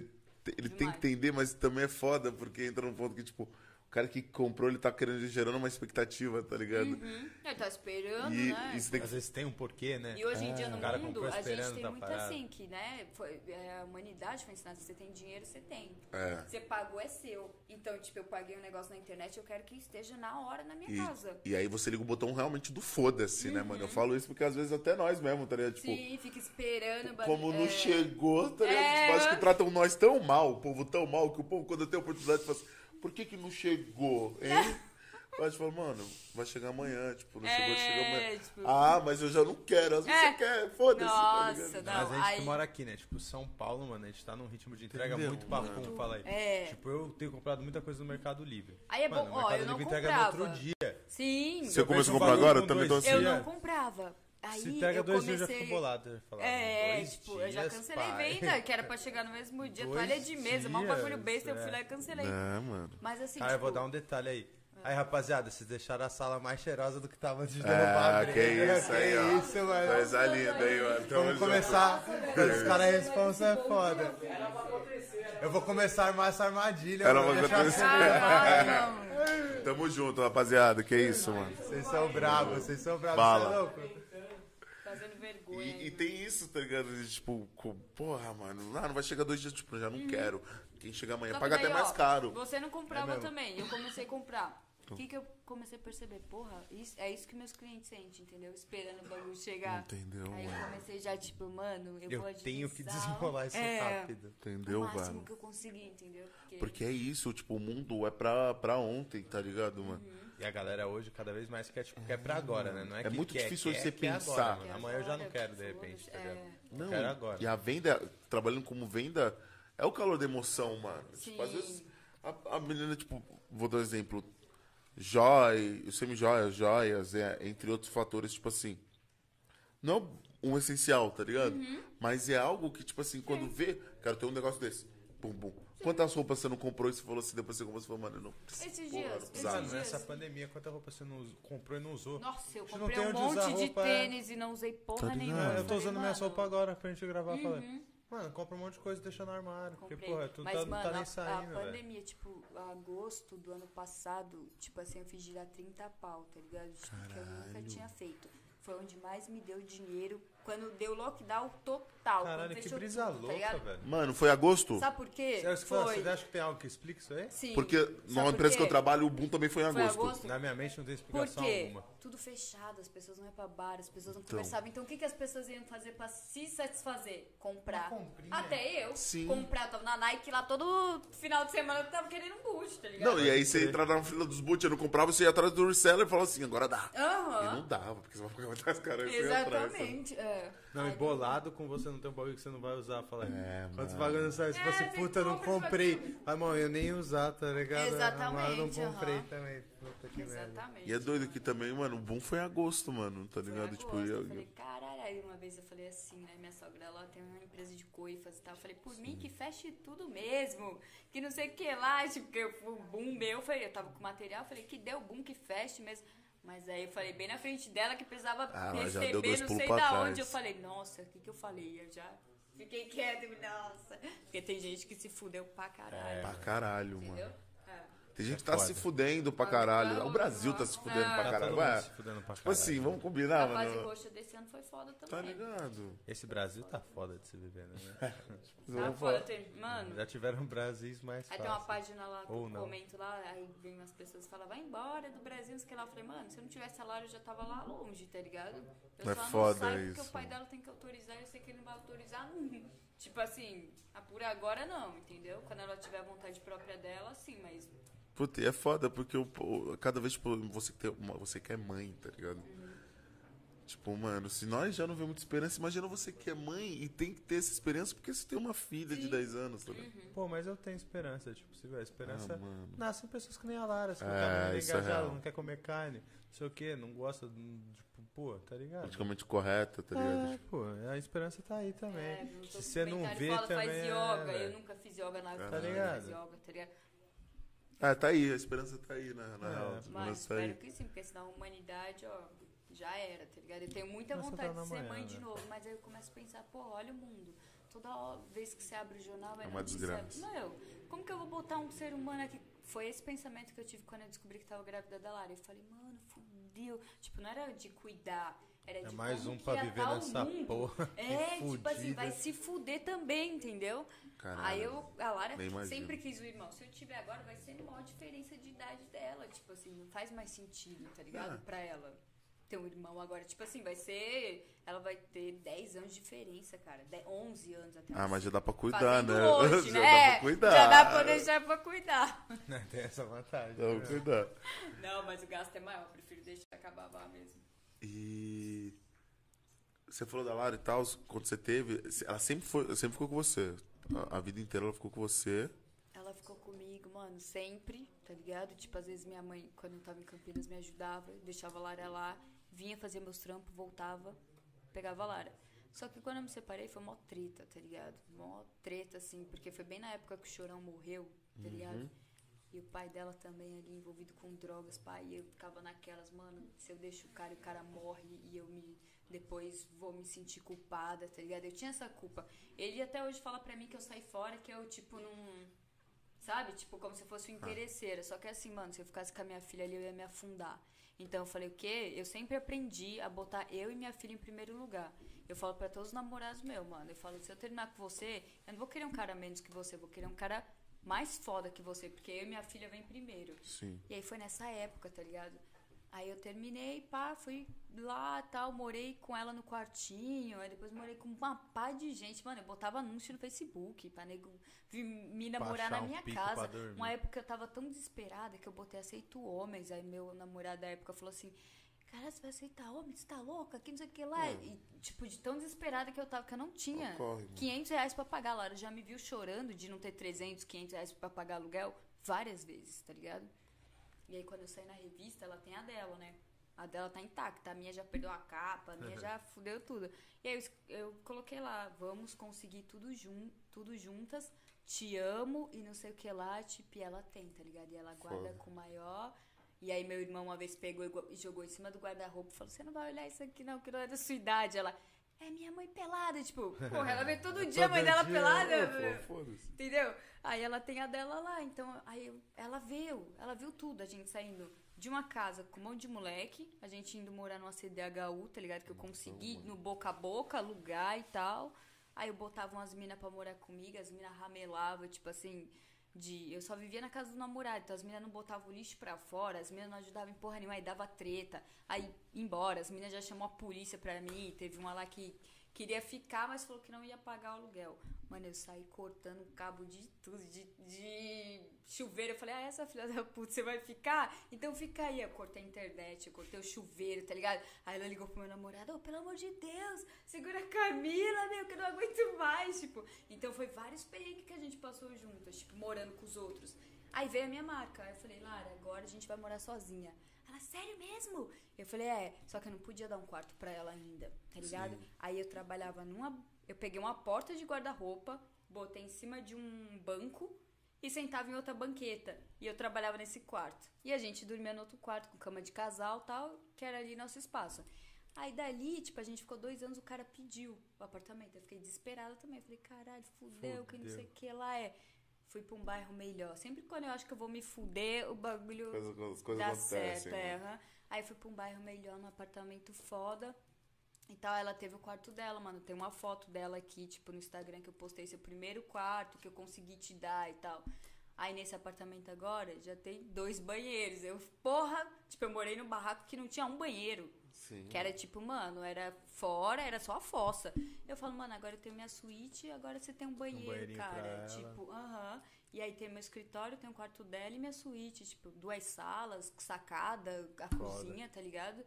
Ele tem que Demais. entender, mas também é foda, porque entra num ponto que, tipo, cara que comprou, ele tá querendo gerando uma expectativa, tá ligado? Uhum. Ele tá esperando, E, né? e você tem que Às vezes tem um porquê, né? E hoje em dia no cara mundo, a gente tem tá muito parado. assim, que, né, foi, é, a humanidade foi ensinada, se você tem dinheiro, você tem. É. Você pagou, é seu. Então, tipo, eu paguei um negócio na internet, eu quero que esteja na hora na minha E, casa. e aí você liga o botão realmente do foda-se, né, Uhum. mano? Eu falo isso porque às vezes até nós mesmo, tá ligado? Tipo, Sim, fica esperando. como não é, chegou, tá ligado? É. Tipo, acho que tratam nós tão mal, o povo tão mal, que o povo, quando tem a oportunidade, fala assim, por que que não chegou, hein? Pode falar, mano, vai chegar amanhã, tipo, não chegou, É, chega amanhã. tipo- Ah, mas eu já não quero, às vezes É. você quer, foda-se, tá Nossa, ligado? não. Mas a gente aí- que mora aqui, né? Tipo, São Paulo, mano, a gente tá num ritmo de entrega Entendeu, muito papum, mano? fala aí. É. Tipo, eu tenho comprado muita coisa no Mercado Livre. Aí é mano, bom, ó, eu não Livre entrega no comprava. outro dia. Sim. Você Eu começou a comprar um agora? Também tô assim. Eu não comprava. Aí Se entrega eu dois comecei... dias, eu já fico bolado. Eu ah, É, dois tipo, eu já dias, cancelei pai. venda, que era pra chegar no mesmo dia. Dois Toalha de mesa, mal dias, bagulho besta, eu fui é. lá e cancelei. É, mano. Mas assim, Ah, eu tipo, vou dar um detalhe aí. Aí, rapaziada, vocês deixaram a sala mais cheirosa do que tava antes de derrubar. Ah, a que briga. isso aí, Que ó. isso, mano. Coisa linda aí, mano. Tamo Vamos começar. Os caras responsa é foda. Eu vou começar a armar essa armadilha. Era mano, uma acontecer. ah, não. Tamo junto, rapaziada. Que isso, mano. Vocês são bravos, vocês são bravos. Você é louco? Vergonha. E, e tem isso, tá ligado? De, Tipo, co- porra, mano, ah, não vai chegar dois dias, tipo, já não quero. Quem chega amanhã Só paga daí, até mais ó, caro. Você não comprava É também, eu comecei a comprar. O que, que eu comecei a perceber? Porra, isso- é isso que meus clientes sentem, entendeu? Esperando o bagulho chegar. Entendeu, Aí eu mano? comecei já, tipo, mano, eu, Eu vou tenho que desenrolar isso é, rápido. Entendeu, o máximo velho? que eu conseguir, entendeu? Porque, Porque é isso, tipo, o mundo é pra, pra ontem, tá ligado, mano? E a galera hoje cada vez mais quer, tipo, quer pra agora, né? Não é, É que muito quer, difícil quer, você quer pensar. Agora, Amanhã eu já não quero, de repente, tá é. ligado? Não, quero agora. e a venda, trabalhando como venda, é o calor da emoção, mano. Tipo, às Sim. vezes, a, a menina, tipo, vou dar um exemplo. Joia, semi-joias, joias, é, entre outros fatores, tipo assim. Não um essencial, tá ligado? Uhum. Mas é algo que, tipo assim, quando vê, quero ter um negócio desse. Bum, bum. Quantas roupas você não comprou e você falou assim, depois você comprou, você falou, mano, eu não preciso. Esses porra, dias, não esses. Mano, dias. nessa pandemia, quanta roupa você não us- comprou e não usou? Nossa, eu Você não comprei tem um onde monte de roupa, é? tênis e não usei porra Tá ligado? nenhuma. Eu tô Falei, usando minha mano, Uhum. roupa agora pra gente gravar. Falei, mano, compra um monte de coisa e deixa no armário. Porque, Comprei. porra, tu Mas, tá, não mano, tá nem a- saindo, a, velho. pandemia, tipo, agosto do ano passado, tipo assim, eu fiz girar 30 pau, tá ligado? Tipo, que eu nunca tinha feito. Foi onde mais me deu dinheiro quando deu lockdown total. Caralho, que brisa tudo, tá louca, ligado? velho. Mano, foi agosto? Sabe por quê? Você acha, que fala- Foi. você acha que tem algo que explica isso aí? Sim. Porque numa por empresa que eu trabalho, o boom também foi em Foi agosto. agosto. Na minha mente não tem Por explicação quê? alguma. Tudo fechado, as pessoas não iam pra bar, as pessoas não Então. conversavam. Então o que, que as pessoas iam fazer pra se satisfazer? Comprar. Até eu. Sim. Comprar, tava na Nike lá todo final de semana, eu tava querendo um boost, tá ligado? Não, e aí você entrava na fila dos boot, eu não comprava, você ia atrás do reseller e falava assim, agora dá. Aham. E não dava, porque você vai ficar atrás, cara. você ia atrás? Exatamente. É. Não, e Ai, bolado com você não tem um bagulho que você não vai usar. Fala, É, quantos bagulhos não sai? Se É, fosse você puta, eu não você comprei. vai- Ah, mano, eu nem ia usar, tá ligado? Exatamente, mas eu não comprei também. Puta que merda. Exatamente. E é doido que também, mano, o boom foi em agosto, mano, tá Foi ligado? Tipo, eu, eu falei, caralho, aí uma vez eu falei assim, né, minha sogra, ela tem uma empresa de coifas e tal, eu falei, por mim que feche tudo mesmo, que não sei o que lá, tipo, que eu- o boom meu, eu falei, eu tava com material, eu falei, que deu boom, que feche mesmo, mas aí eu falei, bem na frente dela, que precisava Ah, receber, não sei da trás. onde, eu falei, nossa, o que que eu falei, eu já fiquei quieta, e, nossa, porque tem gente que se fudeu pra caralho, pra caralho, entendeu? mano. Tem gente que É tá foda. se fudendo pra Ah, caralho. O Brasil tá se fudendo ah, pra Tá caralho. Ué, se fudendo pra tipo assim, caralho. vamos combinar, A fase mano. roxa desse ano foi foda também. Tá ligado? Esse Brasil tá foda de se viver, né? Tá foda, tem- mano, Já tiveram Brasis mais Aí tem uma página lá que Ou eu não. comento lá, aí vem umas pessoas e falam, vai embora do Brasil, não sei o que lá. Eu falei, mano, se eu não tivesse salário, eu já tava lá longe, tá ligado? Eu É só foda não saio porque isso. o pai dela tem que autorizar, eu sei que ele não vai autorizar. Não. Tipo assim, a por agora não, entendeu? Quando ela tiver a vontade própria dela, sim, mas. Puta, e é foda porque o, o- cada vez tipo, você, tem uma, você quer mãe, tá ligado? Tipo, mano, se nós já não vemos muita esperança, imagina você que é mãe e tem que ter essa esperança porque você tem uma filha de Sim. 10 anos, tá ligado? Pô, mas eu tenho esperança, tipo, se a esperança. Ah, mano. Nascem pessoas que nem a Lara, assim, É, que tá muito isso é engajada, real. não quer comer carne, não sei o que, não gosta, tipo, pô, tá ligado? Praticamente correta, tá ligado? É, pô, a esperança tá aí também. É, Se você não vê fala, também. faz é, yoga. eu velho. nunca fiz yoga na vida. Tá ligado? Yoga, tá ligado? Ah, tá aí, a esperança tá aí, na, na É, real. Mas tá aí. espero que sim, porque senão a humanidade, ó, já era, tá ligado? Eu tenho muita você vontade tá de ser manhã, mãe de né? novo, mas aí eu começo a pensar, pô, olha o mundo. Toda vez que você abre o jornal, vai É uma notícia. desgraça. Meu, como que eu vou botar um ser humano aqui? Foi esse pensamento que eu tive quando eu descobri que tava grávida da Lara. Eu falei, mano, fudeu. Tipo, não era de cuidar, era É de mais um pra viver tá nessa mundo. porra. É, tipo assim, vai se fuder também, entendeu? Caralho. Aí eu, a Lara imagino. sempre quis o irmão. Se eu tiver agora, vai ser a maior diferença de idade dela. Tipo assim, não faz mais sentido, tá ligado? É. Pra ela ter um irmão agora. Tipo assim, vai ser. Ela vai ter 10 anos de diferença, cara. 10, 11 anos até. Ah, mas já dá pra cuidar, né? Hoje, já né? dá pra cuidar. Já dá pra deixar pra cuidar. Tem essa vantagem. Dá pra né? cuidar. Não, mas o gasto é maior. Eu prefiro deixar acabar lá mesmo. E você falou da Lara e tal, quando você teve, ela sempre foi, sempre ficou com você. A, a vida inteira ela ficou com você. Ela ficou comigo, mano, sempre, tá ligado? Tipo, às vezes minha mãe, quando eu tava em Campinas, me ajudava, deixava a Lara lá, vinha fazer meus trampos, voltava, pegava a Lara. Só que quando eu me separei foi mó treta, tá ligado? Mó treta, assim, porque foi bem na época que o Chorão morreu, tá ligado? E o pai dela também ali envolvido com drogas, pai. E eu ficava naquelas, mano, se eu deixo o cara e o cara morre e eu me. Depois vou me sentir culpada, tá ligado? Eu tinha essa culpa. Ele até hoje fala pra mim que eu saí fora, que eu, tipo, não. Sabe? Tipo, como se fosse uma interesseira. Só que assim, mano, se eu ficasse com a minha filha ali, eu ia me afundar. Então eu falei, o quê? Eu sempre aprendi a botar eu e minha filha em primeiro lugar. Eu falo pra todos os namorados meus, mano. Eu falo, se eu terminar com você, eu não vou querer um cara menos que você, eu vou querer um cara mais foda que você, porque eu e minha filha vem primeiro. Sim. E aí foi nessa época, tá ligado? Aí eu terminei, pá, fui lá tal, morei com ela no quartinho, aí depois morei com uma pá de gente. Mano, eu botava anúncio no Facebook pra nego vir me namorar na um minha pico casa. Uma época eu tava tão desesperada que eu botei aceito homens. Aí meu namorado da época falou assim. Cara, você vai aceitar homem? Você tá louca? Que não sei o que lá. E, tipo, de tão desesperada que eu tava, que eu não tinha Ocorre, mano. 500 reais pra pagar. A Lara já me viu chorando de não ter 300, 500 reais pra pagar aluguel várias vezes, tá ligado? E aí, quando eu saí na revista, ela tem a dela, né? A dela tá intacta, a minha já perdeu a capa, a minha já fudeu tudo. E aí eu, eu coloquei lá, vamos conseguir tudo, jun, tudo juntas te amo e não sei o que lá, tipo, e ela tem, tá ligado? E ela guarda Foda. com o maior. E aí meu irmão uma vez pegou e go- jogou em cima do guarda-roupa e falou, você não vai olhar isso aqui não, que não é da sua idade. Ela, é minha mãe pelada, tipo, porra, ela vê todo dia a mãe dela dia, pelada. Pô, foda-se. Entendeu? Aí ela tem a dela lá, então aí ela viu, ela viu tudo, a gente saindo de uma casa com um monte de moleque, a gente indo morar numa CDHU, tá ligado? Que eu consegui no boca a boca, alugar e tal. Aí eu botava umas minas pra morar comigo, as minas ramelavam, tipo assim, de. Eu só vivia na casa do namorado, então as minas não botavam o lixo pra fora, as minas não ajudavam em porra nenhuma, aí dava treta. Aí embora, as minas já chamou a polícia pra mim, teve uma lá que queria ficar, mas falou que não ia pagar o aluguel. Mano, eu saí cortando cabo de tudo, de, de chuveiro. Eu falei, ah, essa filha da puta, você vai ficar? Então fica aí. Eu cortei a internet, eu cortei o chuveiro, tá ligado? Aí ela ligou pro meu namorado, ô, pelo amor de Deus, segura a Camila, meu, que eu não aguento mais, tipo. Então foi vários perrengues que a gente passou juntas, tipo, morando com os outros. Aí veio a minha marca. Aí eu falei, Lara, agora a gente vai morar sozinha. Ela, sério mesmo? Eu falei, é, só que eu não podia dar um quarto pra ela ainda, tá ligado? Aí eu trabalhava numa. Eu peguei uma porta de guarda-roupa, botei em cima de um banco e sentava em outra banqueta. E eu trabalhava nesse quarto. E a gente dormia no outro quarto, com cama de casal tal, que era ali nosso espaço. Aí dali, tipo, a gente ficou dois anos, o cara pediu o apartamento. Eu fiquei desesperada também. Eu falei, caralho, fudeu, que não sei o que lá é. Fui pra um bairro melhor. Sempre quando eu acho que eu vou me fuder, o bagulho Coisa- As coisas dá acontecem. certo, né? é. Aí fui pra um bairro melhor, num apartamento foda. E tal, ela teve o quarto dela, mano. Tem uma foto dela aqui, tipo, no Instagram que eu postei seu primeiro quarto que eu consegui te dar e tal. Aí nesse apartamento agora já tem dois banheiros. Eu, porra, tipo, eu morei num barraco que não tinha um banheiro. Sim. Que era tipo, mano, era fora, era só a fossa. Eu falo, mano, agora eu tenho minha suíte, agora você tem um banheiro, pra cara. Tipo, aham. E aí tem meu escritório, tem o quarto dela e minha suíte, tipo, duas salas, sacada, a Foda. cozinha, tá ligado?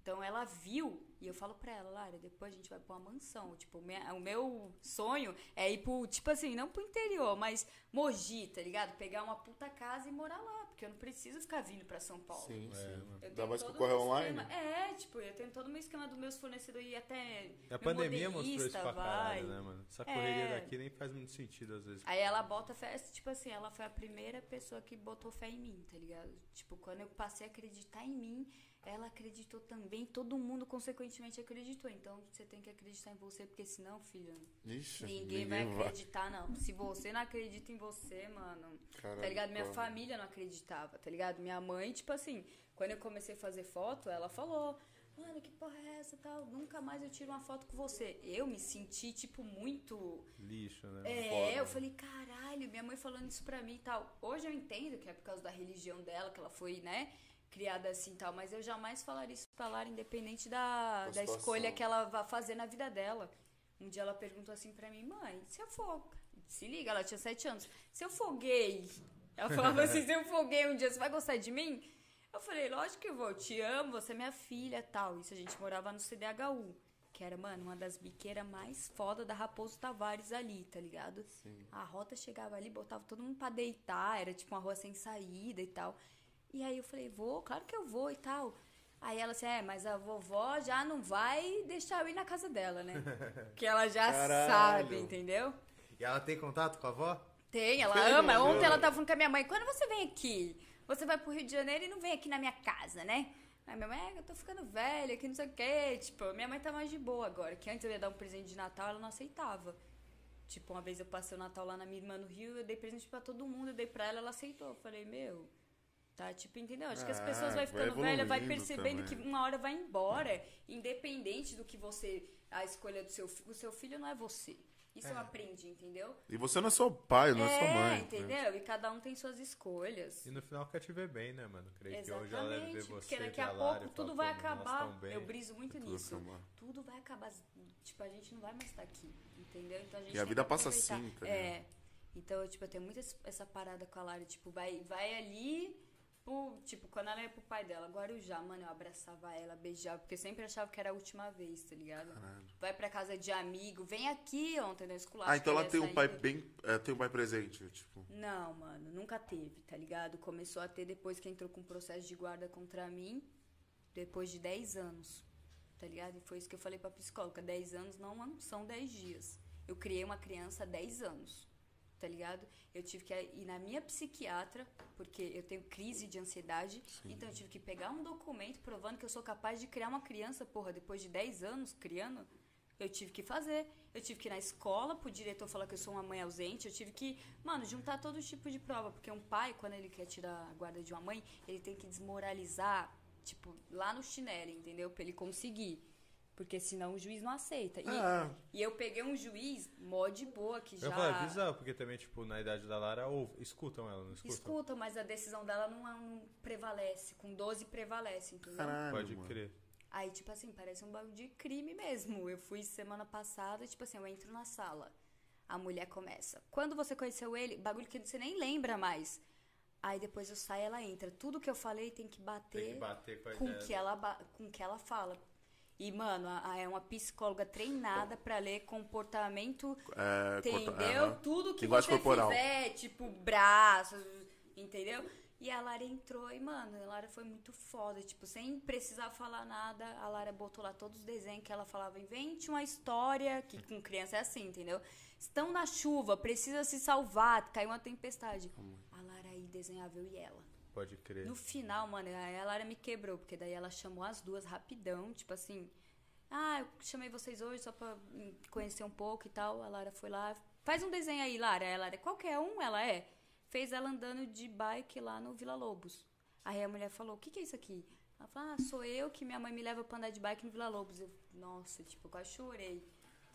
Então ela viu, e eu falo pra ela, Lara, depois a gente vai pra uma mansão. Tipo, o me- o meu sonho é ir pro, tipo assim, não pro interior, mas Mogi, tá ligado? Pegar uma puta casa e morar lá, porque eu não preciso ficar vindo pra São Paulo. Sim, É, sim. mano. Eu Ainda mais que todo ocorre o meu online. esquema- É, tipo, eu tenho todo o meu esquema dos meus fornecedores e até. A pandemia mostrou isso pra vai. caralho, né, mano? Essa correria É. daqui nem faz muito sentido às vezes. Aí ela bota fé, tipo assim, ela foi a primeira pessoa que botou fé em mim, tá ligado? Tipo, quando eu passei a acreditar em mim, ela acreditou também, todo mundo consequentemente acreditou. Então você tem que acreditar em você, porque senão, filho, Ixi, ninguém, vai acreditar, não. Se você não acredita em você, mano, Caralho, tá ligado? Minha família não acreditava, tá ligado? Minha mãe, tipo assim, quando eu comecei a fazer foto, ela falou. Mano, que porra é essa tal? Nunca mais eu tiro uma foto com você. Eu me senti, tipo, muito Lixo, né? é, Foda. eu falei, caralho, minha mãe falando isso pra mim e tal. Hoje eu entendo que é por causa da religião dela, que ela foi, né, criada assim e tal, mas eu jamais falaria isso pra Lara, independente da, Da escolha que ela vai fazer na vida dela. Um dia ela perguntou assim pra mim, mãe, se eu for. Se liga, ela tinha sete anos. Se eu for gay. Ela falava assim, se eu for gay um dia, você vai gostar de mim? Eu falei, lógico que eu vou, eu te amo, você é minha filha tal. Isso a gente morava no CDHU. Que era, mano, uma das biqueiras mais foda da Raposo Tavares ali, tá ligado? Sim. A rota chegava ali, botava todo mundo pra deitar, era tipo uma rua sem saída e tal. E aí eu falei, vou, claro que eu vou e tal. Aí ela assim, é, mas a vovó já não vai deixar eu ir na casa dela, né? Porque ela já Caralho. sabe, entendeu? E ela tem contato com a avó? Tem, ela ama. Ontem ela tava falando com a minha mãe, quando você vem aqui? Você vai pro Rio de Janeiro e não vem aqui na minha casa, né? Aí minha mãe, é, eu tô ficando velha, que não sei o quê. Tipo, minha mãe tá mais de boa agora. Que antes eu ia dar um presente de Natal, ela não aceitava. Tipo, uma vez eu passei o Natal lá na minha irmã no Rio, eu dei presente pra todo mundo, eu dei pra ela, ela aceitou. Eu falei, meu, tá, tipo, entendeu? Acho que as Ah, pessoas vai vai ficando velha, vai percebendo também. que uma hora vai embora. Independente do que você. A escolha do seu filho. O seu filho não é você. Isso eu aprendi, entendeu? E você não é seu pai, não é, sua mãe. né? entendeu? E cada um tem suas escolhas. E no final quer te ver bem, né, mano? Creio que hoje ela deve ver Exatamente, você. porque daqui a pouco tudo vai "Pô, nós acabar. tão bem." Eu briso muito Tudo nisso. acabar. Tudo vai acabar. Tipo, a gente não vai mais estar aqui, entendeu? Então a gente E a vida passa aproveitar. assim, tá É. Então, tipo, eu tenho muito essa parada com a Lara, tipo, vai, vai ali, pro, tipo, quando ela ia pro pai dela, Guarujá, mano, eu abraçava ela, beijava, porque eu sempre achava que era a última vez, tá ligado? Vai pra casa de amigo, vem aqui ontem na escolar. Ah, então ela tem um pai bem. é, tem um pai presente, tipo. Não, mano, nunca teve, tá ligado? Começou a ter depois que entrou com processo de guarda contra mim, depois de 10 anos, tá ligado? E foi isso que eu falei pra psicóloga, 10 anos não são 10 dias. Eu criei uma criança há 10 anos, tá ligado? Eu tive que ir na minha psiquiatra, porque eu tenho crise de ansiedade. Então eu tive que pegar um documento provando que eu sou capaz de criar uma criança, porra, depois de 10 anos criando. Eu tive que fazer. Eu tive que ir na escola pro diretor falar que eu sou uma mãe ausente. Eu tive que, mano, juntar todo tipo de prova. Porque um pai, quando ele quer tirar a guarda de uma mãe, ele tem que desmoralizar, tipo, lá no chinelo, entendeu? Pra ele conseguir. Porque senão o juiz não aceita. E, Ah. e eu peguei um juiz mó de boa que já. Eu falei, bizarro, porque também, tipo, na idade da Lara, ou, escutam ela, não escutam? Escuta, mas a decisão dela não, é- não prevalece. Com 12 prevalece, entendeu? Caralho, Pode mano. crer. Aí, tipo assim, parece um bagulho de crime mesmo. Eu fui semana passada, tipo assim, eu entro na sala. A mulher começa. Quando você conheceu ele, bagulho que você nem lembra mais. Aí depois eu saio, ela entra. Tudo que eu falei tem que bater, Tem que bater com a com que ela ba- com que ela fala. E, mano, a- a- é uma psicóloga treinada pra ler comportamento É, Entendeu? aham. Tudo que você corporal. fizer, tipo, braços, entendeu? E a Lara entrou e, mano, a Lara foi muito foda. Tipo, sem precisar falar nada, a Lara botou lá todos os desenhos que ela falava. Invente uma história, que com criança é assim, entendeu? Estão na chuva, precisa se salvar, caiu uma tempestade. A Lara aí desenhava eu e ela. Pode crer. No final, mano, a Lara me quebrou, porque daí ela chamou as duas rapidão, tipo assim. Ah, eu chamei vocês hoje só pra conhecer um pouco e tal. A Lara foi lá. Faz um desenho aí, Lara. A Lara, qualquer um, ela é. Fez ela andando de bike lá no Vila Lobos. Aí a mulher falou: O que, que é isso aqui? Ela falou: Ah, sou eu que minha mãe me leva pra andar de bike no Vila Lobos. Eu, nossa, tipo, eu quase chorei.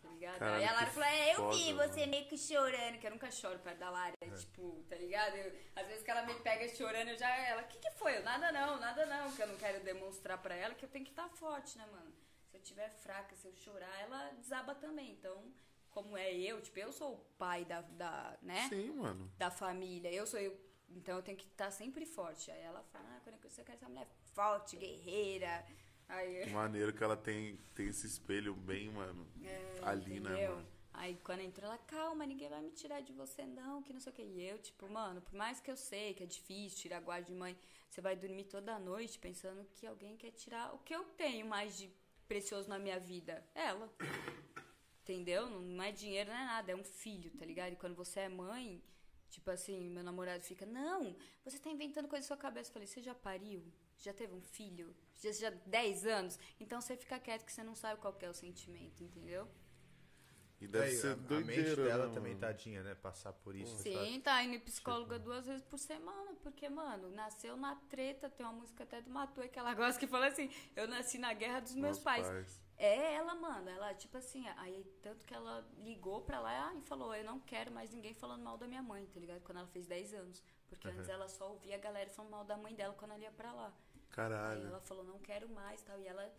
Tá ligado? Caralho, aí a Lara falou: É, eu foda, vi você mano. meio que chorando, que eu nunca choro perto da Lara. Tipo, tá ligado? Eu- às vezes que ela me pega chorando, eu já. Ela, o que, que foi? Eu, nada não, nada não. Que eu não quero demonstrar pra ela que eu tenho que estar forte, né, mano? Se eu tiver fraca, se eu chorar, ela desaba também. Então, como é eu, tipo, eu sou o pai da, da né? Sim, mano. Da família. Eu sou eu. Então eu tenho que estar sempre forte. Aí ela fala, ah, quando você quer essa mulher forte, guerreira. Aí Que maneiro que ela tem, tem esse espelho bem, mano, ali, né, É, Entendeu? mano? Aí quando entrou ela, calma, ninguém vai me tirar de você, não, que não sei o que. E eu, tipo, mano, por mais que eu sei que é difícil tirar guarda de mãe, você vai dormir toda noite pensando que alguém quer tirar o que eu tenho mais de precioso na minha vida. Ela. Entendeu? Não, não é dinheiro, não é nada, é um filho, tá ligado? E quando você é mãe, tipo assim, meu namorado fica, não, você tá inventando coisa na sua cabeça. Eu falei, você já pariu? Já teve um filho? Já, já 10 anos? Então você fica quieto que você não sabe qual que é o sentimento, entendeu? E deve Aí, ser a, a mente doideira, dela né, também, mano? tadinha, né? Passar por isso. sabe? Sim, tá indo em psicóloga duas vezes por semana, porque, mano, nasceu na treta, tem uma música até do Matuê que ela gosta que fala assim, eu nasci na guerra dos meus, pais. É ela, mano, ela, tipo assim, aí tanto que ela ligou pra lá e falou, eu não quero mais ninguém falando mal da minha mãe, tá ligado? Quando ela fez 10 anos. Porque Uhum. antes ela só ouvia a galera falando mal da mãe dela quando ela ia pra lá. Aí Caralho. ela falou, não quero mais tal. E ela,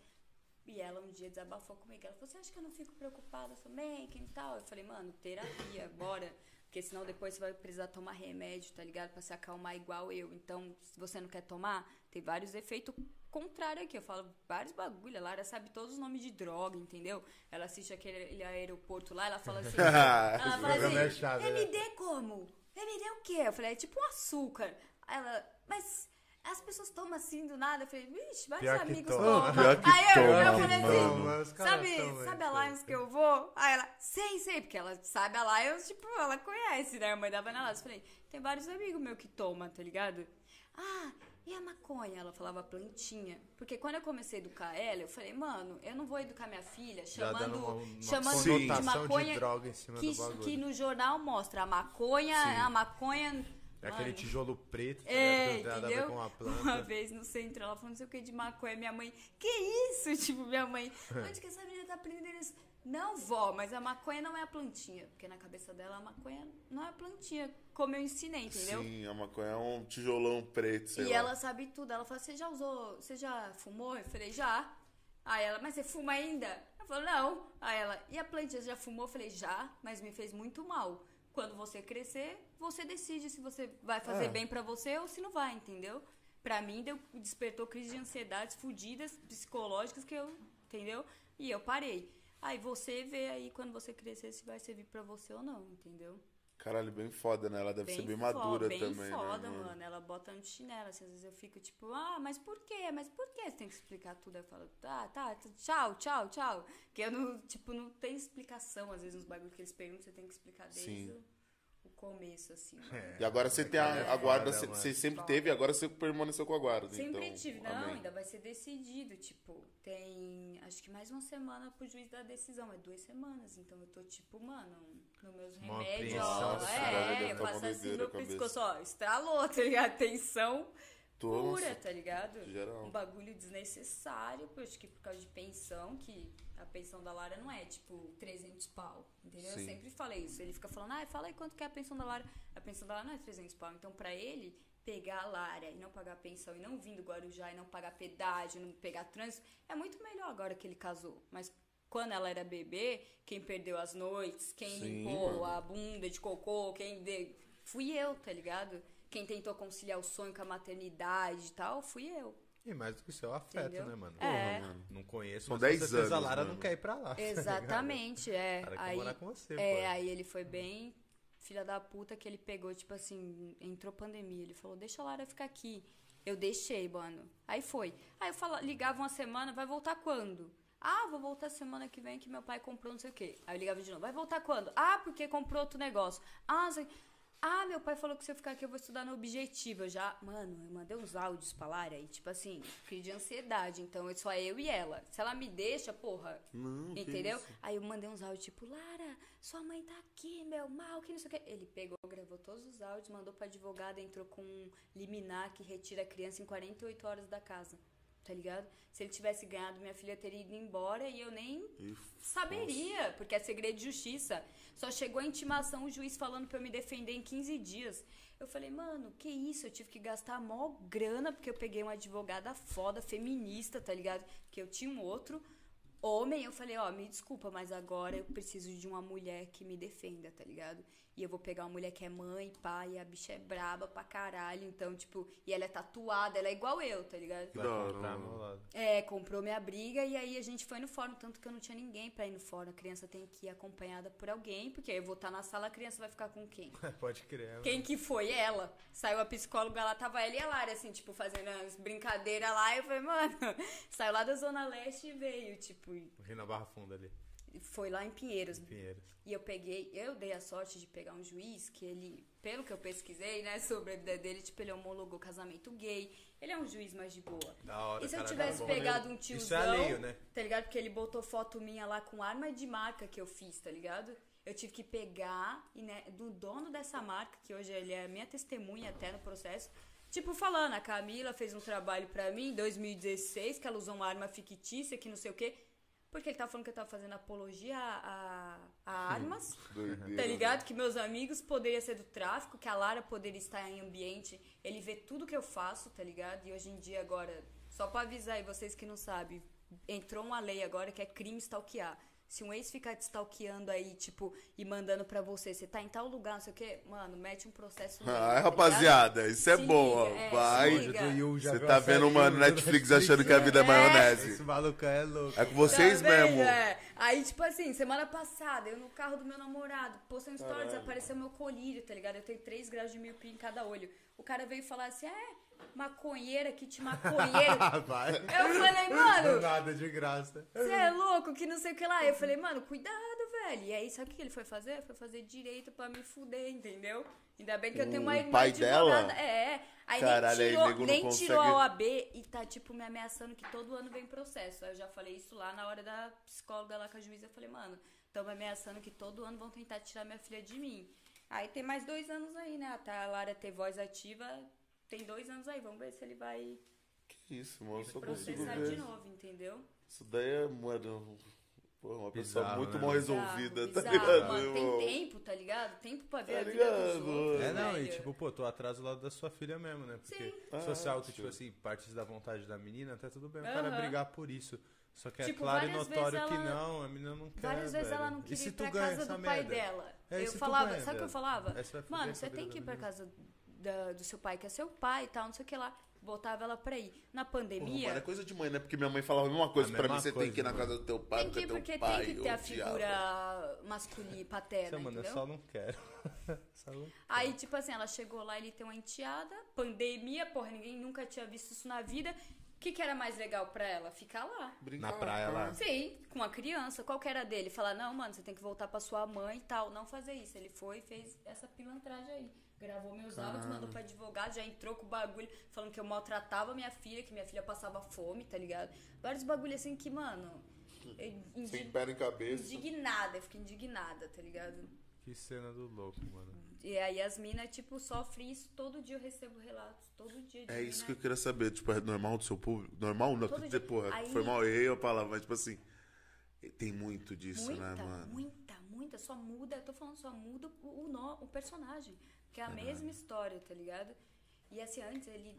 e ela um dia desabafou comigo. Ela falou, você acha que eu não fico preocupada também? Que tal? Eu falei, mano, terapia, bora. Porque senão depois você vai precisar tomar remédio, tá ligado? Pra se acalmar igual eu. Então, se você não quer tomar, tem vários efeitos contrários aqui. Eu falo vários bagulho. A Lara sabe todos os nomes de droga, entendeu? Ela assiste aquele aeroporto lá, ela fala assim. ela fala programa é assim, chave, né? MD como? MD o quê? Eu falei, é tipo um açúcar. Aí ela, mas as pessoas tomam assim do nada. Eu falei, vixe, vários Pior amigos toma. tomam. Pior que Aí eu, eu toma, falei. Mas os assim, sabe, sabe a. Lions que eu vou? Aí ela, sei, sei, porque ela sabe a Lions, tipo, ela conhece, né? A mãe da Vanilla. Eu falei, tem vários amigos meus que tomam, tá ligado? Ah, e a maconha? Ela falava plantinha. Porque quando eu comecei a educar ela, eu falei, mano, eu não vou educar minha filha chamando, uma, uma chamando de de maconha droga em cima que, do bagulho. que no jornal mostra a maconha, Sim. a maconha. É aquele mano, tijolo preto, tá é, ligado? Que não tem nada a ver com uma Uma planta. vez no centro, ela falou não sei o que de maconha. Minha mãe, que isso? Tipo, minha mãe, onde que essa menina tá aprendendo isso? Não, vó, mas a maconha não é a plantinha. Porque na cabeça dela, a maconha não é a plantinha, como eu ensinei, entendeu? Sim, a maconha é um tijolão preto, sei e lá. ela sabe tudo. Ela fala, você já usou, você já fumou? Eu falei, já. Aí ela, mas você fuma ainda? Eu falei, não. Aí ela, e a plantinha, você já fumou? Eu falei, já, mas me fez muito mal. Quando você crescer, você decide se você vai fazer É. bem pra você ou se não vai, entendeu? Pra mim, deu, despertou crise de ansiedades fudidas, psicológicas, que eu, entendeu? E eu parei. Aí você vê aí, quando você crescer, se vai servir pra você ou não, entendeu? Caralho, bem foda, né? Ela deve ser bem madura foda, bem também, foda, né, mano? Ela bota no chinelo, assim, às vezes eu fico tipo, ah, mas por quê? Mas por quê? Você tem que explicar tudo. Eu falo, tá, tá, tá, tchau, tchau, tchau. Porque eu não, tipo, não tem explicação, às vezes, nos bagulhos que eles perguntam, você tem que explicar desde Sim. o o começo, assim. mano. É, E agora você tem a, a guarda, você, mano. você sempre teve, agora você permaneceu com a guarda. Sempre então, tive, não, amém. ainda vai ser decidido. Tipo, tem acho que mais uma semana pro juiz dar a decisão. É duas semanas. Então eu tô, tipo, mano, nos meus Uma remédios, ó. assim, É, deve eu faço assim meu pescoço, ó, estralou, tá ligado? Tensão pura, nossa, tá ligado? geral. Um bagulho desnecessário, acho que por causa de pensão, que a pensão da Lara não é, tipo, 300 pau, entendeu? Sim. Eu sempre falei isso. Ele fica falando, ah, fala aí quanto que é a pensão da Lara. A pensão da Lara não é 300 pau. Então, pra ele pegar a Lara e não pagar pensão, e não vir do Guarujá e não pagar pedágio, não pegar trânsito, é muito melhor agora que ele casou. Mas quando ela era bebê, quem perdeu as noites, quem Sim, limpou mano. a bunda de cocô, quem... De... Fui eu, tá ligado? Quem tentou conciliar o sonho com a maternidade e tal, fui eu. E mais do que isso é o afeto, Entendeu? né, mano? É. Porra. Não conheço, São mas 10 com certeza anos, a Lara mano. não quer ir pra lá. tá? Exatamente, é. O cara quer Aí, morar com você, é, pô. aí ele foi bem filha da puta que ele pegou, tipo assim, entrou pandemia. Ele falou, deixa a Lara ficar aqui. Eu deixei, mano. Aí foi. Aí eu falava, ligava uma semana, vai voltar quando? Ah, vou voltar semana que vem que meu pai comprou não sei o quê. Aí eu ligava de novo, vai voltar quando? Ah, porque comprou outro negócio. Ah, não sei... Ah, meu pai falou que se eu ficar aqui eu vou estudar no objetivo. Eu já, mano, eu mandei uns áudios pra Lara e, tipo assim, crise de ansiedade. Então é só eu e ela. Se ela me deixa, porra. Não, entendeu? Aí eu mandei uns áudios, tipo, Lara, sua mãe tá aqui, meu mal, que não sei o que. Ele pegou, gravou todos os áudios, mandou pra advogada, entrou com um liminar que retira a criança em 48 horas da casa. Tá ligado? Se ele tivesse ganhado, minha filha teria ido embora e eu nem E- saberia, porque é segredo de justiça. Só chegou a intimação, o juiz falando pra eu me defender em 15 dias. Eu falei, mano, que isso? Eu tive que gastar mó grana, porque eu peguei uma advogada foda, feminista, tá ligado? Que eu tinha um outro homem. Eu falei, ó, me desculpa, mas agora eu preciso de uma mulher que me defenda, tá ligado? E eu vou pegar uma mulher que é mãe, pai, e a bicha é braba pra caralho. Então, tipo, e ela é tatuada, ela é igual eu, tá ligado? Mano. meu lado. É, comprou minha briga e aí a gente foi no fórum, tanto que eu não tinha ninguém pra ir no fórum. A criança tem que ir acompanhada por alguém, porque aí eu vou estar na sala, a criança vai ficar com quem? Pode crer. mano. Quem que foi? Ela. Saiu a psicóloga lá, tava ela e a Lara, assim, tipo, fazendo as brincadeiras lá. E eu falei, mano, saiu lá da Zona Leste e veio, tipo, e Rio na Barra Funda ali, foi lá em Pinheiros. em Pinheiros. E eu peguei, eu dei a sorte de pegar um juiz que ele, pelo que eu pesquisei, né, sobre a vida dele, tipo, ele homologou casamento gay. Ele é um juiz mais de boa. Da hora, E se eu cara, tivesse cara bom, pegado né? um tiozão, Isso é alheio, né? tá ligado? Porque ele botou foto minha lá com arma de marca que eu fiz, tá ligado? Eu tive que pegar e, né, do dono dessa marca, que hoje ele é minha testemunha até no processo, tipo, falando, a Camila fez um trabalho pra mim em 2016, que ela usou uma arma fictícia, que não sei o quê. Porque ele tava falando que eu tava fazendo apologia a, a, armas. Doideira, Tá ligado? Que meus amigos poderiam ser do tráfico, que a Lara poderia estar em ambiente. Ele vê tudo que eu faço, tá ligado? E hoje em dia, agora, só pra avisar aí vocês que não sabem, entrou uma lei agora que é crime stalkear. Se um ex ficar te stalkeando aí, tipo, e mandando pra você, você tá em tal lugar, não sei o quê, mano, mete um processo nele, Ah, tá ligado? rapaziada, isso é bom, ó. é, Vai. Você tá vendo, do Netflix achando que a vida é É. maionese. Esse maluco é louco. É com vocês Tá vendo? mesmo. É. Aí, tipo assim, semana passada, eu no carro do meu namorado, postei um stories, Caralho. apareceu meu colírio, tá ligado? Eu tenho 3 graus de miopia em cada olho. O cara veio falar assim, é, maconheira, kit maconheiro. Vai. eu falei, mano, nada, de graça. você é louco, que não sei o que lá. Eu falei, mano, cuidado, velho. E aí, sabe o que ele foi fazer? Foi fazer direito pra me fuder, entendeu? Ainda bem que eu tenho uma O irmã pai advogada. dela? É, aí Caralho, aí nem tirou, não nem consegue- tirou a OAB e tá, tipo, me ameaçando que todo ano vem processo. Aí eu já falei isso lá na hora da psicóloga lá com a juíza. Eu falei, mano, tão me ameaçando que todo ano vão tentar tirar minha filha de mim. Aí tem mais dois anos aí, né? Até a Lara ter voz ativa, tem dois anos aí. Vamos ver se ele vai Que isso, mano. Só consigo processar de novo, entendeu? Isso daí é, mano. Pô, uma pessoa Bizarro, muito né? mal resolvida, Bizarro, tá bizarro, ligado, mano, irmão? Tem tempo, tá ligado? Tempo pra ver Tá a vida dos ligado? outros. É, não, e velho. tipo, pô, tu atrasa o lado da sua filha mesmo, né? Porque Sim. Ah, algo que, tipo assim, partes da vontade da menina, até tudo bem o cara Aham. brigar por isso. Só que é Tipo, claro e várias notório vezes que ela- não, a menina não quer. Várias vezes velho. ela não E queria se ir tu pra ganha casa essa do pai merda? dela. É, e eu se tu falava, ganha, sabe o que eu falava? Aí você vai fuder Mano, a você vida tem da que ir pra menina. casa da- do seu pai, que é seu pai e tal, não sei o que lá. Botava ela pra ir. Na pandemia. mano, é coisa de mãe, né? Porque minha mãe falava a mesma coisa A pra mim. mesma Você tem coisa, que ir na casa do teu pai, tem que ir porque porque pai. tem que ter a eu figura masculina, paterna, mano, eu entendeu? só não quero. Só não- Aí, tipo assim, ela chegou lá, ele tem uma enteada, pandemia, porra, ninguém nunca tinha visto isso na vida. que, que era mais legal pra ela? Ficar lá. Brincar, Na praia lá. Sim, com a criança. Qual que era dele? Falar, não, mano, você tem que voltar pra sua mãe e tal. Não fazer isso. Ele foi e fez essa pilantragem aí. Gravou meus áudios, mandou pra advogado, já entrou com o bagulho, falando que eu maltratava minha filha, que minha filha passava fome, tá ligado? Vários bagulhos assim que, mano. Sem pé em cabeça. indignada, eu fiquei indignada, tá ligado? Que cena do louco, mano. E aí as minas, tipo, sofrem isso. Todo dia eu recebo relatos. Todo dia de É isso que mina- eu queria saber. Tipo, é normal do seu público? Normal não, Todo dizer, porra, Aí- foi mal, eu errei a palavra, mas tipo assim, tem muito disso, Muita, né, mano? muita, muita. Só muda, eu tô falando, só muda o, o, nó- o personagem. Que é a mesma história, tá ligado? E assim, antes ele.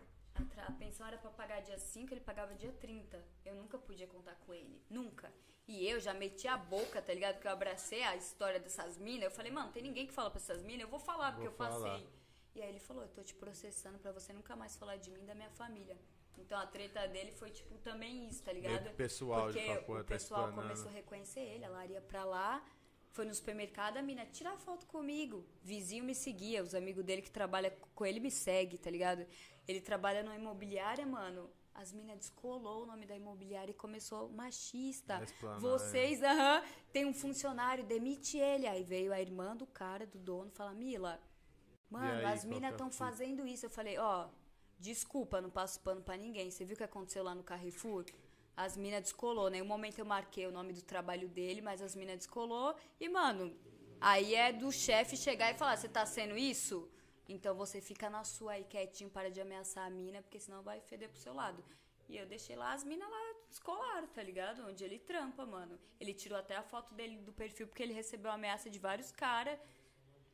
A, pensão era pra pagar dia 5, ele pagava dia 30. Eu nunca podia contar com ele. Nunca. E eu já meti a boca, tá ligado? Porque eu abracei a história dessas minas. Eu falei, mano, tem ninguém que fala pra essas minas, eu vou falar, porque Vou eu falar. passei. E aí ele falou, eu tô te processando pra você nunca mais falar de mim e da minha família. Então a treta dele foi, tipo, também isso, tá ligado? Meio pessoal, de Porque pô, o tá pessoal explanando. começou a reconhecer ele, a Lara ia pra lá, foi no supermercado, a mina, tira foto comigo. Vizinho me seguia, os amigos dele que trabalham com ele me seguem, tá ligado? Ele trabalha numa imobiliária, mano. As minas descolou o nome da imobiliária e começou machista. Explanar, Vocês, aham, tem um funcionário, demite ele. Aí veio a irmã do cara, do dono, falar, Mila, mano, aí, as minas é estão fita? fazendo isso. Eu falei, ó, desculpa, não passo pano pra ninguém. Você viu o que aconteceu lá no Carrefour? As minas descolou. Nenhum momento eu marquei o nome do trabalho dele, mas as minas descolou. E, mano, aí é do chefe chegar e falar, você tá sendo isso? Então você fica na sua aí quietinho, para de ameaçar a mina, porque senão vai feder pro seu lado. E eu deixei lá as minas lá descolaram, tá ligado? Onde ele trampa, mano. Ele tirou até a foto dele do perfil porque ele recebeu ameaça de vários caras.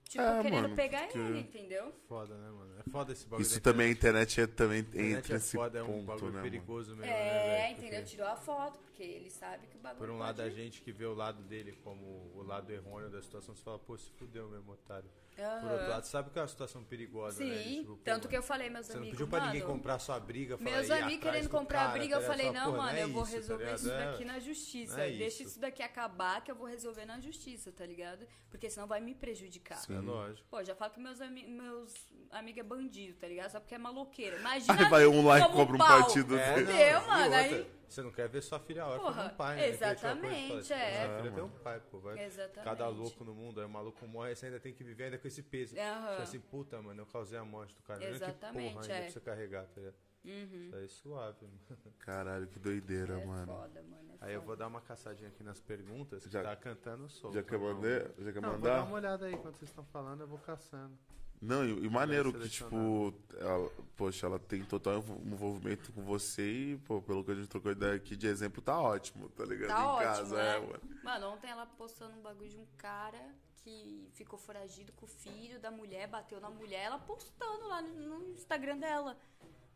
Tipo, É, querendo mano, pegar porque- ele, entendeu? Foda, né, mano? É foda esse bagulho. Isso da também, a internet. é, também A internet entra é nesse foda, é um ponto, bagulho né, mano? perigoso mesmo, né, É, velho? entendeu? Porque- Tirou a foto, porque ele sabe que o bagulho Por um pode... lado, a gente que vê o lado dele como o lado errôneo da situação, você fala, pô, se fudeu mesmo, otário. Por Aham. outro lado, sabe que é uma situação perigosa, né? Sim, Tipo, pô, tanto mano, que eu falei, meus Você não amigos, pediu pra ninguém mano, comprar sua briga, falar, Meus "Ih, amigos querendo do comprar cara", briga, eu tá falei, não, mano, é eu vou isso, tá resolver ligado? isso É. daqui na justiça. Não é Deixa isso. isso daqui acabar que eu vou resolver na justiça, tá ligado? Porque senão vai me prejudicar. É lógico. Pô, já falo que meus, ami meus amigos é bandido, tá ligado? Só porque é maloqueiro. Imagina. Aí vai um lá e como cobra um pau. partido É, não, e mano, aí- Você não quer ver sua filha órfã de um pai, né? Exatamente, é. Sua filha É, tem um pai, pô. Vai. Exatamente. Cada louco no mundo, aí o maluco morre, você ainda tem que viver ainda com esse peso. Aham. Tipo assim, puta, mano, eu causei a morte do cara. Exatamente, que porra ainda é. pra você carregar, tá ligado? Uhum. Isso aí é suave, mano. Caralho, que doideira, É mano. foda, mano. É Aí eu vou dar uma caçadinha aqui nas perguntas, que Já- tá cantando solto. Já quer não. mandar? Já quer Não, vou dar mandar? uma olhada aí enquanto vocês estão falando, eu vou caçando. Não, e, e maneiro que, tipo, ela, poxa, ela tem total envol- envolvimento com você e, pô, pelo que a gente trocou ideia aqui de exemplo, tá ótimo, tá ligado? Tá em ótimo, casa, né? é, mano. Mano, ontem ela postando um bagulho de um cara que ficou foragido com o filho da mulher, bateu na mulher, ela postando lá no no Instagram dela.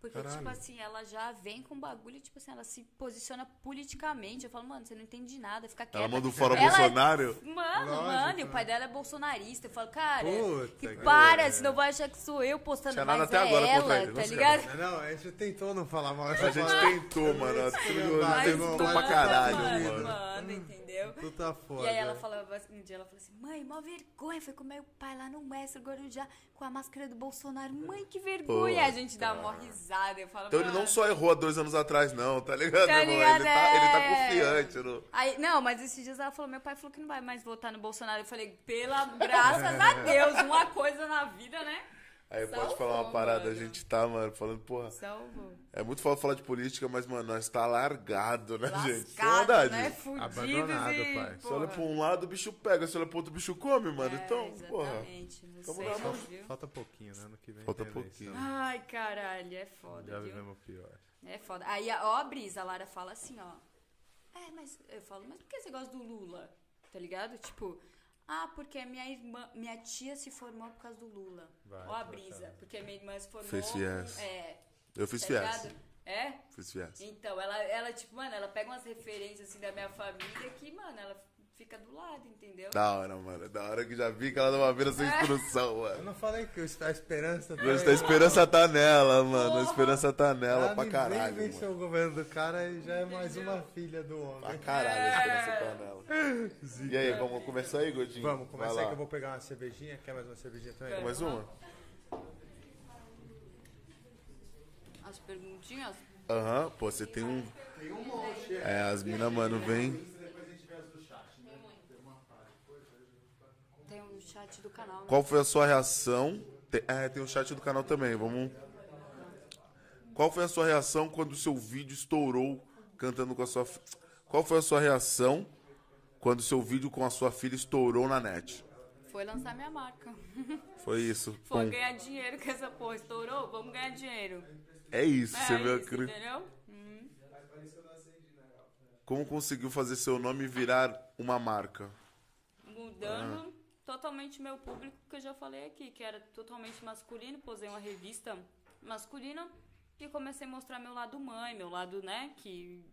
Porque, Caralho. tipo assim, ela já vem com bagulho, tipo assim, ela se posiciona politicamente. Eu falo, mano, você não entende nada, fica quieta. Ela manda um fora Ela- Bolsonaro. Mano, Lógico, mano, e o pai dela é bolsonarista. Eu falo, cara, Puta que que para, pariu. senão vai achar que sou eu postando, Tinha até é agora ela, ele, tá ligado? Não, a gente tentou não falar mal. A gente tentou, mano. Mas, tentou pra caralho, mano, mano. Tá foda. E aí ela falava, um dia ela falou assim, mãe, mó vergonha, foi com meu pai lá no Mestre Guarujá com a máscara do Bolsonaro. Mãe, que vergonha! Pô, a gente dá uma risada. Eu falo, Então ele não só errou há dois anos atrás, não, tá ligado, Tá ligado, Ele, tá, ele tá é. confiante. No... Aí, não, mas esses dias ela falou, meu pai falou que não vai mais votar no Bolsonaro. Eu falei, pela graças a Deus, uma coisa na vida, né? Aí pode falar uma parada, a mano. gente tá, mano, falando, porra. Salvo. É muito foda falar de política, mas, mano, nós tá largado, né, gente? É Lascado, verdade. né? Fudidos Abandonado, e... pai. Você olha porra. pra um lado, o bicho pega, você olha pro outro, o bicho come, mano. É, então, porra. exatamente. Não sei, na não, viu? Falta pouquinho, né? Ano que vem. Falta tem eleição. pouquinho. Ai, caralho, é foda, Já vivemos pior. É foda. Aí, ó, a brisa, a Lara fala assim, ó. É, mas eu falo, mas por que você gosta do Lula? Tá ligado? Tipo, ah, porque a minha irmã, minha tia se formou por causa do Lula. Vai, ó a brisa. vai. Porque minha irmã se formou. Fez fies. É. Eu fiz tá fies. É? Fiz fies. Então, ela, ela, tipo, mano, ela pega umas referências assim da minha família que, mano, ela fica do lado, entendeu? Da hora, mano. Da hora que já vi que ela não vira sem instrução, Eu mano. não falei que a esperança tá Mas a esperança tá nela, mano. A esperança tá nela Ela pra nem caralho, vem vencer mano. o governo do cara e já é mais uma filha do Pra homem. caralho a esperança tá nela. E aí, vamos começar aí, Godinho? Vamos, começa Vai aí lá. que eu vou pegar uma cervejinha. Quer mais uma cervejinha também? Mais uma? As perguntinhas? Aham, pô, você tem um. É, as minas, mano, vem. Tem um chat do canal, né? Qual foi a sua reação? Tem- é, tem o chat do canal também, vamos. Qual foi a sua reação quando o seu vídeo estourou cantando com a sua. Qual foi a sua reação quando o seu vídeo com a sua filha estourou na net? Foi lançar minha marca. Foi isso. Foi Pum. ganhar dinheiro com essa porra. Estourou? Vamos ganhar dinheiro. É isso, É você viu isso, entendeu? Como conseguiu fazer seu nome virar uma marca? Mudando Ah. Totalmente meu público, que eu já falei aqui, que era totalmente masculino. Posei uma revista masculina e comecei a mostrar meu lado mãe, meu lado, né, que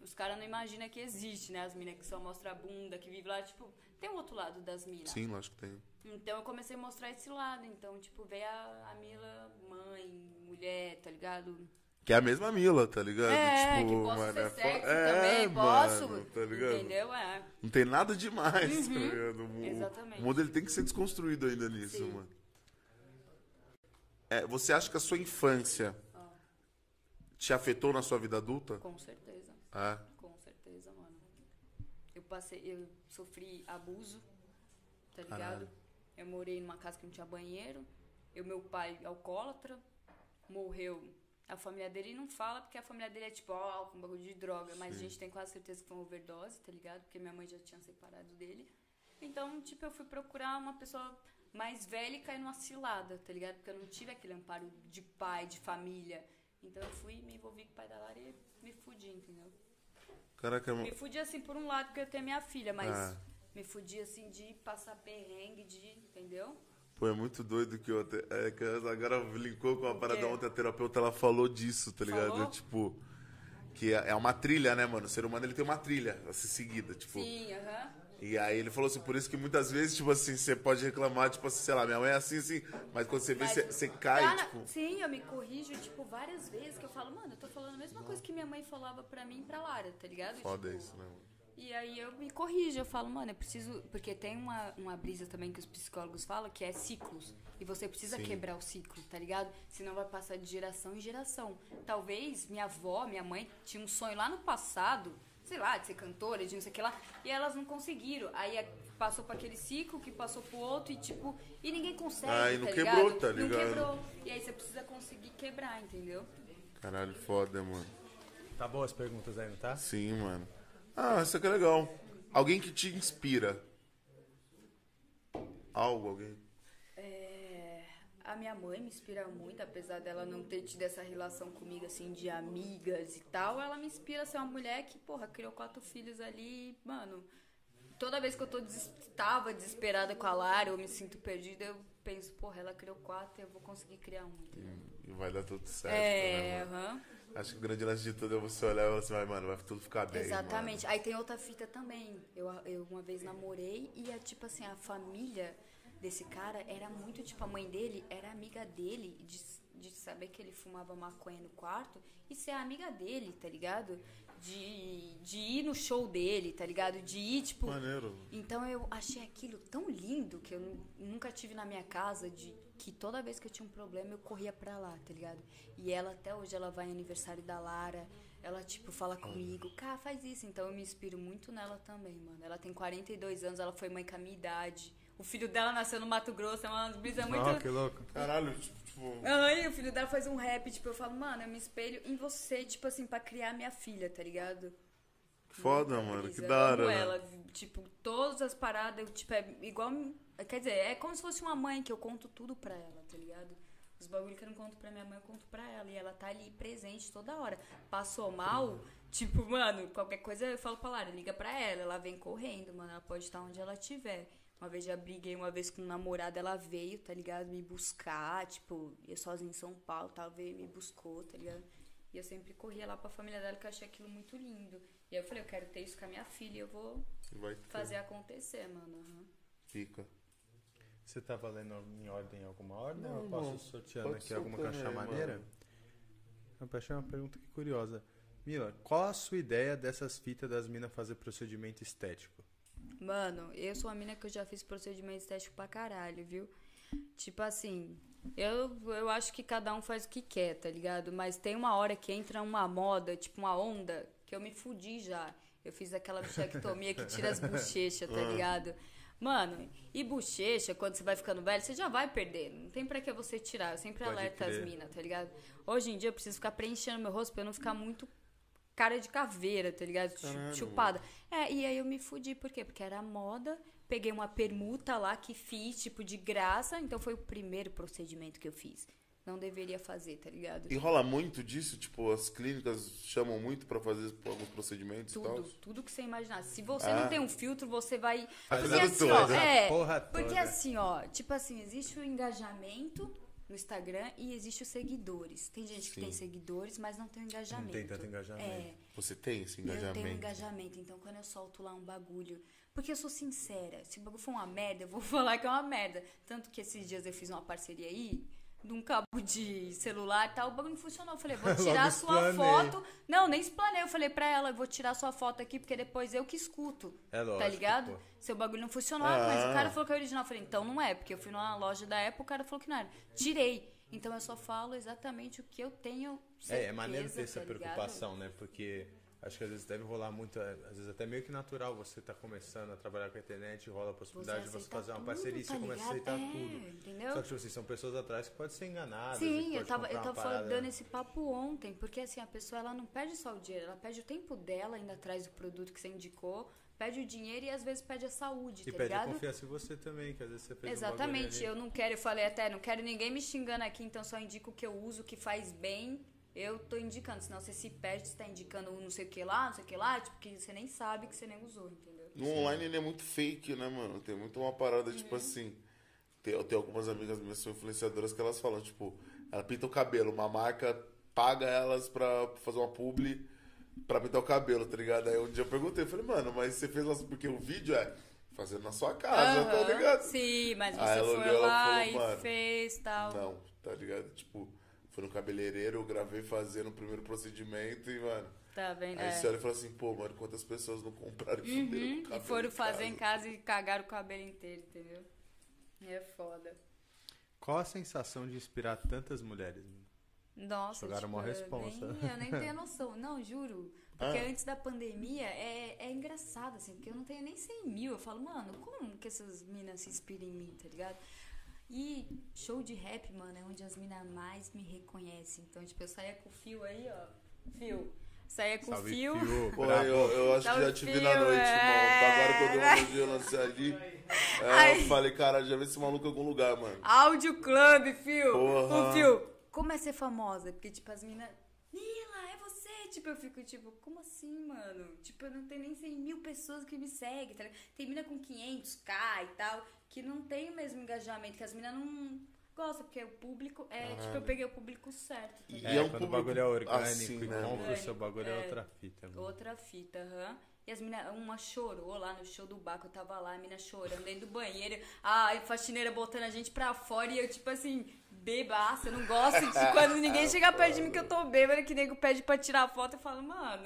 os caras não imaginam que existe, né? As minas que só mostram a bunda, que vive lá, tipo, tem um outro lado das minas. Sim, lógico que tem. Então eu comecei a mostrar esse lado. Então, tipo, veio a, a Mila mãe, mulher, tá ligado? Que é a mesma Mila, tá ligado? É, tipo, que posso mano, ser é sexy é, também, posso. mano, tá ligado? Entendeu? É. Não tem nada demais, tá ligado? O- Exatamente. O mundo ele tem que ser desconstruído ainda nisso, Sim. mano. É, você acha que a sua infância te afetou na sua vida adulta? Com certeza. É. Com certeza, mano. Eu passei, eu sofri abuso, tá ligado? Caralho. Eu morei numa casa que não tinha banheiro. Eu, meu pai, alcoólatra, morreu. A família dele não fala porque a família dele é tipo, ó, com bagulho de droga. Mas a gente tem quase certeza que foi uma overdose, tá ligado? Porque minha mãe já tinha separado dele. Então, tipo, eu fui procurar uma pessoa mais velha e caí numa cilada, tá ligado? Porque eu não tive aquele amparo de pai, de família. Então eu fui, me envolvi com o pai da Lara e me fudi, entendeu? Caraca, Me fudi assim por um lado porque eu tenho minha filha, mas Ah. me fudi assim de passar perrengue, de. Entendeu? Pô, é muito doido que até, é, que agora linkou com a parada ontem, a terapeuta, ela falou disso, tá ligado? Falou? Tipo, que é é uma trilha, né, mano? O ser humano ele tem uma trilha a ser seguida, tipo. Sim, aham. E aí ele falou assim, por isso que muitas vezes, tipo assim, você pode reclamar, tipo assim, sei lá, minha mãe é assim, assim, mas quando você vê, você, você cai, tá na- tipo. Sim, eu me corrijo, tipo, várias vezes que eu falo, mano, eu tô falando a mesma coisa que minha mãe falava pra mim e pra Lara, tá ligado? Foda Tipo, isso, né, mano? E aí eu me corrijo, eu falo, mano, eu preciso. Porque tem uma, uma brisa também que os psicólogos falam, que é ciclos. E você precisa Sim. quebrar o ciclo, tá ligado? Senão vai passar de geração em geração. Talvez minha avó, minha mãe, tinha um sonho lá no passado, sei lá, de ser cantora, de não sei o que lá, e elas não conseguiram. Aí é- passou pra aquele ciclo, que passou pro outro, e tipo, e ninguém consegue. Ah, e não tá quebrou, ligado? tá ligado? Não quebrou. E aí você precisa conseguir quebrar, entendeu? Caralho, foda, mano. Tá boas as perguntas aí, não tá? Sim, mano. Ah, isso aqui é legal. Alguém que te inspira. Algo, alguém. É, a minha mãe me inspira muito, apesar dela não ter tido essa relação comigo, assim, de amigas e tal. Ela me inspira a ser uma mulher que, porra, criou quatro filhos ali, mano. Toda vez que eu tô des tava desesperada com a Lara, eu me sinto perdida, eu penso, porra, ela criou quatro, eu vou conseguir criar um. entendeu? E vai dar tudo certo, É, né, mano? aham. Acho que o grande lance de tudo é você olhar e falar assim, vai, mano, vai tudo ficar bem. Exatamente. Aí tem outra fita também. Eu, eu uma vez namorei e é tipo assim, a família desse cara era muito tipo, a mãe dele era amiga dele, de, de saber que ele fumava maconha no quarto e ser amiga dele, tá ligado? De, de ir no show dele, tá ligado? De ir, tipo. Maneiro. Então eu achei aquilo tão lindo que eu nu- nunca tive na minha casa de que toda vez que eu tinha um problema eu corria pra lá, tá ligado? E ela até hoje ela vai em aniversário da Lara, ela tipo fala comigo, cara, faz isso. Então eu me inspiro muito nela também, mano. Ela tem 42 anos, ela foi mãe com a minha idade. O filho dela nasceu no Mato Grosso, é uma brisa muito Ah, que louco. Caralho, tipo... Ai, o filho dela faz um rap, tipo, eu falo, mano, eu me espelho em você, tipo assim, pra criar minha filha, tá ligado? Foda, mano, brisa. que da hora, né? ela, tipo, todas as paradas, tipo, é igual. Quer dizer, é como se fosse uma mãe que eu conto tudo pra ela, tá ligado? Os bagulho que eu não conto pra minha mãe, eu conto pra ela. E ela tá ali presente toda hora. Passou mal, tipo, mano, qualquer coisa eu falo pra Lara, liga pra ela, ela vem correndo, mano, ela pode estar onde ela estiver. Uma vez já briguei uma vez com um namorado, ela veio, tá ligado? Me buscar, tipo, eu sozinha em São Paulo, tal, veio me buscou, tá ligado? E eu sempre corria lá pra família dela, que eu achei aquilo muito lindo. E aí eu falei, eu quero ter isso com a minha filha eu vou fazer acontecer, mano. aham. Fica. Você tá valendo em ordem alguma ordem? Não, ou eu posso não. sorteando Pode aqui alguma que eu achar né, maneira? mano? Eu achei uma pergunta que curiosa. Mila, qual a sua ideia dessas fitas das minas fazer procedimento estético? Mano, eu sou uma mina que eu já fiz procedimento estético pra caralho, viu? Tipo assim, Eu, eu acho que cada um faz o que quer, tá ligado? Mas tem uma hora que entra uma moda, tipo uma onda, que eu me fudi já. Eu fiz aquela bichectomia que tira as bochechas, tá ligado? Mano, e bochecha, quando você vai ficando velho, você já vai perder. Não tem pra que você tirar. Eu sempre Pode alerto as minas, tá ligado? Hoje em dia eu preciso ficar preenchendo meu rosto pra eu não ficar muito cara de caveira, tá ligado? Caralho. Chupada. É, e aí eu me fudi, por quê? Porque era moda, peguei uma permuta lá que fiz, tipo, de graça, então foi o primeiro procedimento que eu fiz. Não deveria fazer, tá ligado? E rola muito disso? Tipo, as clínicas chamam muito pra fazer alguns procedimentos e tal? Tudo, tudo que você imaginar. Se você Ah. não tem um filtro, você vai. Vai Porque fazendo assim, tudo. ó, é, Porra porque assim, ó, tipo assim, existe o engajamento no Instagram e existe os seguidores. Tem gente que Sim. tem seguidores, mas não tem engajamento. tem tanto engajamento. É. Você tem esse Eu tenho engajamento? engajamento, então quando eu solto lá um bagulho. Porque eu sou sincera, se o bagulho for uma merda, eu vou falar que é uma merda. Tanto que esses dias eu fiz uma parceria aí, de um cabo de celular e tal, o bagulho não funcionou. Eu falei, vou tirar sua explanei. foto. Não, nem explanei. Eu falei pra ela, eu vou tirar sua foto aqui, porque depois eu que escuto. É lógico, Tá ligado? pô. Seu bagulho não funcionou, mas Ah. o cara falou que é original. Eu falei, então não é, porque eu fui numa loja da Apple, o cara falou que não era. Tirei. Então eu só falo exatamente o que eu tenho certeza, É, é maneiro ter essa tá preocupação, né? Porque acho que às vezes deve rolar muito, é, às vezes até meio que natural você tá começando a trabalhar com a internet, rola a possibilidade de você fazer uma tudo, parceria e tá você começa a aceitar É, tudo. entendeu? Só que, tipo assim, são pessoas atrás que podem ser enganadas. e Sim, eu tava, eu tava falando- dando esse papo ontem, porque assim, a pessoa ela não perde só o dinheiro, ela perde o tempo dela ainda atrás do produto que você indicou, perde o dinheiro e às vezes perde a saúde, E tá pede a ligado? confiança em você também, que às vezes você fez um Exatamente, ali. eu não quero, eu falei até, não quero ninguém me xingando aqui, então só indico o que eu uso, que faz bem. Eu tô indicando, senão você se perde, você tá indicando não sei o que lá, não sei o que lá, tipo, que você nem sabe que você nem usou, entendeu? No online ele é muito fake, né, mano? Tem muito uma parada, tipo Uhum. assim. Tem, eu tenho algumas amigas minhas que são influenciadoras que elas falam, tipo, ela pinta o cabelo, uma marca paga elas pra fazer uma publi pra pintar o cabelo, tá ligado? Aí um dia eu perguntei, eu falei, mano, mas você fez lá porque o vídeo é fazendo na sua casa, tá Aham, ligado? Sim, mas Aí você ela foi olhou, ela lá falou, e "Mano, fez tal. Não, tá ligado? Tipo, fui no cabeleireiro, eu gravei fazendo o primeiro procedimento e, mano. Tá vendo? Aí É. você olha e fala assim, pô, mano, quantas pessoas não compraram e Uhum, cabelo e foram em fazer casa? em casa e cagaram o cabelo inteiro, entendeu? É foda. Qual a sensação de inspirar tantas mulheres? Nossa, Jogaram tipo, uma eu responsa. Nem, eu nem tenho noção. Não, juro. Porque Ah. antes da pandemia é, é engraçado, assim, porque eu não tenho nem 100 mil. Eu falo, mano, como que essas minas se inspiram em mim, tá ligado? E show de rap, mano, é onde as minas mais me reconhecem. Então, tipo, eu saía com o fio aí, ó. Fio. Saía com o Salve, fio. Fio, Pô, eu, eu acho que Salve, já te vi na noite, é. irmão. Agora quando eu lancei, ali. É, eu falei, cara, já vi esse maluco em algum lugar, mano. Áudio Club, fio. Porra. O fio. Como é ser famosa? Porque, tipo, as minas. Nila, é você. Tipo, eu fico, tipo, como assim, mano? Tipo, eu não tenho nem 100 mil pessoas que me seguem, tá ligado? Tem mina com 500k e tal, que não tem o mesmo engajamento, que as minas não gostam, porque o público é, tipo, eu peguei o público certo, tá E? É, é um quando o bagulho é orgânico assim, e né, compra o seu bagulho é, É. outra fita, mano. Outra fita, aham. E as minas, uma chorou lá no show do Baco, eu tava lá, a mina chorando dentro do banheiro, a faxineira botando a gente pra fora e eu, tipo assim, bebaça, eu não gosto de quando ninguém chega perto de mim que eu tô bêbada, que nego pede pra tirar foto, eu falo, mano,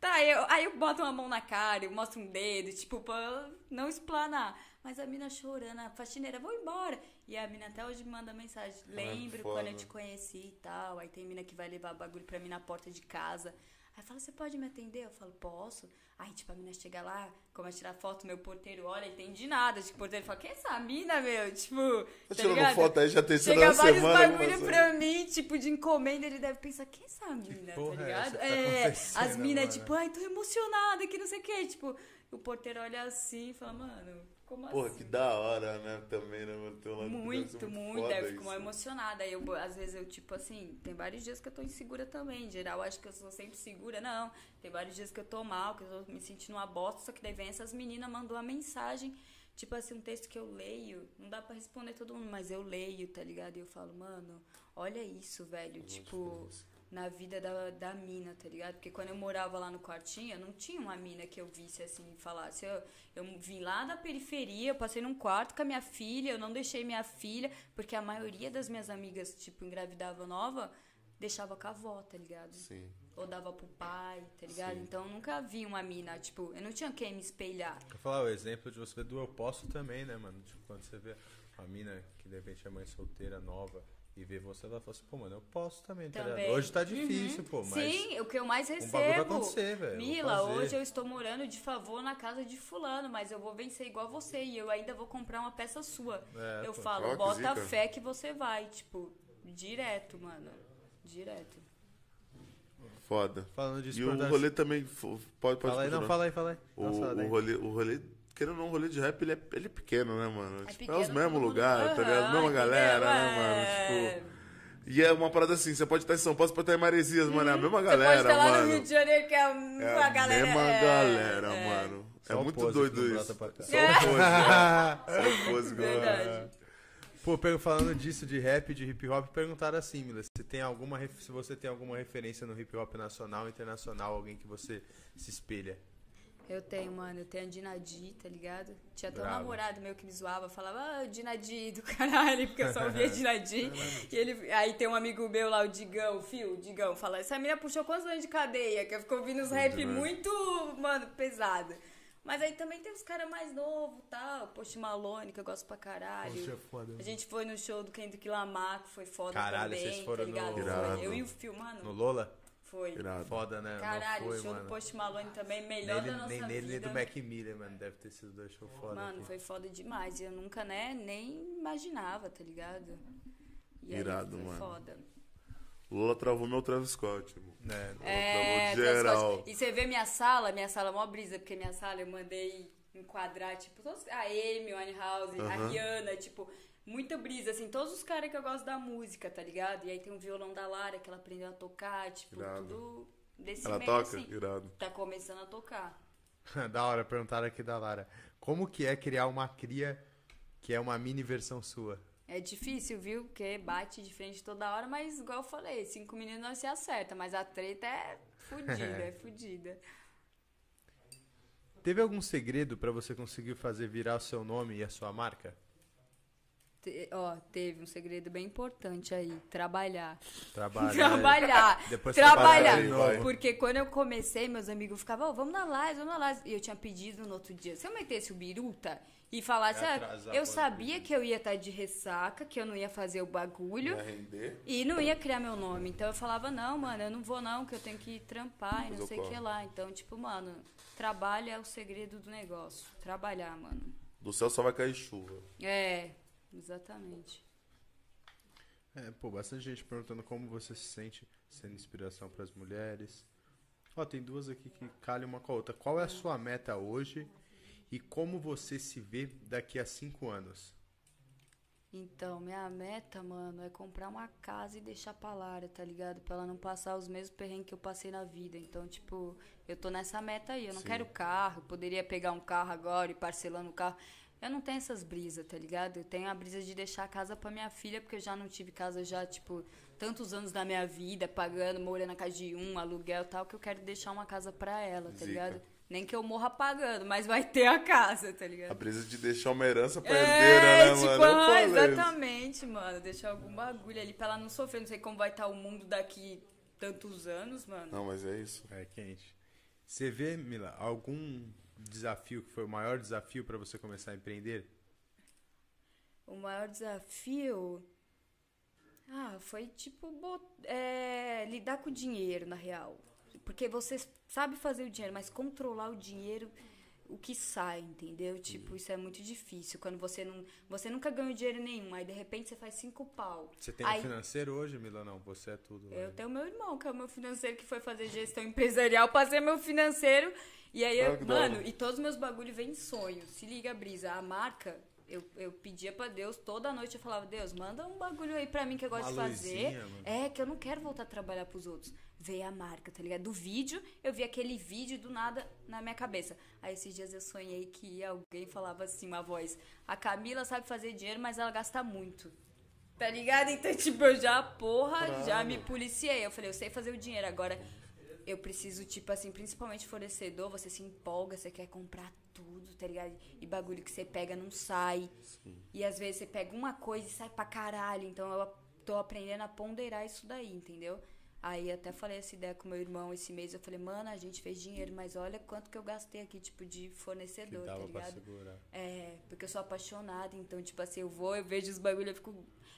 tá, eu, aí eu boto uma mão na cara, eu mostro um dedo, tipo, pra não explanar. Mas a mina chorando, a faxineira, vou embora. E a mina até hoje manda mensagem, lembro foda. quando eu te conheci e tal. Aí tem mina que vai levar bagulho pra mim na porta de casa. Aí fala, você pode me atender? Eu falo, posso. Aí, tipo, a mina chega lá, começa a tirar foto, meu porteiro olha, entende nada. Tipo, o porteiro fala, quem é essa mina, meu? Tipo, Tá tá tirando ligado? foto aí já terceira Chega vários semana. bagulho começou. pra mim, tipo, de encomenda, ele deve pensar, quem é essa mina, tá porra é ligado? tá é, acontecendo, as minas, tipo, ai, tô emocionada, que não sei o que. Tipo, o porteiro olha assim e fala, mano, como Porra, assim? que da hora, né? Também, né, mano? Tem um lado Muito, muito, eu fico mal emocionada. Aí eu, às vezes eu, tipo assim, tem vários dias que eu tô insegura também. Em geral, eu acho que eu sou sempre segura, não. Tem vários dias que eu tô mal, que eu tô me sentindo uma bosta, só que daí vem essas meninas mandou uma mensagem, tipo assim, um texto que eu leio, não dá pra responder todo mundo, mas eu leio, tá ligado? E eu falo, mano, olha isso, velho. tipo, na vida da, da mina, tá ligado? Porque quando eu morava lá no quartinho, eu não tinha uma mina que eu visse assim e falasse. Eu, eu vim lá da periferia, eu passei num quarto com a minha filha, eu não deixei minha filha, porque a maioria das minhas amigas, tipo, engravidava nova, deixava com a avó, tá ligado? Sim. Ou dava pro pai, tá ligado? Sim. Então eu nunca vi uma mina, tipo, eu não tinha quem me espelhar. Vou falar o exemplo de você do Eu Posso também, né, mano? Tipo, quando você vê uma mina que de repente é mãe solteira, nova, e ver você, ela fala assim, pô, mano, eu posso também, tá Também. ligado? Hoje tá difícil, pô, mas Sim, o que eu mais um recebo. bagulho vai acontecer, velho. Mila, hoje eu estou morando de favor na casa de fulano, mas eu vou vencer igual você e eu ainda vou comprar uma peça sua. É, eu pô. falo, bota zica. fé que você vai, tipo, direto, mano. Direto. Foda. Falando de E o rolê também. fo- Pode, pode Fala aí, não, fala aí, fala aí. O, Nossa, o, rolê, o rolê, querendo ou não, o rolê de rap ele é, ele é pequeno, né, mano? É Tipo, pequeno, é os mesmos lugares, tá ligado? Aham, Mesma galera, né, É. mano? Tipo. E é uma parada assim, você pode estar em São Paulo, você pode estar em Maresias, mano. É a mesma Você galera, pode estar lá mano. no Rio de Janeiro, que é, É a a galera. mesma é, galera, é. mano. É Só o muito doido isso. Só o pose, né? Só o pose. Verdade. Pô, falando disso de rap, de hip hop, perguntaram assim, Mila, se tem alguma se você tem alguma referência no hip hop nacional, internacional, alguém que você se espelha. Eu tenho, mano, eu tenho a Dinadi, tá ligado? Tinha até um namorado meu que me zoava, falava, ah, o Dinadi do caralho, porque eu só ouvia Dinadi. e ele, aí tem um amigo meu lá, o Digão, fio, o Digão, fala, essa menina puxou quantos anos de cadeia? Que eu fico ouvindo uns rap muito, mano, pesado. Mas aí também tem os caras mais novos, tal, Post Malone, que eu gosto pra caralho. Post é foda, A gente foi no show do Kendrick Lamar, que foi foda Caralho, também, vocês foram tá ligado? no-. Eu e o Fio, mano, No Lola? Foi. Irado. Foda, né? Caralho, foi, o show mano. do Post Malone também, melhor nem da nossa nem vida. nele, nem do Mac Miller, mano. Deve ter sido dois shows foda. Mano, aqui. foi foda demais. Eu nunca, né, nem imaginava, tá ligado? E aí Irado, foi mano. foda. Lula travou meu Travis Scott, irmão. Né? É, Travou geral. E você vê minha sala, minha sala é mó brisa, porque minha sala eu mandei enquadrar, tipo, todos, a Amy Winehouse, a Aham. Rihanna, tipo, muita brisa, assim, todos os caras que eu gosto da música, tá ligado? E aí tem o violão da Lara, que ela aprendeu a tocar, tipo, Irado. tudo desse Ela meio, toca? assim. Irado. Tá começando a tocar. da hora, perguntaram aqui da Lara. Como que é criar uma cria que é uma mini versão sua? É difícil, viu? Porque bate de frente toda hora, mas igual eu falei, cinco minutos nós se acerta, mas a treta é fudida, é fudida. Teve algum segredo pra você conseguir fazer virar o seu nome e a sua marca? Te- ó, teve um segredo bem importante aí, trabalhar. Trabalhar. Trabalhar, Depois trabalhar. Porque quando eu comecei, meus amigos ficavam, "Ô, vamos na live, vamos na live. E eu tinha pedido no outro dia, se eu metesse o biruta e falasse, ah, eu sabia que eu ia estar de ressaca, que eu não ia fazer o bagulho. E não ia criar meu nome. Então eu falava, não, mano, eu não vou não, que eu tenho que trampar e não sei o que lá. Então, tipo, mano, trabalho é o segredo do negócio. Trabalhar, mano. Do céu só vai cair chuva. É, exatamente. É, pô, bastante gente perguntando como você se sente sendo inspiração pras mulheres. Ó, tem duas aqui que calham uma com a outra. Qual é a sua meta hoje e como você se vê daqui a cinco anos? Então, minha meta, mano, é comprar uma casa e deixar pra Lara, tá ligado? Pra ela não passar os mesmos perrengues que eu passei na vida. Então, tipo, eu tô nessa meta aí. Eu não Sim. quero carro, poderia pegar um carro agora e parcelando o carro. Eu não tenho essas brisas, tá ligado? Eu tenho a brisa de deixar a casa pra minha filha, porque eu já não tive casa já, tipo, tantos anos da minha vida, pagando, morando na casa de um, aluguel e tal, que eu quero deixar uma casa pra ela, tá Zica. ligado? Nem que eu morra pagando, mas vai ter a casa, tá ligado? A brisa de deixar uma herança pra É, herdeira, né, tipo, mano? Ah, falei isso. exatamente, mano. Deixar algum bagulho ali pra ela não sofrer. Não sei como vai estar o mundo daqui tantos anos, mano. Não, mas é isso. É quente. Você vê, Mila, algum desafio que foi o maior desafio pra você começar a empreender? O maior desafio. Ah, foi tipo bot- é, lidar com o dinheiro, na real. Porque você sabe fazer o dinheiro, mas controlar o dinheiro, o que sai, entendeu? Tipo, isso é muito difícil. Quando você não. Você nunca ganhou dinheiro nenhum, aí de repente você faz cinco pau. Você tem aí, um financeiro hoje, Mila? Não, você é tudo. Eu né? tenho meu irmão, que é o meu financeiro, que foi fazer gestão empresarial pra ser meu financeiro. E aí, eu- mano, e todos os meus bagulho vêm em sonho. Se liga, Brisa, a marca, eu, eu pedia pra Deus, toda noite eu falava, Deus, manda um bagulho aí pra mim que eu gosto Uma de fazer. luzinha. É, que eu não quero voltar a trabalhar pros outros. Veio a marca, tá ligado? Do vídeo, eu vi aquele vídeo do nada na minha cabeça. Aí esses dias eu sonhei que alguém falava assim, uma voz, a Camila sabe fazer dinheiro, mas ela gasta muito. Tá ligado? Então, tipo, eu já, porra, já me policiei. Eu falei, eu sei fazer o dinheiro, agora eu preciso, tipo assim, principalmente fornecedor, você se empolga, você quer comprar tudo, tá ligado? E bagulho que você pega não sai. E às vezes você pega uma coisa e sai pra caralho. Então eu tô aprendendo a ponderar isso daí, entendeu? Aí até falei essa ideia com meu irmão esse mês. Eu falei, mano, a gente fez dinheiro, mas olha quanto que eu gastei aqui, tipo, de Que fornecedor, tá dava pra ligado? segurar. É, porque eu sou apaixonada, então, tipo assim, eu vou, eu vejo os bagulho, eu fico,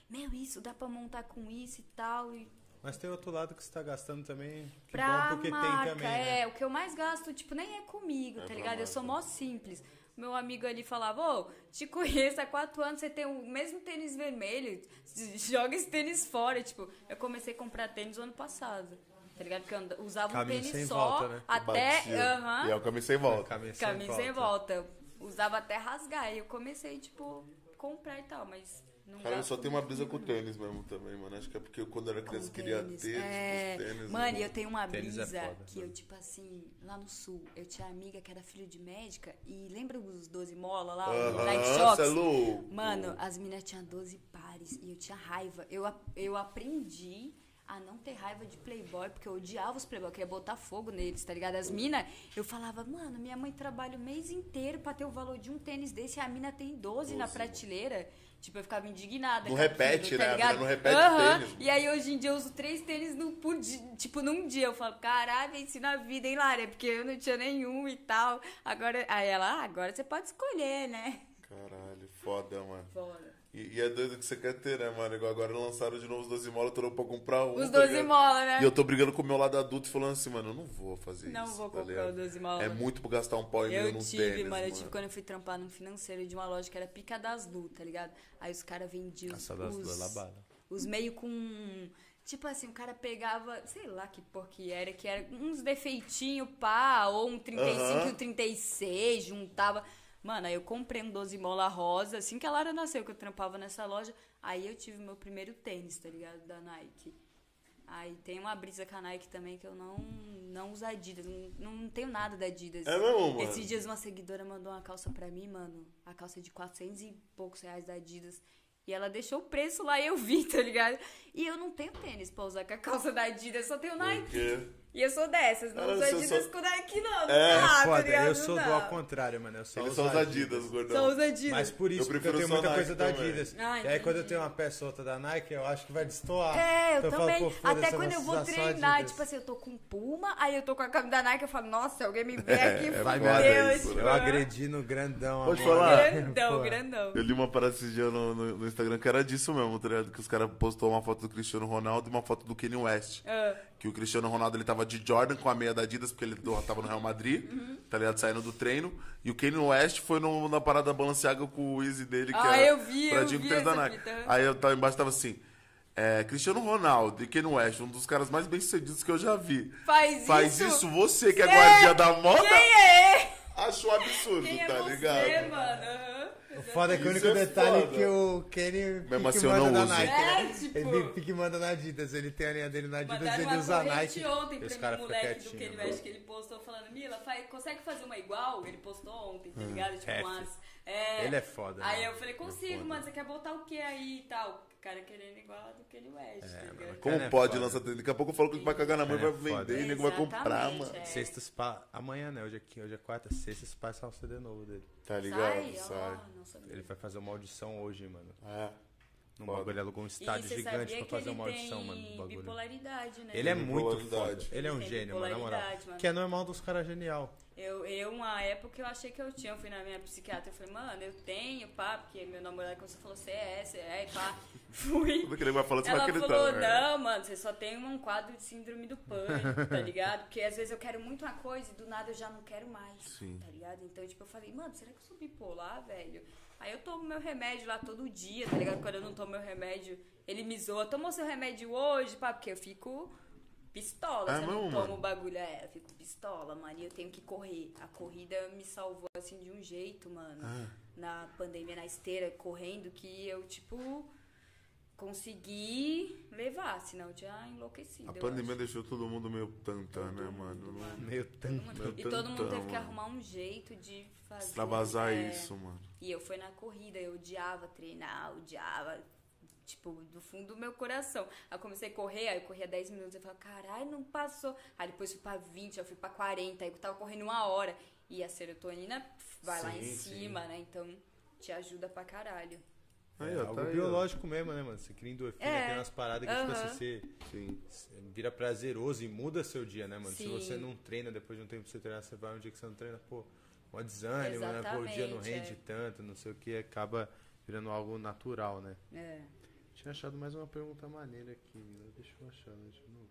meu, isso dá pra montar com isso e tal. E Mas tem outro lado que você tá gastando também. Que pra bom porque marca, tem também, né? é, o que eu mais gasto, tipo, nem é comigo, É tá ligado? Eu sou marca. mó simples. Meu amigo ali falava, ô, te conheço há quatro anos, você tem o mesmo tênis vermelho, joga esse tênis fora. Tipo, eu comecei a comprar tênis no ano passado, tá ligado? Porque eu anda- usava Caminho um sem tênis só, volta, né? até... Aham, E é o caminho sem volta. Caminho sem caminho sem volta. volta. Eu usava até rasgar. E eu comecei, tipo, comprar e tal, mas não Cara, eu só tenho uma brisa com tênis mesmo também, mano. Acho que é porque eu, quando era criança, Com queria tênis. ter É, os tênis. Mano, eu tenho uma é brisa foda, que eu, tipo assim, lá no sul, eu tinha amiga que era filho de médica e lembra os 12 mola lá, Aham, Shox? cê é louco. Mano, as meninas tinham 12 pares e eu tinha raiva. Eu, eu aprendi a não ter raiva de playboy, porque eu odiava os playboy, eu queria botar fogo neles, tá ligado? As minas, eu falava, mano, minha mãe trabalha o mês inteiro pra ter o valor de um tênis desse e a mina tem 12, na 12, prateleira. Tipo, eu ficava indignada. Não repete, tá né? Não repete Aham. tênis. E aí hoje em dia eu uso três tênis no, por dia, tipo, num dia. Eu falo, caralho, ensina a vida, hein, Lara? Porque eu não tinha nenhum e tal. Agora, aí ela, ah, agora você pode escolher, né? Caralho, foda, mano. Foda. E, e é doido que você quer ter, né, mano? Igual agora lançaram de novo os 12 mola, eu tô louco pra comprar um. Os tá 12 ligado? mola, né? E eu tô brigando com o meu lado adulto e falando assim, mano, eu não vou fazer Não isso. vou tá comprar ligado? o 12 mola. É muito pra gastar um pau e meio Eu num tive, tênis, mano, eu tive quando eu fui trampar num financeiro de uma loja que era Pica das Lu, tá ligado? Aí os caras vendiam os, das os, duas labada. os meio com... Tipo assim, o cara pegava, sei lá que por que era, que era uns defeitinho, pá, ou um 35 Aham. e um 36, juntava... Mano, aí eu comprei um 12 mola rosa, assim que a Lara nasceu, que eu trampava nessa loja. Aí eu tive meu primeiro tênis, tá ligado? Da Nike. Aí tem uma brisa com a Nike também que eu não, não uso Adidas. Não, não tenho nada da Adidas. É mesmo, mano? Esses dias uma seguidora mandou uma calça pra mim, mano. A calça de 400 e poucos reais da Adidas. E ela deixou o preço lá e eu vi, tá ligado? E eu não tenho tênis pra usar com a calça da Adidas, só tenho Nike. E eu sou dessas, não Ah, uso você Adidas só- com Nike, não. Não É, dá, tá Foda, ligado? eu Não sou do dá. ao contrário, mano. Eu só uso são os Adidas, gordão. Só uso Adidas. Mas por isso, Eu porque eu prefiro tenho muita Nike coisa da também. Adidas. Ah, e aí quando eu tenho uma peçota da Nike, eu acho que vai destoar. É, eu Então falo, também. foda-se, Até quando eu vou treinar, tipo assim, eu tô com Puma, aí eu tô com a camisa da Nike, eu falo, nossa, alguém me vê aqui, É, Vai foda merda. isso, tipo, Eu agredi no grandão. Pode falar? Grandão, grandão. Eu li uma parada esse dia no, no Instagram que era disso mesmo, tá ligado? Que os caras postou uma foto do Cristiano Ronaldo e uma foto do Kanye West. Ah, Que o Cristiano Ronaldo ele tava de Jordan com a meia da Adidas, porque ele tava no Real Madrid, Uhum. tá ligado? Saindo do treino. E o Kanye West foi no- na parada Balenciaga com o Easy dele, que Ah, era eu vi, eu vi da Nike. fita. Aí eu tava embaixo tava assim. É, Cristiano Ronaldo e Kanye West, um dos caras mais bem sucedidos que eu já vi. Faz, Faz isso? isso, você que é É, guardia da moda, Quem é? achou absurdo, Quem é tá você, ligado? mano? O foda é que o Isso único é detalhe é foda. que o Kenny Mesmo assim que eu manda não na uso. Nike, É, né? tipo- Ele que manda na Adidas. Ele tem a linha dele na Adidas, Mandaram ele uma usa a corrente Nike. ontem e pra os mim, moleque do quietinhos. Kanye West, que ele postou falando, Mila, faz, consegue fazer uma igual? Ele postou ontem, tá ligado? Tipo, Ref. umas... É. Ele é foda, Aí né? eu falei, consigo, foda. mano, você quer botar o que aí e tal? O cara querendo igual a do Kanye West, tá ligado? mano, Como Cara, é pode foda. lançar? Daqui a pouco eu falo que vai cagar na mãe, vai é vender e nego vai comprar, mano. é. Sextas pa... Amanhã, né? Hoje é, qui- hoje é quarta. Sextas passa um CD novo dele. Tá ligado? Sai, Sai. ó, não sabia. Ele vai fazer uma audição hoje, mano. É. Num Foda. bagulho, ele alugou um estádio gigante pra fazer uma audição, mano, bagulho. bipolaridade, né? Ele é muito foda. Ele é um gênio, mano, na moral. mano. Que é normal dos caras genial. Eu, eu, uma época, eu achei que eu tinha. Eu fui na minha psiquiatra e falei, mano, eu tenho, pá, porque meu namorado, quando você falou, você é, você é, e pá. Fui. Tudo que ele vai falar, você vai Ela acreditar. falou, né? não, mano, você só tem um quadro de síndrome do pânico, tá ligado? Porque às vezes eu quero muito uma coisa e do nada eu já não quero mais, Sim. tá ligado? Então, tipo, eu falei, mano, será que eu sou bipolar, velho? Aí eu tomo meu remédio lá todo dia, tá ligado? Quando eu não tomo meu remédio, ele me zoa. Tomou seu remédio hoje, pá? Porque eu fico pistola, É se eu não tomo o bagulho. É, eu fico pistola, mano, e eu tenho que correr. A corrida me salvou, assim, de um jeito, mano. Ah. Na pandemia, na esteira, correndo, que eu, tipo consegui levar, senão eu tinha enlouquecido. A pandemia acho. deixou todo mundo meio tanta, né, mano? Não- Meio Todo mundo- Meu E todo mundo teve que mano. arrumar um jeito de fazer. Extravasar é, isso, mano. E eu fui na corrida, eu odiava treinar, odiava. Tipo, do fundo do meu coração. Aí eu comecei a correr, aí eu corria 10 minutos, eu falava, caralho, não passou. Aí depois fui pra 20, aí eu fui pra 40, aí eu tava correndo uma hora. E a serotonina pff, vai lá em Sim, sim. cima, né? Então te ajuda pra caralho. Aí, é ó, algo tá aí, ó. biológico mesmo, né, mano? Você cria endorfina, É. tem umas paradas que, tipo Aham. assim, você, vira prazeroso e muda seu dia, né, mano? Se Sim. você não treina, depois de um tempo que você treinar, você vai um dia que você não treina, pô, um desânimo, né? Pô, o dia não rende é. tanto, não sei o que, acaba virando algo natural, né? É. Tinha achado mais uma pergunta maneira aqui. Deixa eu achar né, de novo.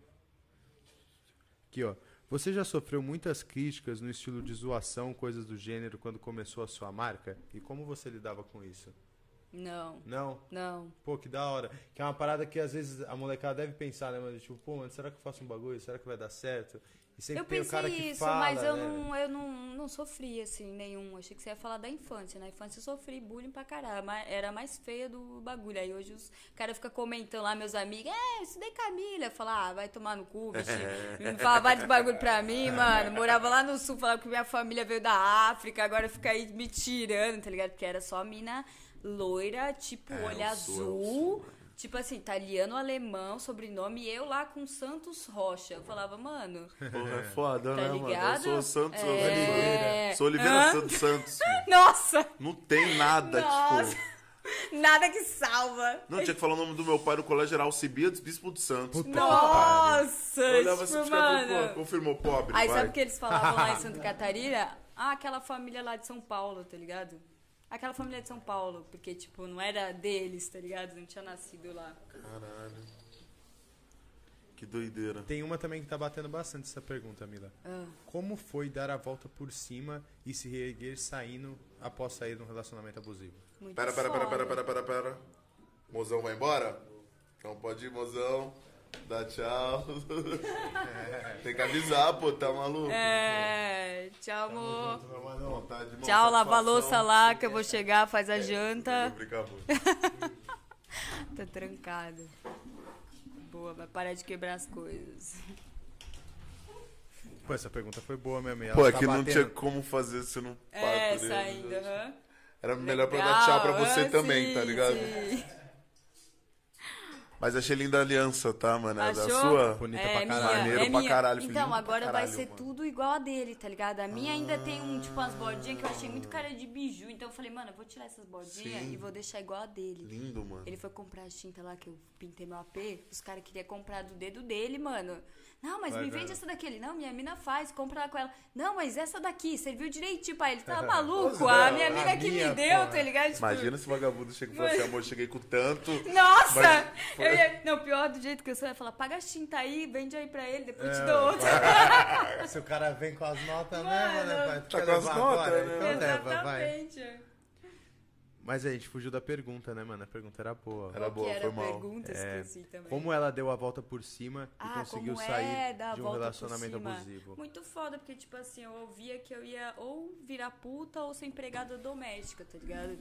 Aqui, ó. Você já sofreu muitas críticas no estilo de zoação, coisas do gênero, quando começou a sua marca? E como você lidava com isso? Não, Não? não. Pô, que da hora. Que é uma parada que às vezes a molecada deve pensar, né, mano? Tipo, pô, mano, será que eu faço um bagulho? Será que vai dar certo? E sempre Eu tem o pensei cara que isso, fala, mas eu, né? não, eu não, não sofri, assim, nenhum. Achei que você ia falar da infância. Na infância eu sofri bullying pra caralho. mas Era mais feia do bagulho. Aí hoje os caras ficam comentando lá, meus amigos, é, eu estudei Camila. Falo, ah, vai tomar no cu, bichinho. Me fala vários bagulho pra mim, mano. Morava lá no sul, falava que minha família veio da África, agora fica aí me tirando, tá ligado? Porque era só mina loira, tipo, É, olho é azul. sul, né? Tipo assim, italiano, alemão, sobrenome, e eu lá com Santos Rocha. Eu falava, mano, Porra, é foda, Tá né, mano? Eu ligado? sou o Santos É. Oliveira. Sou Oliveira Hã? Santos Santos. nossa! Não tem nada, Nossa. tipo. Nada que salva. Não, tinha que falar o nome do meu pai no Colégio Geral Cibiades, Bispo de Santos. Puta Nossa! Eu olhava tipo, assim, mano. pô, confirmou pobre, Aí vai. sabe o que eles falavam lá em Santa Catarina? Ah, aquela família lá de São Paulo, tá ligado? Aquela família de São Paulo, porque, tipo, não era deles, tá ligado? Não tinha nascido lá. Caralho. Que doideira. Tem uma também que tá batendo bastante essa pergunta, Mila. Ah. Como foi dar a volta por cima e se reerguer saindo após sair de um relacionamento abusivo? Muito Pera, pera, pera, pera, pera, pera, pera. Mozão vai embora? Então pode ir, mozão. Dá tchau. Tem que avisar, pô, tá maluco? É, tchau, amor. Vontade, irmão, Tchau, lava a louça lá que eu vou chegar, faz a janta. Vou brincar muito. Tá trancado. Boa, vai parar de quebrar as coisas. Pô, essa pergunta foi boa mesmo. ela Pô, é tá que não tinha como fazer se não É, pato, né? saindo, aham. Era melhor pra eu dar tchau pra você Legal, também, ah, tá sim, ligado? sim. Mas achei linda a aliança, tá, mano? É da Achou? sua? Bonita É pra minha, caralho. Maneiro é pra caralho, Então, agora vai caralho, ser mano. tudo igual a dele, tá ligado? A minha ainda tem um, tipo, umas bordinhas que eu achei muito cara de biju. Então eu falei, mano, eu vou tirar essas bordinhas Sim. e vou deixar igual a dele. Lindo, mano. Ele foi comprar as tinta lá que eu pintei meu AP, os caras queriam comprar do dedo dele, mano. Não, mas Vai me vende essa daqui. Ele, não, minha mina faz, compra lá com ela. Não, mas essa daqui, serviu direitinho pra ele. Tá maluco? A minha A mina que minha, me deu, porra. tá ligado? Tipo, Imagina se o vagabundo chega e fala assim, amor, cheguei com tanto. Nossa! Mas Eu ia- Não, pior do jeito que eu sou, eu ia falar, paga as tinta aí, vende aí pra ele, depois eu te É, dou outra. Se o cara vem com as notas Mano, mesmo, né? Tu tá com as notas, né? Então leva, vai. Exatamente. Mas a gente fugiu da pergunta, né, mano? A pergunta era boa. Era boa, que era foi mal. pergunta, É, esqueci também. Como ela deu a volta por cima e Ah, conseguiu como sair é de um relacionamento abusivo? Muito foda, porque, tipo assim, eu ouvia que eu ia ou virar puta ou ser empregada doméstica, tá ligado?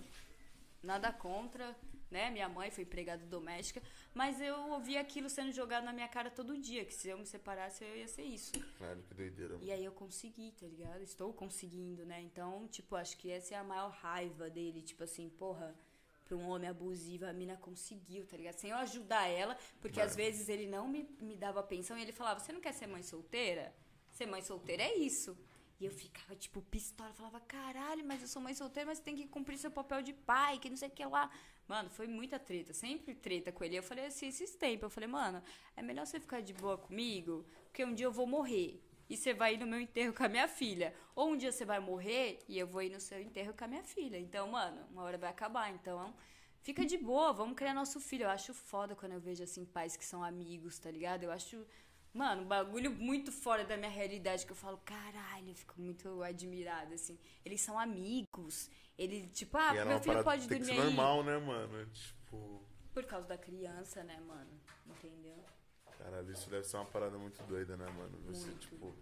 Nada contra, né? Minha mãe foi empregada doméstica, mas eu ouvia aquilo sendo jogado na minha cara todo dia, que se eu me separasse eu ia ser isso. Caralho, que doideira. mano. E aí eu consegui, tá ligado? Estou conseguindo, né? Então, tipo, acho que essa é a maior raiva dele, tipo assim, porra, pra um homem abusivo, a mina conseguiu, tá ligado? Sem eu ajudar ela, porque às vezes ele não me, me dava pensão e ele falava, você não quer ser mãe solteira? Ser mãe solteira é isso. E eu ficava, tipo, pistola, falava, caralho, mas eu sou mãe solteira, mas você tem que cumprir seu papel de pai, que não sei o que lá. Mano, foi muita treta, sempre treta com ele. Eu falei assim, esses tempos, eu falei, mano, é melhor você ficar de boa comigo, porque um dia eu vou morrer. E você vai ir no meu enterro com a minha filha. Ou um dia você vai morrer e eu vou ir no seu enterro com a minha filha. Então, mano, uma hora vai acabar. Então, fica de boa, vamos criar nosso filho. Eu acho foda quando eu vejo, assim, pais que são amigos, tá ligado? Eu acho, mano, um bagulho muito fora da minha realidade que eu falo, caralho, eu fico muito admirada, assim. Eles são amigos. Ele, tipo, ah, meu filho pode que tem que dormir ser aí. normal, né, mano? Tipo, Por causa da criança, né, mano? Entendeu? caralho, isso deve ser uma parada muito doida, né, mano? Você, Muito. tipo,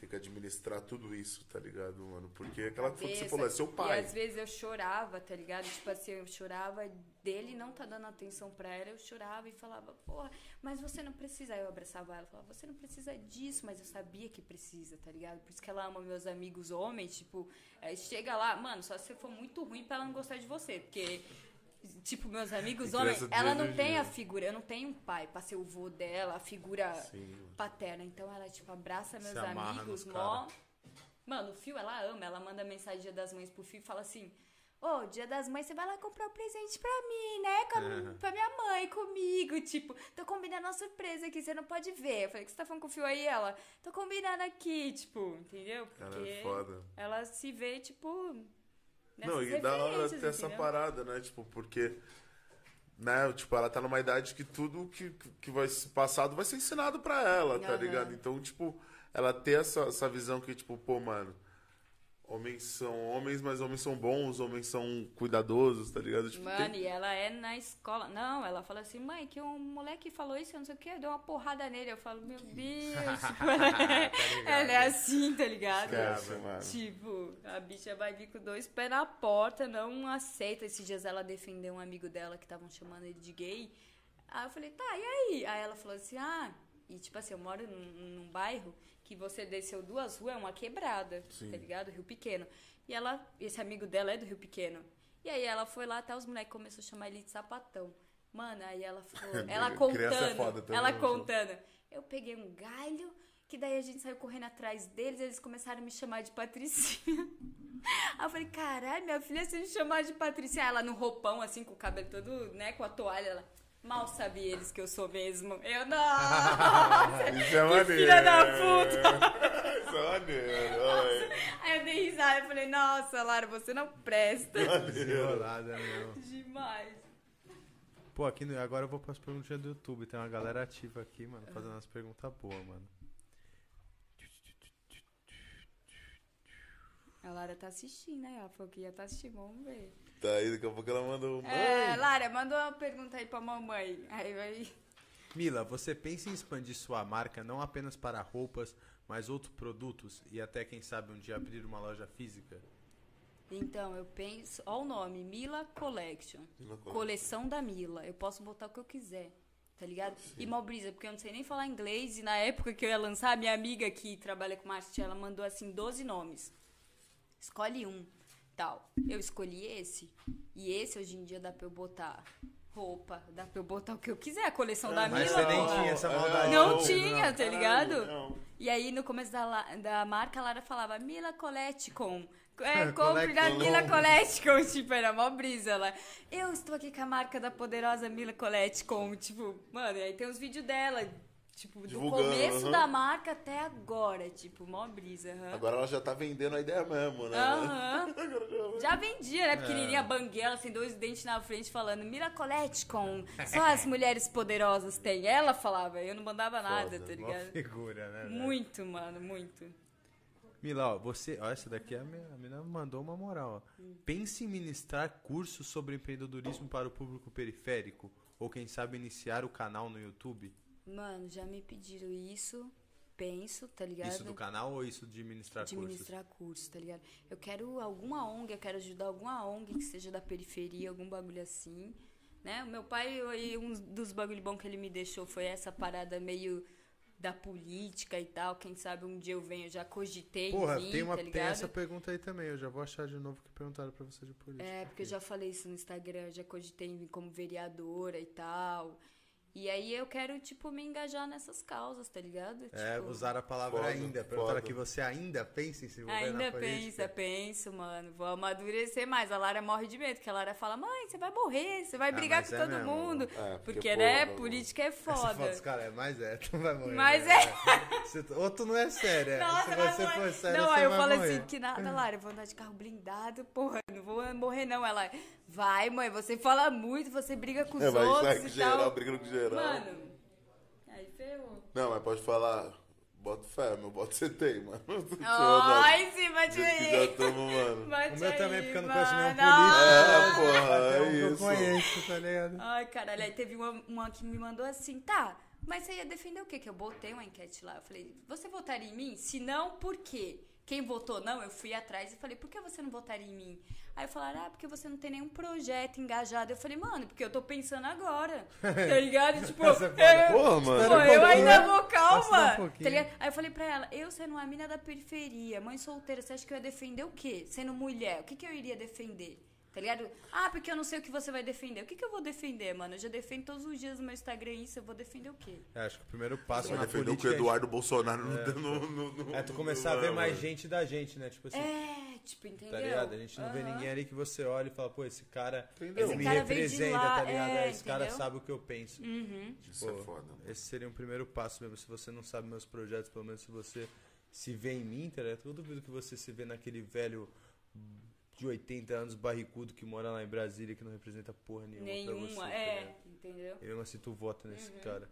tem que administrar tudo isso, tá ligado, mano? Porque aquela que você Cabeça. falou, é seu E pai. às vezes eu chorava, tá ligado? Tipo assim, eu chorava dele não tá dando atenção pra ela, eu chorava e falava, porra, mas você não precisa. Aí eu abraçava ela e falava, você não precisa disso, mas eu sabia que precisa, tá ligado? Por isso que ela ama meus amigos homens, tipo, aí chega lá, mano, só se você for muito ruim pra ela não gostar de você, porque. Tipo, meus amigos homens, ela não tem a figura, eu não tenho um pai pra ser o vô dela, a figura Sim, paterna. Então ela, tipo, abraça meus amigos, mó. Mano, o Fio, ela ama, ela manda mensagem Dia das Mães pro Fio e fala assim: Ô, dia das mães, você vai lá comprar um presente pra mim, né? Com a-. Pra minha mãe, comigo. Tipo, tô combinando uma surpresa aqui, você não pode ver. Eu falei, o que você tá falando com o fio aí? Ela, tô combinando aqui, tipo, entendeu? Porque é foda. ela se vê, tipo. Não, e da hora ter essa entendeu? parada, né? Tipo, porque. Né, tipo, ela tá numa idade que tudo que, que vai ser passado vai ser ensinado pra ela, tá Aham. ligado? Então, tipo, ela ter essa, essa visão que, tipo, pô, mano, homens são homens, mas homens são bons, homens são cuidadosos, tá ligado? Tipo, Mano, tem- e ela é na escola. Não, ela fala assim, mãe, que um moleque falou isso, eu não sei o que, deu uma porrada nele. Eu falo, meu Deus, tipo, ela, é, ela é assim, tá ligado? Mano. Tipo, a bicha vai vir com dois pés na porta, não aceita. Esses dias ela defendeu um amigo dela que estavam chamando ele de gay. Aí eu falei, tá, e aí? Aí ela falou assim, ah, e tipo assim, eu moro num, num bairro que você desceu duas ruas, é uma quebrada, Sim. tá ligado? Rio Pequeno. E ela, esse amigo dela é do Rio Pequeno. E aí ela foi lá, até os moleques começaram a chamar ele de sapatão. Mano, aí ela falou, ela é contando, foda ela né? contando. Eu peguei um galho, que daí a gente saiu correndo atrás deles, eles começaram a me chamar de Patricinha. Aí eu falei, caralho, minha filha se me chamar de Patricinha. Ela no roupão, assim, com o cabelo todo, né, com a toalha, ela... Mal sabia eles que eu sou mesmo. Eu, não! Isso é maneiro. filha da puta! Isso é maneiro, olha. Aí eu dei risada e falei, nossa, Lara, você não presta. Enrolada mesmo. Demais. Pô, aqui no, agora eu vou para as perguntinhas do YouTube. Tem uma galera ativa aqui, mano, fazendo umas perguntas boas, mano. A Lara tá assistindo, né? Ela falou que ia tá assistindo, vamos ver. Tá aí, daqui a pouco ela mandou. Mãe! É, Lara, manda uma pergunta aí pra mamãe. Aí vai... Mila, você pensa em expandir sua marca não apenas para roupas, mas outros produtos e até, quem sabe, um dia abrir uma loja física? Então, eu penso... Ó o nome, Mila Collection. Mila Collection. Coleção da Mila. Eu posso botar o que eu quiser, tá ligado? E mal brisa, porque eu não sei nem falar inglês. E na época que eu ia lançar, minha amiga que trabalha com marketing, ela mandou, assim, 12 nomes. Escolhe um, tal. Eu escolhi esse. E esse, hoje em dia, dá pra eu botar roupa. Dá pra eu botar o que eu quiser. A coleção da Mas Mila. você nem tinha essa maldade. Não tinha, não. tá ligado? Não. E aí, no começo da, da marca, a Lara falava Mila Collecticon. É, compre da. Mila Collecticon. Tipo, era mó brisa lá. Eu estou aqui com a marca da poderosa Mila Collecticon. Tipo, mano, e aí tem os vídeos dela. Tipo, do Divulgando, começo aham. da marca até agora. Tipo, mó brisa. Agora ela já tá vendendo a ideia mesmo, né? Aham. Agora já- vendia, né? Pequenininha, banguela, assim, dois dentes na frente, falando Mila Collecticon. Só as mulheres poderosas têm. Ela falava, eu não mandava nada, Foda, tá Uma ligado? figura, né? Muito, mano, muito. Mila, ó, você. Ó, essa daqui a minha, a mina mandou uma moral. Ó. Hum. Pense em ministrar cursos sobre empreendedorismo para o público periférico? Ou quem sabe iniciar o canal no YouTube? Mano, já me pediram isso, penso, tá ligado? Isso do canal ou isso de ministrar de cursos? ministrar curso, tá ligado? Eu quero alguma ONG, eu quero ajudar alguma ONG que seja da periferia, algum bagulho assim, né? O meu pai, aí, um dos bagulho bom que ele me deixou foi essa parada meio da política e tal. Quem sabe um dia eu venho, eu já cogitei Porra, em vir, tem, uma, tá tem essa pergunta aí também. Eu já vou achar de novo que perguntaram pra você de política. É, porque eu já falei isso no Instagram, eu já cogitei em vir como vereadora e tal. E aí eu quero, tipo, me engajar nessas causas, tá ligado? É, Tipo, usar a palavra Foda, ainda. Perguntaram foda. aqui, você ainda pensa em se envolver Ainda na política? pensa, penso, mano. Vou amadurecer mais. A Lara morre de medo, porque a Lara fala, mãe, você vai morrer, você vai Ah, brigar mas com é todo mesmo. mundo. É, porque, porque, né, não- política é Essa foto foda. dos caras é mais é, tu não vai morrer. Mas né? é. Se ou tu não é sério, é. Nossa, Se você não é- for sério, Não, você aí eu falo morrer. assim, que nada, Lara, eu vou andar de carro blindado, porra, não vou morrer não. Ela, vai, mãe, você fala muito, você briga com os É, vai outros e geral, tal. brigando com geral. Mano, aí ferrou. Não, mas pode falar. Bota fé, meu boto você tem, mano. Ai, sim, bate aí. já tamo, mano. Bate O meu aí, também, porque eu não conheço nenhum É, político. porra, Até um é que eu isso. conheço, tá ligado? Ai, caralho, aí teve uma, uma que me mandou assim, tá, mas você ia defender o quê? Que eu botei uma enquete lá. Eu falei, você votaria em mim? Se não, por quê? Quem votou não, eu fui atrás e falei, por que você não votaria em mim? Aí falaram, ah, porque você não tem nenhum projeto engajado. Eu falei, mano, porque eu tô pensando agora. Tá ligado? Tipo, Essa é eu, Porra, mano. Pô, um eu ainda vou, um calma. pouquinho. Tá ligado? Aí eu falei pra ela, eu sendo uma mina da periferia, mãe solteira, você acha que eu ia defender o quê? Sendo mulher, o que, que eu iria defender? Tá ligado? Ah, porque eu não sei o que você vai defender. O que, que eu vou defender, mano? Eu já defendo todos os dias no meu Instagram isso, eu vou defender o quê? É, acho que o primeiro passo na defender o que o política é- Eduardo Bolsonaro no, no, no, no- é tu no- começar a ver mais gente da gente, né? Tipo assim, É, tipo, entendeu? Tá ligado? A gente não vê Aham. ninguém ali que você olha e fala, pô, esse cara, Entendeu? ele Esse me cara representa, lá, tá ligado? é, esse cara entendeu? sabe o que eu penso. Uhum. Isso Pô, é foda. Esse seria um primeiro passo mesmo. Se você não sabe meus projetos, pelo menos se você se vê em mim, tá ligado? Eu duvido que você se vê naquele velho de 80 anos barricudo que mora lá em Brasília que não representa porra nenhuma, pra Nenhuma, você. tá é, ligado? entendeu? E mesmo assim tu vota nesse cara.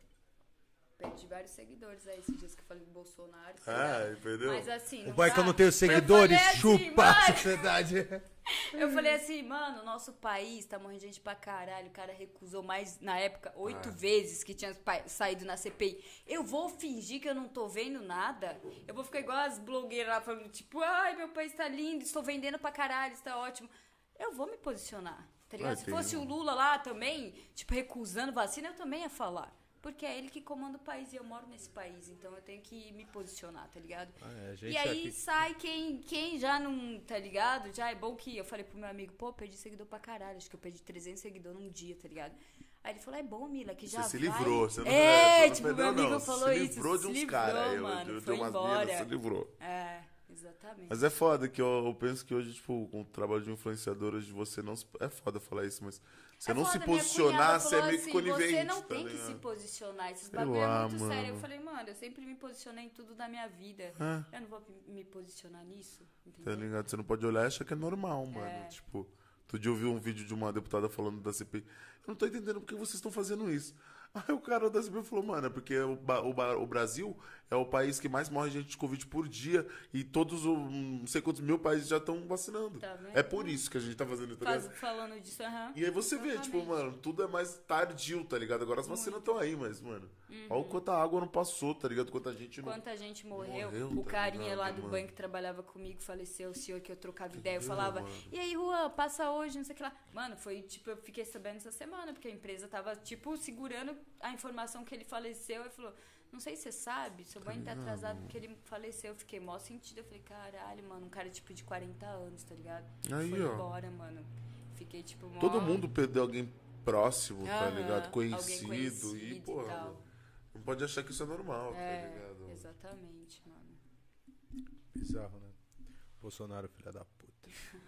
Perdi vários seguidores aí esses dias que eu falei do Bolsonaro. Ah, lá. entendeu? Mas assim. O pai que eu não dá. tenho seguidores, assim, chupa a mano. sociedade. Eu falei assim, mano, nosso país tá morrendo de gente pra caralho. O cara recusou mais, na época, oito Ah. vezes que tinha saído na CPI. Eu vou fingir que eu não tô vendo nada? Eu vou ficar igual as blogueiras lá falando, tipo, ai, meu país tá lindo, estou vendendo pra caralho, está ótimo. Eu vou me posicionar, tá ligado? Ah, Se tem fosse o Lula lá também, tipo, recusando vacina, eu também ia falar. Porque é ele que comanda o país e eu moro nesse país, então eu tenho que me posicionar, tá ligado? Ah, é, E aí aqui- sai quem, quem já não, tá ligado? Já é bom que eu falei pro meu amigo, pô, perdi seguidor pra caralho. Acho que eu perdi 300 seguidores num dia, tá ligado? Aí ele falou, é bom, Mila, que já Você se vai... livrou, você não É, não tipo, meu perdeu, amigo não. falou se isso. livrou de se uns livrou, caras aí, mano, de, de foi umas embora. minas, se livrou. É, exatamente. Mas é foda que eu, eu penso que hoje, tipo, com o trabalho de influenciador, hoje você não. se- É foda falar isso, mas você É não foda, se posicionar, você é meio que assim, conivente. Você não tá tem que ligado? se posicionar. Esses bagulho lá, é muito sério. Eu mano. falei, mano, eu sempre me posicionei em tudo da minha vida. É. Eu não vou me posicionar nisso, Tá entendeu? ligado? Você não pode olhar e achar que é normal, mano. É. Tipo, outro dia eu vi um vídeo de uma deputada falando da CPI. Eu não tô entendendo por que vocês estão fazendo isso. Aí o cara da CPI falou, mano, é porque o, o, o Brasil é o país que mais morre gente de Covid por dia e todos os não sei quantos mil países já estão vacinando. Tá é por isso que a gente tá fazendo, tá? Faz- falando disso, aham. E aí você vê, tipo, Exatamente. mano, tudo é mais tardio, tá ligado? Agora as vacinas estão aí, mas, mano, olha o quanta água não passou, tá ligado? Quanta gente não. Quanta gente morreu. Morreu, o tá carinha ligado, lá do mano? banco que trabalhava comigo faleceu, o senhor que eu trocava ideia. Eu falava, mano? e aí, Juan, passa hoje, não sei o que lá. Mano, foi tipo, eu fiquei sabendo essa semana, porque a empresa tava, tipo, segurando a informação que ele faleceu. Ele falou, não sei se você sabe, seu banho tá atrasado porque ele faleceu. Eu fiquei mó sentido. Eu falei, caralho, mano, um cara tipo de 40 anos, tá ligado? Aí, foi ó. embora, mano. Fiquei, tipo, mó... Todo mundo perdeu alguém próximo, tá ligado? Conhecido, conhecido e, mano, não pode achar que isso é normal, tá É, ligado? exatamente, mano. Bizarro, né? Bolsonaro, filha da puta.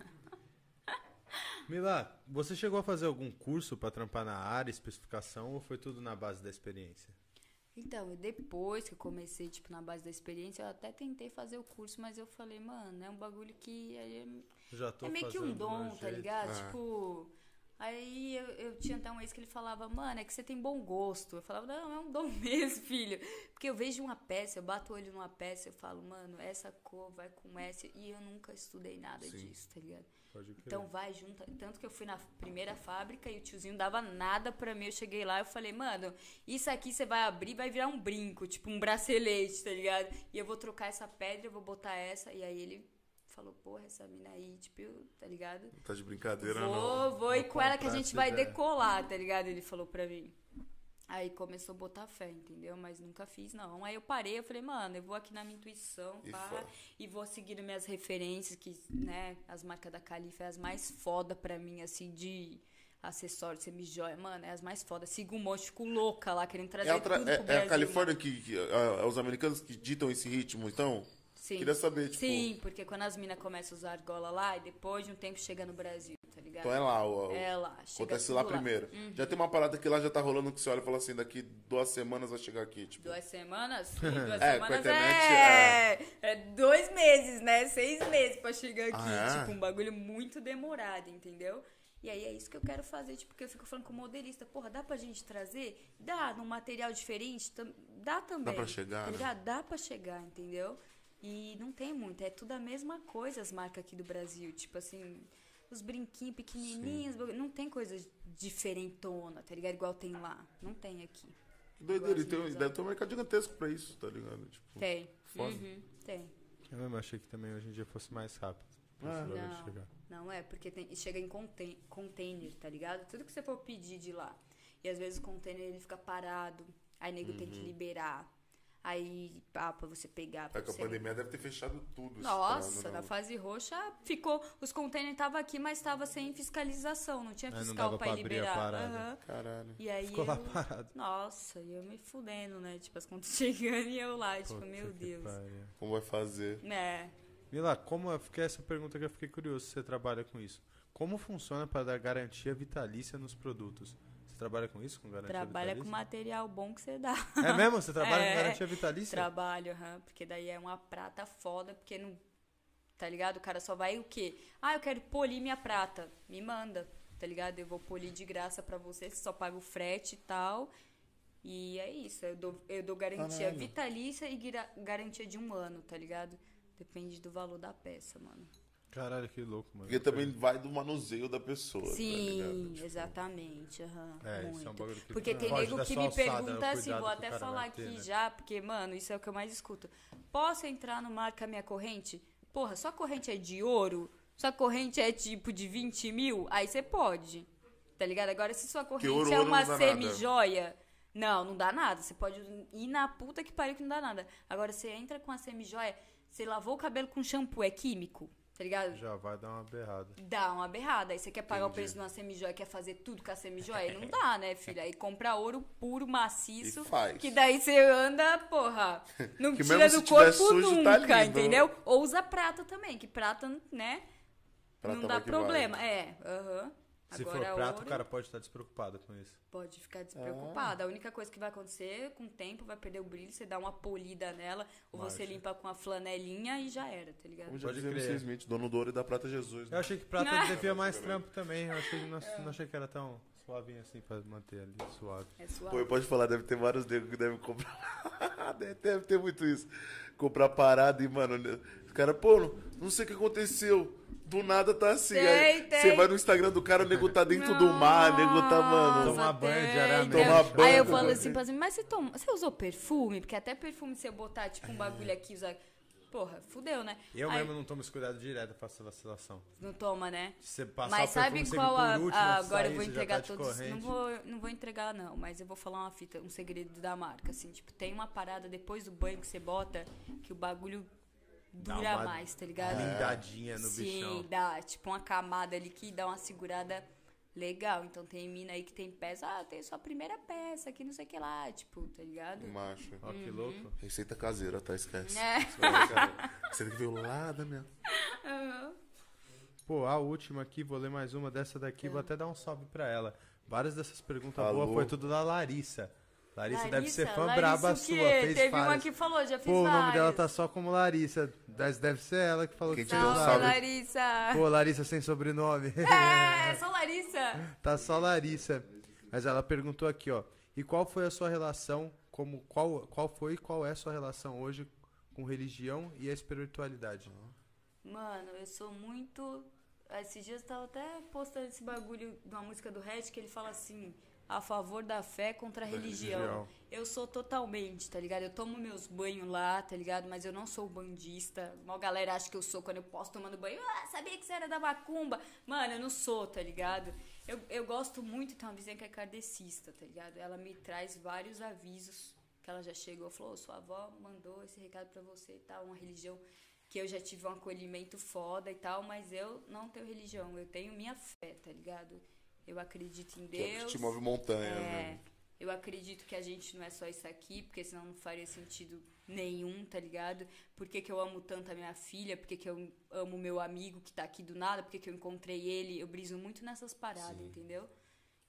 Mila, você chegou a fazer algum curso pra trampar na área, especificação, ou foi tudo na base da experiência? Então, depois que eu comecei, tipo, na base da experiência, eu até tentei fazer o curso, mas eu falei, mano, é um bagulho que é, Já tô é meio que um dom, meu tá ligado? Ah. Tipo, aí eu, eu tinha até um ex que ele falava, mano, é que você tem bom gosto. Eu falava, não, é um dom mesmo, filho. Porque eu vejo uma peça, eu bato o olho numa peça, eu falo, mano, essa cor vai com essa, e eu nunca estudei nada Sim. disso, tá ligado? Pode crer. Então vai junto. Tanto que eu fui na primeira fábrica e o tiozinho dava nada pra mim. Eu cheguei lá e eu falei, mano, isso aqui você vai abrir vai virar um brinco, tipo um bracelete, tá ligado? E eu vou trocar essa pedra, eu vou botar essa. E aí ele falou, porra, essa mina aí, tipo, tá ligado? Tá de brincadeira, Vou, não. vou ir Vou com ela que a gente vai ideia. decolar, tá ligado? Ele falou pra mim. Aí começou a botar fé, entendeu? Mas nunca fiz, não. Aí eu parei, eu falei, mano, eu vou aqui na minha intuição, E pá, e vou seguir minhas referências, que, né, as marcas da Califa é as mais foda pra mim, assim, de acessórios, semi-joia. Mano, é as mais foda. Sigo um monte, fico louca lá, querendo trazer É, a tra- tudo é- pro é Brasil. a Califórnia que, que ah, os americanos que ditam esse ritmo, então? Sim. Queria saber, tipo. Sim, porque quando as minas começam a usar argola lá, e depois de um tempo chega no Brasil, tá ligado? Então é lá, o, É lá, acontece lá tudo primeiro. Uhum. Já tem uma parada que lá já tá rolando que você olha e fala assim, daqui duas semanas vai chegar aqui, tipo. Duas semanas? Duas É, com a semanas internet, é... é dois meses, né? Seis meses pra chegar aqui. Ah, é? Tipo, um bagulho muito demorado, entendeu? E aí é isso que eu quero fazer, tipo, porque eu fico falando com o modelista, porra, dá pra gente trazer? Dá, num material diferente? Tam- Dá também. pra chegar, Tá né? Dá pra chegar, entendeu? E não tem muito, é tudo a mesma coisa as marcas aqui do Brasil. Tipo assim, os brinquinhos pequenininhos, não tem coisa diferentona, tá ligado? Igual tem lá. Não tem aqui. Que doideira, e tem, deve ter um mercado gigantesco pra isso, tá ligado? Tipo, Tem. Foda. Uhum, tem. Eu mesmo achei que também hoje em dia fosse mais rápido. Ah. Não. chegar. Não é, porque tem, chega em conten- container, tá ligado? Tudo que você for pedir de lá. E às vezes o container ele fica parado. Aí nego tem que liberar. Aí, pá, pra você pegar. Pra é que a você... pandemia deve ter fechado tudo. esse Nossa, parada, na fase roxa ficou. Os containers estavam aqui, mas estava sem fiscalização. Não tinha não fiscal dava pra pra abrir a liberar. parada. Aham. Caralho. E aí Ficou lá eu... parado. Nossa, e eu me fudendo, né? Tipo, as contas chegando e eu lá, tipo, Puta meu Deus. pariu. Como vai fazer? É. Mila, como fiquei essa pergunta que eu fiquei curioso se você trabalha com isso. Como funciona para dar garantia vitalícia nos produtos? Você trabalha com isso, com garantia Trabalha com vitalícia? material bom que você dá. É mesmo? Você trabalha É. com garantia vitalícia? Trabalho, aham, porque daí é uma prata foda, porque não. Tá ligado? O cara só vai o quê? Ah, eu quero polir minha prata. Me manda, tá ligado? Eu vou polir de graça pra você, você só paga o frete e tal. E é isso, eu dou, eu dou garantia Caralho. vitalícia e garantia de um ano, tá ligado? Depende do valor da peça, mano. Caralho, que louco, mano. Porque também vai do manuseio da pessoa. tá Sim, ligado? Tipo, exatamente. aham, É, muito. isso é um bagulho que Porque tem nego que me pergunta assim, vou até falar ter, aqui né? já, porque, mano, isso é o que eu mais escuto. Posso entrar no marca minha corrente? Porra, sua corrente é de ouro? Sua corrente é tipo de 20 mil? Aí você pode. Tá ligado? Agora, se sua corrente ouro, é uma semi-joia. Não, não dá nada. Você pode ir na puta que pariu que não dá nada. Agora, você entra com a semi-joia, você lavou o cabelo com shampoo, é químico. Tá ligado? Já vai dar uma berrada. Dá uma berrada. Aí você quer pagar o Entendi. preço de uma semijoia, quer fazer tudo com a semijoia? Aí não dá, né, filha? Aí compra ouro puro, maciço. E faz. Que daí você anda, porra, não Que tira mesmo do corpo sujo, tá nunca, lindo. entendeu? Ou usa prata também, que prata, né? Prata não dá que vai. problema. É, aham. Se Agora, for prata, ouro, o cara pode estar despreocupado com isso. pode ficar despreocupado. A única coisa que vai acontecer, com o tempo, vai perder o brilho, você dá uma polida nela, ou você Marcha. limpa com a flanelinha e já era, tá ligado? Como já Pode crer. Smith, dono do ouro e da prata Jesus. Eu Né? achei que prata devia mais trampo também. Eu achei, não, não achei que era tão suavinho assim pra manter ali suave. É suave. Pô, pode falar, deve ter vários negros que devem comprar. deve, ter muito isso. Comprar parada e, mano, os caras, pô, não, não sei o que aconteceu. Do nada tá assim. Tem, Aí tem. Você vai no Instagram do cara, o nego tá dentro do mar, o nego tá, mano. Tomar banho tem, diariamente. tem. Tomar banho, Aí eu falo assim pra assim, mas você, toma, você usou perfume? Porque até perfume, se eu botar, tipo, um bagulho aqui, usar... Porra, fudeu, né? Eu Aí, mesmo não tomo esse cuidado direto pra vacilação. Não toma, né? Se você passar Mas o sabe qual a, último, a- de agora eu sair, vou você já entregar tá de todos. Não vou, não vou entregar não, mas eu vou falar uma fita, um segredo da marca, assim, tipo, tem uma parada depois do banho que você bota que o bagulho dura uma mais, tá ligado? Blindadinha no Sim, bichão. dá, tipo uma camada ali que dá uma segurada legal. Então tem mina aí que tem peça, ah, tem sua primeira peça aqui, não sei o que lá, tipo, tá ligado? Macho. Ó, que Uhum. louco. Receita caseira, tá? Esquece. É. Você tem que ver o lado, né? Pô, a última aqui, vou ler mais uma dessa daqui, vou até dar um salve pra ela. Várias dessas perguntas Alô? boas foi tudo da Larissa. Larissa, deve ser fã Larissa braba sua, quê? fez Teve uma várias. que falou, já fiz Pô, o nome dela várias. tá só como Larissa. Mas Deve ser ela que falou Quem que te deu um Salve. Larissa! Pô, Larissa sem sobrenome. É, sou Larissa! tá só Larissa. Mas ela perguntou aqui, ó. E qual foi a sua relação, como qual, qual foi e qual é a sua relação hoje com religião e a espiritualidade? Mano, eu sou muito. Esses dias eu tava até postando esse bagulho de uma música do Red que ele fala assim: a favor da fé contra a religião. religião. Eu sou totalmente, tá ligado? Eu tomo meus banhos lá, tá ligado? Mas eu não sou bandista. Uma galera acha que eu sou quando eu posso tomando banho. Ah, sabia que você era da macumba. Mano, eu não sou, tá ligado? Eu, eu gosto muito, tem uma vizinha que é kardecista, tá ligado? Ela me traz vários avisos que ela já chegou e falou: "Ô, sua avó mandou esse recado pra você e tal, uma religião que eu já tive um acolhimento foda e tal, mas eu não tenho religião, eu tenho minha fé, tá ligado? Eu acredito em Que é que Deus. te move montanha, É, né? eu acredito que a gente não é só isso aqui, porque senão não faria sentido nenhum, tá ligado? Por que, que eu amo tanto a minha filha? Por que, que eu amo meu amigo que tá aqui do nada? Por que, que eu encontrei ele? Eu briso muito nessas paradas, entendeu?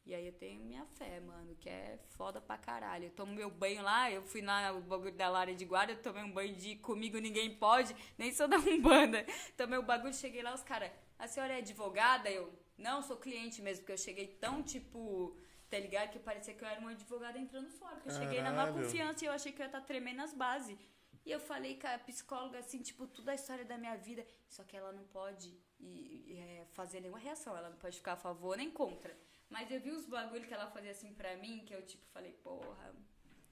E aí eu tenho minha fé, mano, que é foda pra caralho. Eu tomo meu banho lá, eu fui na o bagulho da Lara de guarda, eu tomei um banho de comigo ninguém pode, nem sou da Umbanda. Tomei o bagulho, cheguei lá, os caras, a senhora é advogada? Eu, não, sou cliente mesmo, porque eu cheguei tão, tipo, tá ligado? Que parecia que eu era uma advogada entrando fora. Porque eu cheguei na Caralho. confiança e eu achei que eu ia estar tremendo nas bases. E eu falei com a psicóloga, assim, tipo, toda a história da minha vida. Só que ela não pode e- e, é, fazer nenhuma reação. Ela não pode ficar a favor nem contra. Mas eu vi os bagulho que ela fazia assim pra mim, que eu, tipo, falei, porra,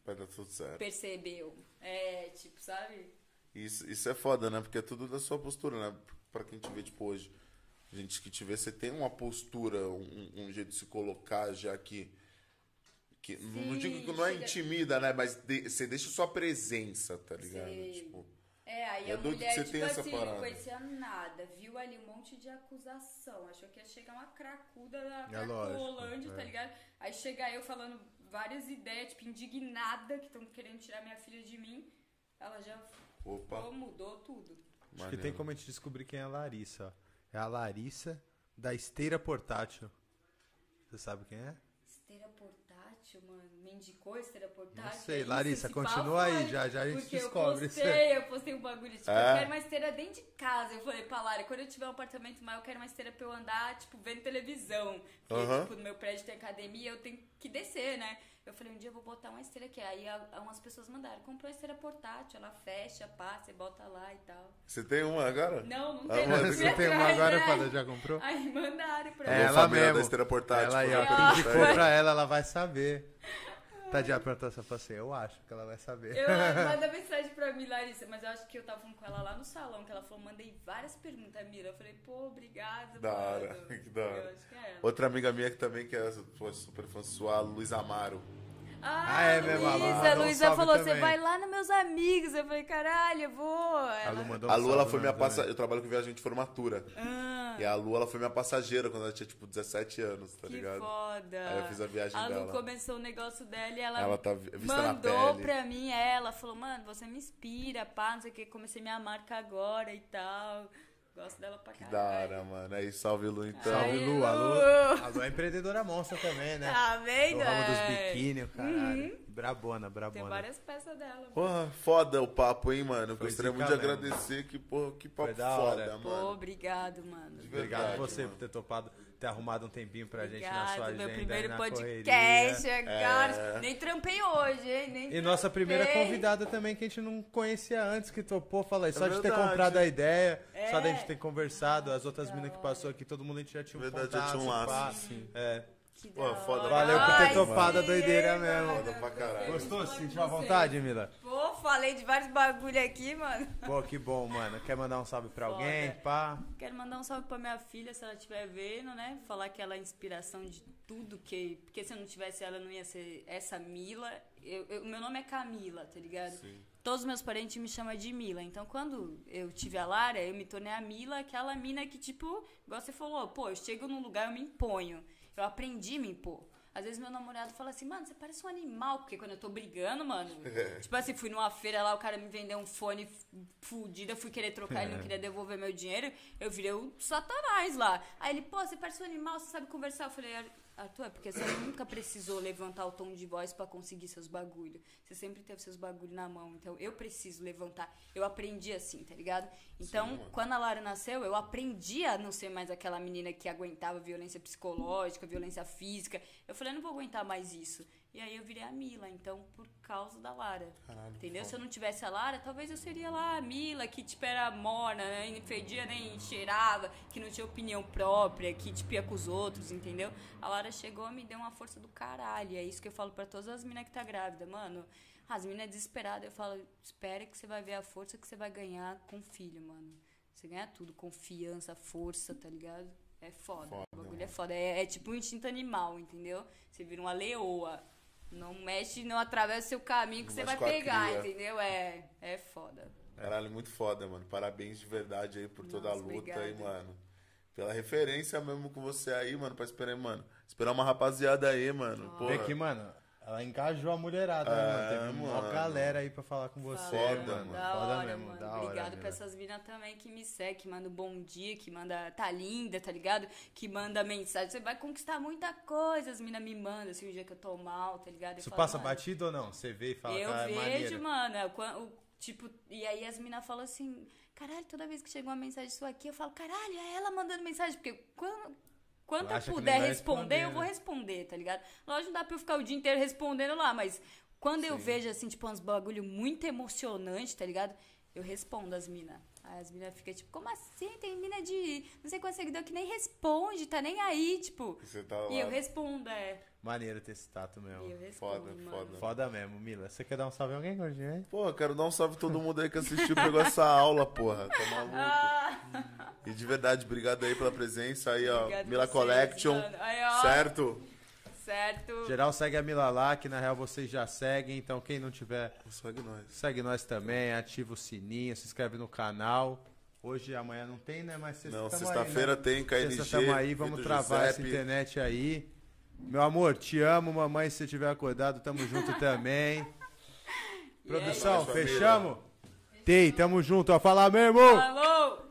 Vai dar tudo certo. percebeu. É, tipo, sabe? Isso, isso é foda, né? Porque é tudo da sua postura, né? Pra quem te vê, tipo, hoje. Gente que te vê, você tem uma postura, um, um jeito de se colocar já que. que não- não Sim, digo que não é intimida, né? Mas de- você deixa sua presença, tá ligado? Sei. Tipo, É, aí É a doido mulher, que você tipo tem essa assim, parada. não conhecia nada, viu ali um monte de acusação, achou que ia chegar uma cracuda da É Cracolândia, é. tá ligado? Aí chega eu falando várias ideias, tipo, indignada, que estão querendo tirar minha filha de mim, ela já opa. mudou tudo. Acho que Maneiro. tem como a gente descobrir quem é a Larissa, ó. É a Larissa da esteira portátil. Você sabe quem é? Esteira portátil, mano. Me indicou esteira portátil? Não sei, é isso? Larissa, Esse continua papo aí, já já a gente Porque descobre eu isso. postei, eu postei um bagulho, tipo, É? eu quero uma esteira dentro de casa. Eu falei pra Lara, quando eu tiver um apartamento maior, eu quero uma esteira pra eu andar, tipo, vendo televisão. Porque, tipo, no meu prédio tem academia, eu tenho que descer, né? Eu falei, um dia eu vou botar uma esteira aqui. Aí a- umas pessoas mandaram, comprou uma esteira portátil, ela fecha, passa, você bota lá e tal. Você tem uma agora? Não, não Ah, tem não. Você tem uma agora, né? Pada? Já comprou? Aí mandaram pra É, ela família mesmo. da esteira portátil. Ela aí, ó. Quem indicou pra ela, ela vai saber. Tadinha perguntou essa assim, eu acho que ela vai saber. Eu manda mensagem pra mim, Larissa, mas eu acho que eu tava falando com ela lá no salão, que ela falou, mandei várias perguntas, Mira. Eu falei, pô, obrigada, Da mano. hora, que da hora. Eu acho que é ela. Outra amiga minha que também que é super fã sua, Luiz Amaro. Ah, Ah, é mesmo, a Lu Luísa, a um Luísa falou, você vai lá nos meus amigos. Eu falei, caralho, eu vou. A Ela... Lu mandou A um Lu, ela foi minha passageira. Eu trabalho com viagem de formatura. Ah, E a Lu, ela foi minha passageira quando ela tinha, tipo, 17 anos, tá que ligado? foda. Aí eu fiz a viagem A Lu dela. começou o negócio dela e ela, Ela tá mandou pra mim ela. Falou, mano, você me inspira, pá, não sei o que. Comecei minha marca agora e tal. Gosto dela pra Que caralho. da hora, mano. Aí, salve, Lu, então. Salve, Lu. A Lu, a é empreendedora monstra também, né? Tá vendo? O ramo dos É. biquíni, caralho. Brabona, Tem brabona. várias peças dela. Porra, foda o papo, hein, mano. Foi Gostaria muito de mesmo. agradecer. Que, porra, que papo foda, hora. Pô, mano. obrigado, mano. Obrigado verdade, você mano. por ter topado, ter arrumado um tempinho pra gente na sua agenda. meu primeiro na podcast correria. agora. Nem trampei hoje, hein? Nem E nossa primeira trampei. convidada também, que a gente não conhecia antes, que topou, fala aí, só de ter É verdade. comprado a ideia, É. só da gente ter conversado, as outras minas que passou aqui, todo mundo a gente já tinha um Verdade, já contato, tinha um laço, pá. sim. É. Que Pô, da foda. Valeu por ter topado a doideira mesmo. Foda pra caralho. Gostou? Sentiu à vocês. vontade, Mila? Pô, falei de vários bagulho aqui, mano. Pô, que bom, mano. Quer mandar um salve pra Foda. alguém? Pá. Quero mandar um salve pra minha filha, se ela estiver vendo, né? Falar que ela é a inspiração de tudo que. Porque se eu não tivesse ela, não ia ser essa Mila. Eu, eu- meu nome é Camila, tá ligado? Sim. Todos os meus parentes me chamam de Mila. Então, quando eu tive a Lara, eu me tornei a Mila, aquela mina que, tipo, igual você falou, pô, eu chego num lugar, eu me imponho. Eu aprendi a me impor. Às vezes meu namorado fala assim, mano, você parece um animal, porque quando eu tô brigando, mano. tipo assim, fui numa feira lá, o cara me vendeu um fone fudido, eu fui querer trocar, ele não queria devolver meu dinheiro, eu virei o satanás lá. Aí ele, pô, você parece um animal, você sabe conversar. Eu falei, "Ar- Arthur, é porque você nunca precisou levantar o tom de voz pra conseguir seus bagulho. Você sempre teve seus bagulho na mão. Então eu preciso levantar. Eu aprendi assim, tá ligado? Então, mano. quando a Lara nasceu, eu aprendi a não ser mais aquela menina que aguentava violência psicológica, violência física. Eu falei, eu não vou aguentar mais isso. E aí eu virei a Mila, então, por causa da Lara. Caralho, Entendeu? Se eu não tivesse a Lara, talvez eu seria lá a Mila, que tipo era morna, né? nem fedia, nem cheirava, que não tinha opinião própria, que tipo ia com os outros, entendeu? A Lara chegou e me deu uma força do caralho. É isso que eu falo pra todas as minas que tá grávida, mano. As minas desesperadas, eu falo, espera que você vai ver a força que você vai ganhar com o filho, mano. Você ganha tudo, confiança, força, tá ligado? É foda. Foda, o bagulho é foda. É, é tipo um instinto animal, entendeu? Você vira uma leoa. Não mexe, não atravessa o seu caminho que Não você vai a pegar, entendeu? É, é foda. Caralho, muito foda, mano. Parabéns de verdade aí por toda a Nossa, luta aí, obrigada. mano. Pela referência mesmo com você aí, mano, pra esperar, mano. Esperar uma rapaziada aí, mano. Vê que, mano, ela engajou a mulherada, É, né, mano? Teve uma mano. galera aí pra falar com você, Foda, mano. mano. Da Foda hora, mesmo, mano. da hora. Obrigado Mila. pra essas minas também que me seguem, que mandam bom dia, que manda tá linda, tá ligado? Que manda mensagem. Você vai conquistar muita coisa, as minas me mandam, assim, um dia que eu tô mal, tá ligado? Eu Isso falo, passa mano, batido ou não? Você vê e fala, Eu cara, é vejo, maneiro. mano. é, quan- o- tipo, e aí as minas falam assim, caralho, toda vez que chega uma mensagem sua aqui, eu falo, caralho, é ela mandando mensagem, porque quando, quando Ela eu puder responder, responder, eu vou né? responder, tá ligado? Lógico, não dá pra eu ficar o dia inteiro respondendo lá, mas quando eu vejo, assim, tipo, uns bagulho muito emocionante, tá ligado? Eu respondo as minas. Aí as minas ficam tipo, como assim? Tem mina de não sei quantos seguidores que nem responde, tá nem aí, tipo. Você tá. E eu respondo, é. Maneiro ter esse tato mesmo. Respondo, Foda, mano. foda. Foda mesmo, Mila. Você quer dar um salve a alguém, gordinho, hein? Pô, quero dar um salve a todo mundo aí que assistiu, pegou essa aula, porra. Tá maluco? Ah, E de verdade, obrigado aí pela presença aí, ó. Obrigado Mila vocês, Collection. Aí, ó. Certo? certo. Geral segue a Mila lá, que na real vocês já seguem. Então quem não tiver, Segue nós. segue nós também, ativa o sininho, se inscreve no canal. Hoje, amanhã não tem, né? Mas sexta Não, tamo sexta-feira né? tem KNG. Sexta tamo aí, vamos travar essa Giuseppe. internet aí. Meu amor, te amo, mamãe, se você tiver acordado, tamo junto também. É Produção, fechamos? Tamo junto, ó. Falar mesmo! Falou!